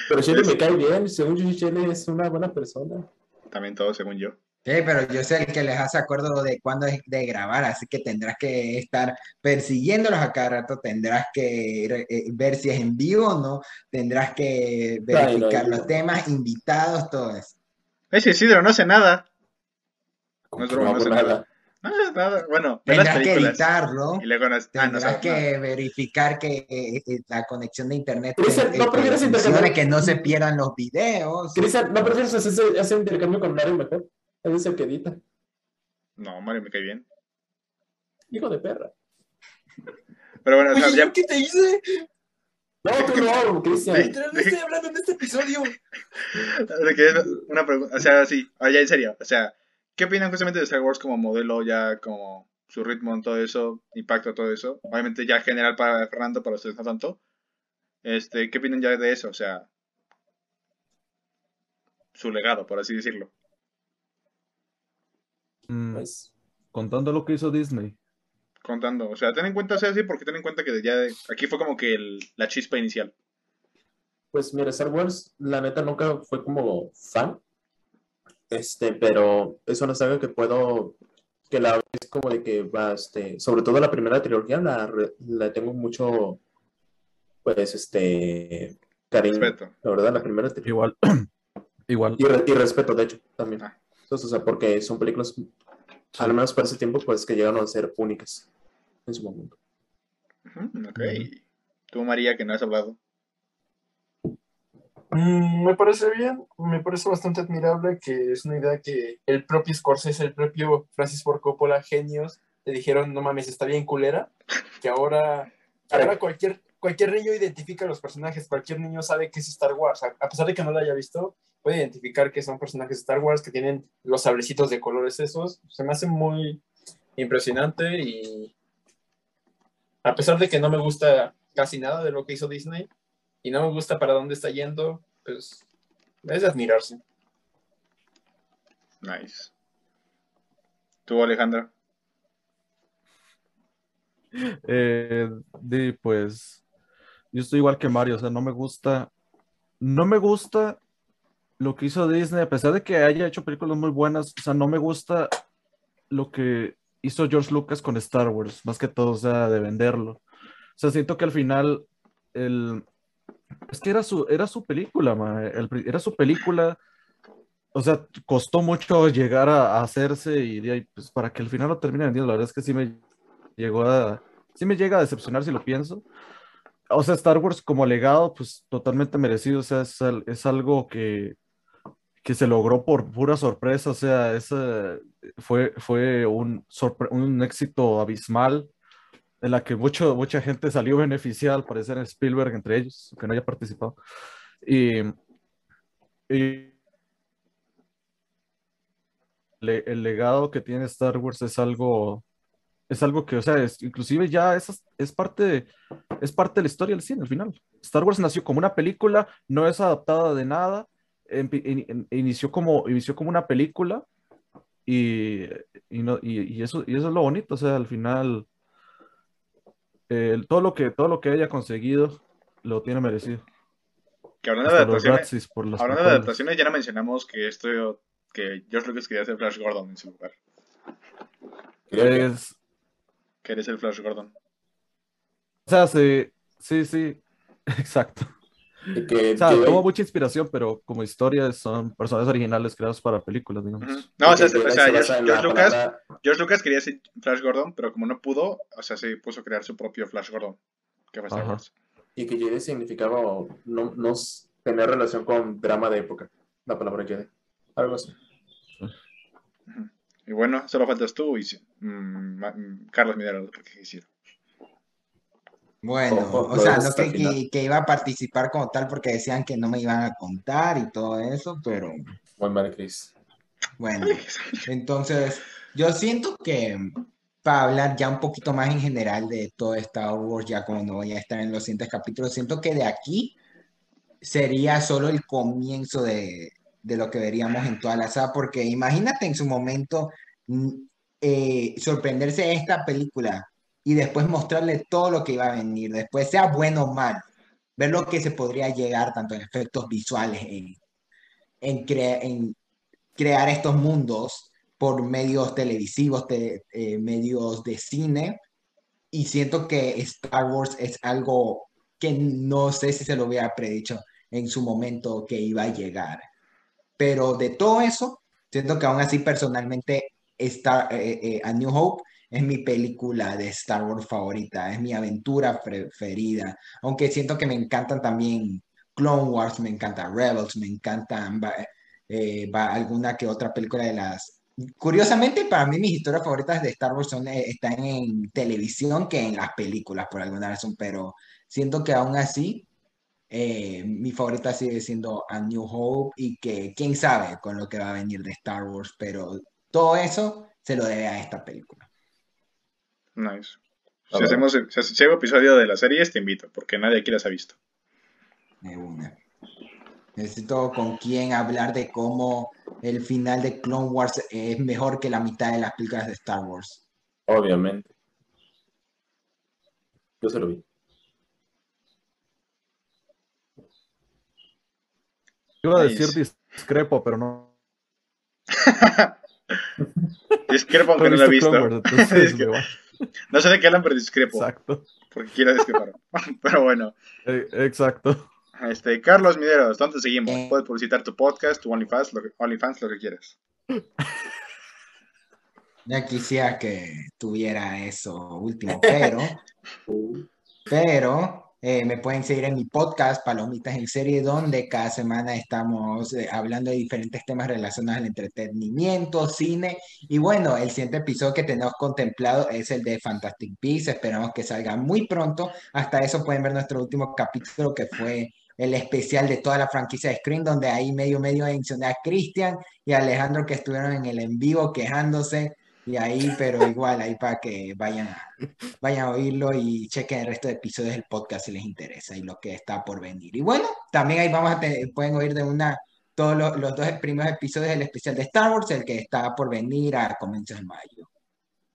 [SPEAKER 4] Pero Shirley me cae bien. Según yo, Shirley es una buena persona.
[SPEAKER 2] También todo según yo.
[SPEAKER 5] Sí, pero yo soy el que les hace acuerdo de cuándo es de grabar, así que tendrás que estar persiguiéndolos a cada rato, tendrás que eh, ver si es en vivo o no, tendrás que verificar
[SPEAKER 4] no.
[SPEAKER 5] los temas, invitados, todo eso.
[SPEAKER 2] Ese Isidro no hace nada. No
[SPEAKER 4] No
[SPEAKER 2] hace nada.
[SPEAKER 4] nada.
[SPEAKER 2] No nada. Bueno,
[SPEAKER 5] Tendrás que editarlo,
[SPEAKER 2] Y luego nos... Ah, no
[SPEAKER 5] tendrás
[SPEAKER 2] sabes
[SPEAKER 5] que
[SPEAKER 2] nada.
[SPEAKER 5] verificar que eh, eh, la conexión de internet
[SPEAKER 4] Cristian, ¿no
[SPEAKER 5] que
[SPEAKER 4] prefieres intercambiar?
[SPEAKER 5] que no se pierdan los videos.
[SPEAKER 4] Cristian, ¿no prefieres hacer, hacer un intercambio con Mario mejor? Él es el que edita.
[SPEAKER 2] No, Mario me cae bien.
[SPEAKER 4] Hijo de perra.
[SPEAKER 2] Pero bueno, o sea,
[SPEAKER 6] Oye,
[SPEAKER 2] ya...
[SPEAKER 6] ¿yo qué te hice?
[SPEAKER 4] No, tú no, Cristian.
[SPEAKER 6] Literal, no estoy hablando en este episodio.
[SPEAKER 2] una pregunta, o sea, sí, ah, ya en serio, o sea, ¿qué opinan justamente de Star Wars como modelo, ya como su ritmo en todo eso, impacto todo eso? Obviamente ya general para Fernando, para ustedes no tanto. Este, ¿qué opinan ya de eso? O sea, su legado, por así decirlo.
[SPEAKER 3] Mm,
[SPEAKER 4] Pues,
[SPEAKER 3] contando lo que hizo Disney.
[SPEAKER 2] Contando, o sea, ten en cuenta, o sea, sí, porque ten en cuenta que ya de- aquí fue como que el- la chispa inicial.
[SPEAKER 4] pues mira, Star Wars, la neta nunca fue como fan. Este, pero es una saga que puedo, que la es como de que va, este, sobre todo la primera trilogía, la, re- la tengo mucho, pues, este, cariño.
[SPEAKER 2] Respeto.
[SPEAKER 4] La verdad, la primera trilogía.
[SPEAKER 3] Igual, igual.
[SPEAKER 4] Y, re- y respeto, de hecho, también.
[SPEAKER 2] Ah.
[SPEAKER 4] Entonces, o sea, porque son películas, al menos para ese tiempo, pues que llegaron a ser únicas en su momento.
[SPEAKER 2] Ok. Tú, María, que no has hablado.
[SPEAKER 6] Mm, me parece bien, me parece bastante admirable que es una idea que el propio Scorsese, el propio Francis Ford Coppola, genios, te dijeron, no mames, está bien culera, que ahora, ahora cualquier, cualquier niño identifica a los personajes, cualquier niño sabe que es Star Wars, a, a pesar de que no lo haya visto, puede identificar que son personajes de Star Wars, que tienen los sablecitos de colores esos, se me hace muy impresionante y a pesar de que no me gusta casi nada de lo que hizo Disney, y no me gusta para dónde está yendo, pues es de admirarse.
[SPEAKER 2] Nice. ¿Tú, Alejandra?
[SPEAKER 3] Eh, di, pues yo estoy igual que Mario, o sea, no me gusta, no me gusta lo que hizo Disney, a pesar de que haya hecho películas muy buenas, o sea, no me gusta lo que hizo George Lucas con Star Wars, más que todo, o sea, de venderlo. O sea, siento que al final, el, es que era su, era su película, el era su película, o sea, costó mucho llegar a, a hacerse y pues, para que al final lo termine vendiendo. La verdad es que sí me llegó a, sí me llega a decepcionar si lo pienso. O sea, Star Wars como legado, pues totalmente merecido. O sea, es, es algo que, que se logró por pura sorpresa. O sea, es, eh, fue, fue un, un éxito abismal en la que mucho, mucha gente salió beneficiada, al parecer Spielberg entre ellos, que no haya participado. Y, el legado que tiene Star Wars es algo, es algo que, o sea, es, inclusive ya es, es parte de, es parte de la historia del cine al final. Star Wars nació como una película, no es adaptada de nada, in- inició como, inició como una película y, y, no, y, y eso, y eso es lo bonito, o sea, al final eh, todo lo que, todo lo que haya conseguido lo tiene merecido.
[SPEAKER 2] Que hablando de
[SPEAKER 3] Hasta los
[SPEAKER 2] adaptaciones,
[SPEAKER 3] por
[SPEAKER 2] hablando de adaptaciones, ya no mencionamos que esto, que George Lucas quería hacer Flash Gordon en su lugar.
[SPEAKER 3] Es,
[SPEAKER 2] Que eres el Flash Gordon.
[SPEAKER 3] o sea, sí, sí, sí, exacto.
[SPEAKER 4] Que,
[SPEAKER 3] O sea,
[SPEAKER 4] que-
[SPEAKER 3] tomó mucha inspiración, pero como historias son personajes originales creados para películas, digamos.
[SPEAKER 2] Ujú. No, o sea,
[SPEAKER 4] que
[SPEAKER 2] o sea,
[SPEAKER 4] se
[SPEAKER 2] George, George Lucas,
[SPEAKER 4] palabra-
[SPEAKER 2] George Lucas quería ser Flash Gordon, pero como no pudo, o sea, se puso a crear su propio Flash Gordon. Que
[SPEAKER 4] y que Jedi significaba no, no tener relación con drama de época. La palabra Jedi. Algo así.
[SPEAKER 2] Y bueno, solo faltas tú y mm, Ma- mm, Carlos Midero, que hicieron.
[SPEAKER 5] Bueno, o sea, no
[SPEAKER 4] hasta
[SPEAKER 5] que, iba a participar como tal porque decían que no me iban a contar y todo eso, pero
[SPEAKER 4] Muy mal, Chris.
[SPEAKER 5] bueno, entonces yo siento que para hablar ya un poquito más en general de todo Star Wars, ya como no voy a estar en los siguientes capítulos, siento que de aquí sería solo el comienzo de, de lo que veríamos en toda la saga, porque imagínate en su momento mm, eh, sorprenderse de esta película y después mostrarle todo lo que iba a venir, después sea bueno o mal, ver lo que se podría llegar tanto en efectos visuales, en, en, crea- en crear estos mundos por medios televisivos, te- eh, medios de cine, y siento que Star Wars es algo que no sé si se lo hubiera predicho en su momento que iba a llegar. Pero de todo eso, siento que aún así personalmente Star, eh, eh, A New Hope es mi película de Star Wars favorita, es mi aventura preferida, aunque siento que me encantan también Clone Wars, me encanta Rebels, me encantan eh, alguna que otra película de las... Curiosamente, para mí mis historias favoritas de Star Wars son, eh, están en televisión que en las películas por alguna razón, pero siento que aún así eh, mi favorita sigue siendo A New Hope y que quién sabe con lo que va a venir de Star Wars, pero todo eso se lo debe a esta película.
[SPEAKER 2] Nice.
[SPEAKER 4] A
[SPEAKER 2] Si
[SPEAKER 4] ver.
[SPEAKER 2] hacemos si si hago episodio de las series, te invito, porque nadie aquí las ha visto.
[SPEAKER 5] De una. Necesito con quién hablar de cómo el final de Clone Wars es mejor que la mitad de las películas de Star Wars.
[SPEAKER 4] Obviamente. Yo se lo vi.
[SPEAKER 3] Iba a
[SPEAKER 2] Nice.
[SPEAKER 3] decir discrepo, pero no.
[SPEAKER 2] Discrepo aunque
[SPEAKER 3] no
[SPEAKER 2] lo he visto.
[SPEAKER 3] Clone Wars, entonces
[SPEAKER 2] No sé de qué hablan, pero discrepo.
[SPEAKER 3] Exacto.
[SPEAKER 2] Porque quiero discrepar. pero bueno.
[SPEAKER 3] Eh, exacto.
[SPEAKER 2] Este, Carlos Mideros, ¿dónde seguimos?
[SPEAKER 5] Eh.
[SPEAKER 2] Puedes publicitar tu podcast, tu OnlyFans, lo que, OnlyFans, lo que quieras.
[SPEAKER 5] Ya quisiera que tuviera eso último, pero, pero eh, me pueden seguir en mi podcast Palomitas en Serie, donde cada semana estamos eh, hablando de diferentes temas relacionados al entretenimiento, cine. Y bueno, el siguiente episodio que tenemos contemplado es el de Fantastic Beasts. Esperamos que salga muy pronto. Hasta eso pueden ver nuestro último capítulo que fue el especial de toda la franquicia de Scream, donde ahí medio medio mencioné a Cristian y Alejandro que estuvieron en el en vivo quejándose. Y ahí, pero igual, ahí para que vayan a, vayan a oírlo y chequen el resto de episodios del podcast si les interesa y lo que está por venir. Y bueno, también ahí vamos a tener, pueden oír de una todos los, los dos primeros episodios del especial de Star Wars, el que está por venir a comienzos de mayo.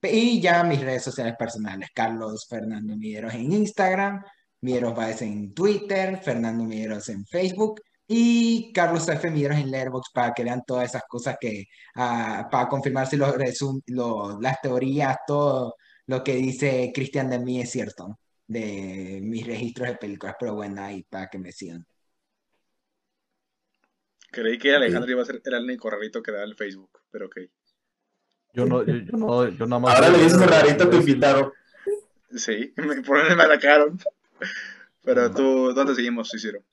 [SPEAKER 5] Y ya mis redes sociales personales, Carlos Fernando Mideros en Instagram, Mideros Baez en Twitter, Fernando Mideros en Facebook y Carlos F. Mideros en Letterboxd para que vean todas esas cosas que, ah, para confirmar si los resum- lo- las teorías, todo lo que dice Cristian de mí es cierto, de mis registros de películas, pero bueno, ahí para que me sigan.
[SPEAKER 2] Creí que Alejandro iba a ser era el único rarito que daba el Facebook, pero ok.
[SPEAKER 3] Yo no, yo, yo no, yo nada más.
[SPEAKER 4] Ahora le dices rarito a tu invitado.
[SPEAKER 2] Sí, me, por eso me atacaron. Pero tú, ¿dónde seguimos, Isidro?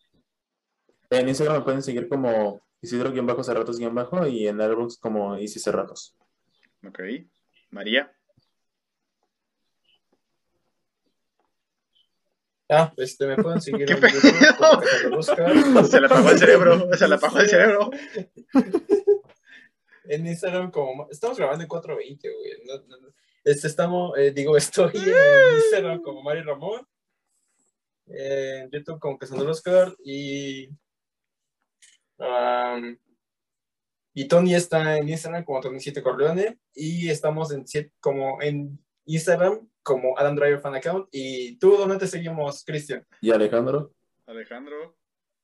[SPEAKER 4] En Instagram me pueden seguir como Isidro-Cerratos-Bajo y en Airbox como Easy Cerratos.
[SPEAKER 2] Ok. María.
[SPEAKER 6] Ah, este, me pueden seguir
[SPEAKER 2] ¿Qué
[SPEAKER 6] en YouTube como Cazador Oscar.
[SPEAKER 2] Se le apagó el cerebro, se le apagó el cerebro.
[SPEAKER 6] En Instagram como... Estamos grabando en 420, güey. No, no, no. Este, estón, eh, digo, estoy en Instagram como Mario Ramón. En YouTube como Cazador Oscar y... um, y Tony está en Instagram como Tony7 Corleone y estamos en, como en Instagram como Adam Driver Fan Account. ¿Y tú dónde te seguimos, Cristian?
[SPEAKER 4] Y Alejandro.
[SPEAKER 2] Alejandro.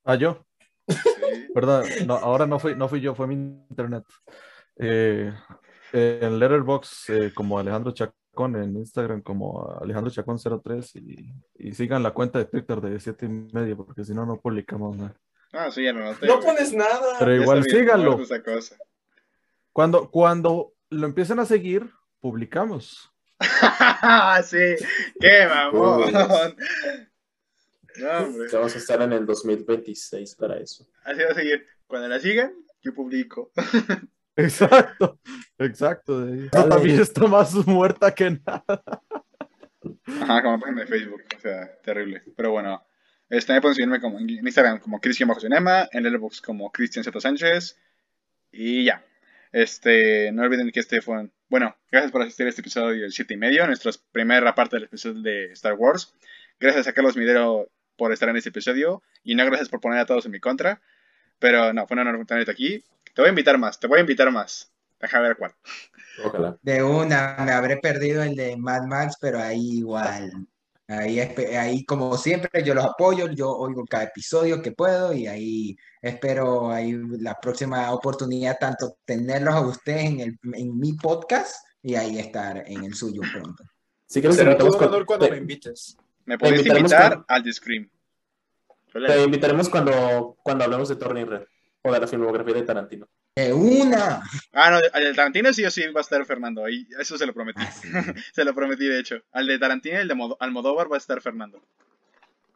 [SPEAKER 3] Ah, yo.
[SPEAKER 2] Sí.
[SPEAKER 3] ¿Verdad? No, ahora no fui, no fui yo, fue mi internet. Eh, eh, en Letterboxd eh, como Alejandro Chacón, en Instagram como Alejandro Chacón 03 y, y sigan la cuenta de Twitter de 7 y medio porque si no, no publicamos nada.
[SPEAKER 2] Ah, sí, ya lo noté.
[SPEAKER 6] No pones nada.
[SPEAKER 3] Pero igual síganlo. Cuando, cuando lo empiecen a seguir, publicamos.
[SPEAKER 2] sí, qué mamón. No, hombre.
[SPEAKER 4] Vamos a estar en el 2026 para eso.
[SPEAKER 2] Así va a seguir. Cuando la sigan, yo publico.
[SPEAKER 3] Exacto, exacto. también está más muerta que nada.
[SPEAKER 2] Ajá, como página de Facebook. O sea, terrible. Pero bueno. Este, me pueden seguirme como en Instagram como Cristian Bajo Cinema, en Letterboxd como Cristian Z Sánchez. Y ya. Este, no olviden que este fue. Bueno, gracias por asistir a este episodio del 7 y medio, nuestra primera parte del episodio de Star Wars. Gracias a Carlos Midero por estar en este episodio. Y no gracias por poner a todos en mi contra. Pero no, fue un honor tenerte aquí. Te voy a invitar más, te voy a invitar más. Deja ver cuál.
[SPEAKER 4] Ojalá.
[SPEAKER 5] De una, me habré perdido el de Mad Max, pero ahí igual. Ahí, ahí como siempre, yo los apoyo, yo oigo cada episodio que puedo y ahí espero ahí la próxima oportunidad tanto tenerlos a ustedes en, el, en mi podcast y ahí estar en el suyo pronto.
[SPEAKER 4] Si quieres,
[SPEAKER 6] Será todo
[SPEAKER 4] invitamos
[SPEAKER 6] un honor
[SPEAKER 4] cuando,
[SPEAKER 6] me
[SPEAKER 4] te,
[SPEAKER 6] invites.
[SPEAKER 2] Me puedes invitar
[SPEAKER 4] cuando-
[SPEAKER 2] al Scream.
[SPEAKER 4] te invitaremos cuando, cuando hablemos de Turning Red o de la filmografía de Tarantino.
[SPEAKER 5] De una.
[SPEAKER 2] Ah, no, al de Tarantino sí o sí va a estar Fernando. Ahí, eso se lo prometí.
[SPEAKER 5] Ah, sí.
[SPEAKER 2] Se lo prometí, de hecho. Al de Tarantino y el de Almodóvar va a estar Fernando.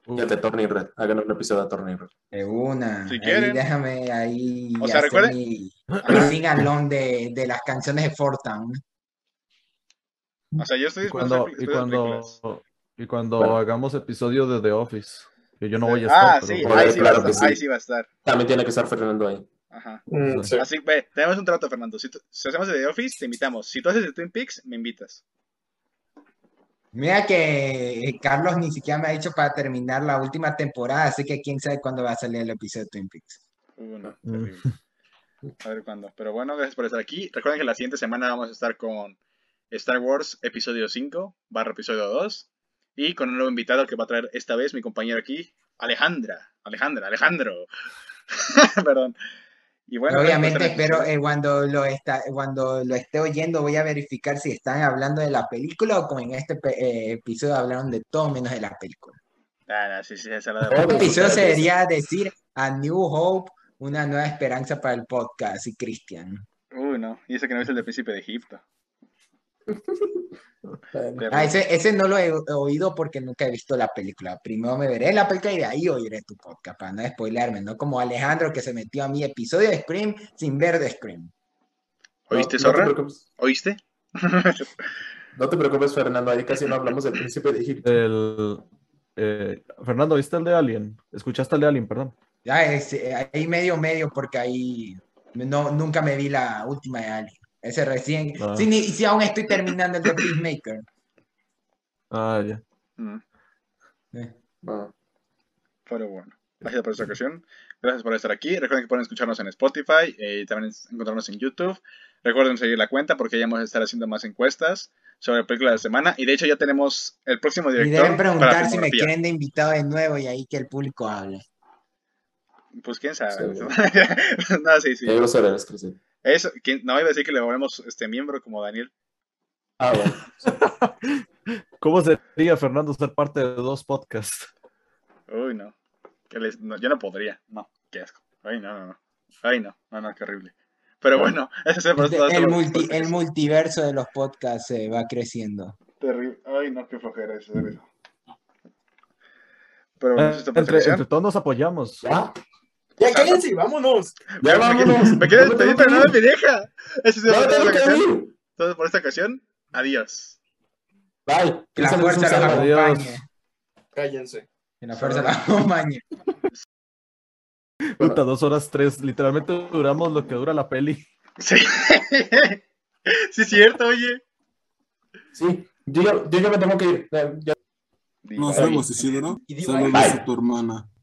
[SPEAKER 4] Y el de Turning Red. Hagan un episodio de Turning Red.
[SPEAKER 5] De una.
[SPEAKER 2] Si
[SPEAKER 5] Ahí
[SPEAKER 2] quieren.
[SPEAKER 5] déjame ahí
[SPEAKER 2] O sea, recuerden-
[SPEAKER 5] mi, mi de, de las canciones de Fortown.
[SPEAKER 2] O sea, yo estoy
[SPEAKER 3] Y
[SPEAKER 2] dispuesto
[SPEAKER 3] cuando, y cuando, y cuando
[SPEAKER 4] Bueno.
[SPEAKER 3] hagamos episodio de The Office, yo no voy a estar.
[SPEAKER 2] Ah,
[SPEAKER 3] pero
[SPEAKER 2] sí, ahí
[SPEAKER 3] ahí
[SPEAKER 2] sí, va a
[SPEAKER 4] claro que
[SPEAKER 2] estar, ahí
[SPEAKER 4] sí.
[SPEAKER 2] sí va a estar.
[SPEAKER 4] También tiene que estar Fernando ahí.
[SPEAKER 2] Ajá.
[SPEAKER 6] Mm, sí.
[SPEAKER 2] Así, ve, tenemos un trato, Fernando. Si, tú- si hacemos de The Office, te invitamos. Si tú haces de Twin Peaks, me invitas.
[SPEAKER 5] Mira que Carlos ni siquiera me ha dicho para terminar la última temporada, así que quién sabe cuándo va a salir el episodio de Twin Peaks.
[SPEAKER 2] Uh, no,
[SPEAKER 3] Mm.
[SPEAKER 2] terrible. A ver cuándo. Pero bueno, gracias por estar aquí. Recuerden que la siguiente semana vamos a estar con Star Wars episodio 5 barra episodio 2 y con un nuevo invitado que va a traer esta vez mi compañero aquí, Alejandra. Alejandra, Alejandro. Perdón. Y bueno, por
[SPEAKER 5] Obviamente espero eh, cuando lo está, cuando lo esté oyendo voy a verificar si están hablando de la película o como en este eh, episodio hablaron de todo menos de la película.
[SPEAKER 2] Ah, no, sí, sí, esa la
[SPEAKER 4] Oh,
[SPEAKER 5] Este episodio se
[SPEAKER 4] de
[SPEAKER 5] debería decir A New Hope, una nueva esperanza para el podcast y Cristian.
[SPEAKER 2] Uy, no. Y ese que no es el de Príncipe de Egipto.
[SPEAKER 5] Ah, ese, ese no lo he oído porque nunca he visto la película. Primero me veré la película y de ahí oiré tu podcast para no spoilearme, no como Alejandro que se metió a mi episodio de Scream sin ver de Scream.
[SPEAKER 2] ¿Oíste,
[SPEAKER 4] no,
[SPEAKER 2] zorra?
[SPEAKER 4] No
[SPEAKER 2] ¿Oíste?
[SPEAKER 4] no te preocupes, Fernando. Ahí casi no hablamos del príncipe de Egipto.
[SPEAKER 3] El, eh, Fernando, ¿viste el de Alien? ¿Escuchaste el de Alien, perdón?
[SPEAKER 5] Ya, es, eh, ahí medio medio porque ahí no, nunca me vi la última de Alien. Ese recién.
[SPEAKER 3] Ah.
[SPEAKER 5] Sí, ni- y si aún estoy terminando el de Peacemaker.
[SPEAKER 3] Ah, ya.
[SPEAKER 2] Mm.
[SPEAKER 5] Eh,
[SPEAKER 4] Ah,
[SPEAKER 2] Pero bueno, gracias por esta ocasión. Gracias por estar aquí. Recuerden que pueden escucharnos en Spotify y también encontrarnos en YouTube. Recuerden seguir la cuenta porque ya vamos a estar haciendo más encuestas sobre películas de la semana. Y de hecho ya tenemos el próximo
[SPEAKER 5] Y
[SPEAKER 2] director
[SPEAKER 5] deben
[SPEAKER 2] para
[SPEAKER 5] preguntar si me quieren de invitado de nuevo y ahí que el público hable.
[SPEAKER 2] Pues quién sabe.
[SPEAKER 4] Sí.
[SPEAKER 2] no, sí, sí.
[SPEAKER 4] grosero eres, Cristian.
[SPEAKER 2] Eso, ¿quién- no iba a decir que le volvemos este miembro como Daniel.
[SPEAKER 4] Ah, bueno.
[SPEAKER 3] ¿Cómo sería, Fernando, ser parte de dos podcasts?
[SPEAKER 2] Uy, no. Que les- no, Yo no podría. No, qué asco. Ay, no, no, no. Ay, no, no, no, qué horrible. Pero bueno, ese es
[SPEAKER 5] Este, el, multi- el multiverso de los podcasts eh, va creciendo.
[SPEAKER 2] Terrible. Ay, no, qué flojera eso. Pero bueno,
[SPEAKER 3] Eh, entre,
[SPEAKER 2] entre,
[SPEAKER 3] todos nos apoyamos.
[SPEAKER 4] Ya,
[SPEAKER 6] Ya cállense, vámonos.
[SPEAKER 4] ya vámonos.
[SPEAKER 2] Me quiero despedir, pero no
[SPEAKER 4] ir.
[SPEAKER 2] me deja. Eso es
[SPEAKER 4] Ya
[SPEAKER 2] todo por esta ocasión.
[SPEAKER 4] ir.
[SPEAKER 2] Todo por esta ocasión. Adiós.
[SPEAKER 4] Bye.
[SPEAKER 5] Que la fuerza los acompañe.
[SPEAKER 6] Cállense.
[SPEAKER 5] Que la fuerza los acompañe.
[SPEAKER 3] Puta, dos horas tres. Literalmente duramos lo que dura la peli.
[SPEAKER 2] Sí. sí, es cierto, oye.
[SPEAKER 4] Sí, yo, ya- yo ya me tengo que ir. Ya- ya-
[SPEAKER 7] Nos
[SPEAKER 2] Bye.
[SPEAKER 7] vemos, Isidro. Saludos
[SPEAKER 4] bye.
[SPEAKER 7] a tu hermana.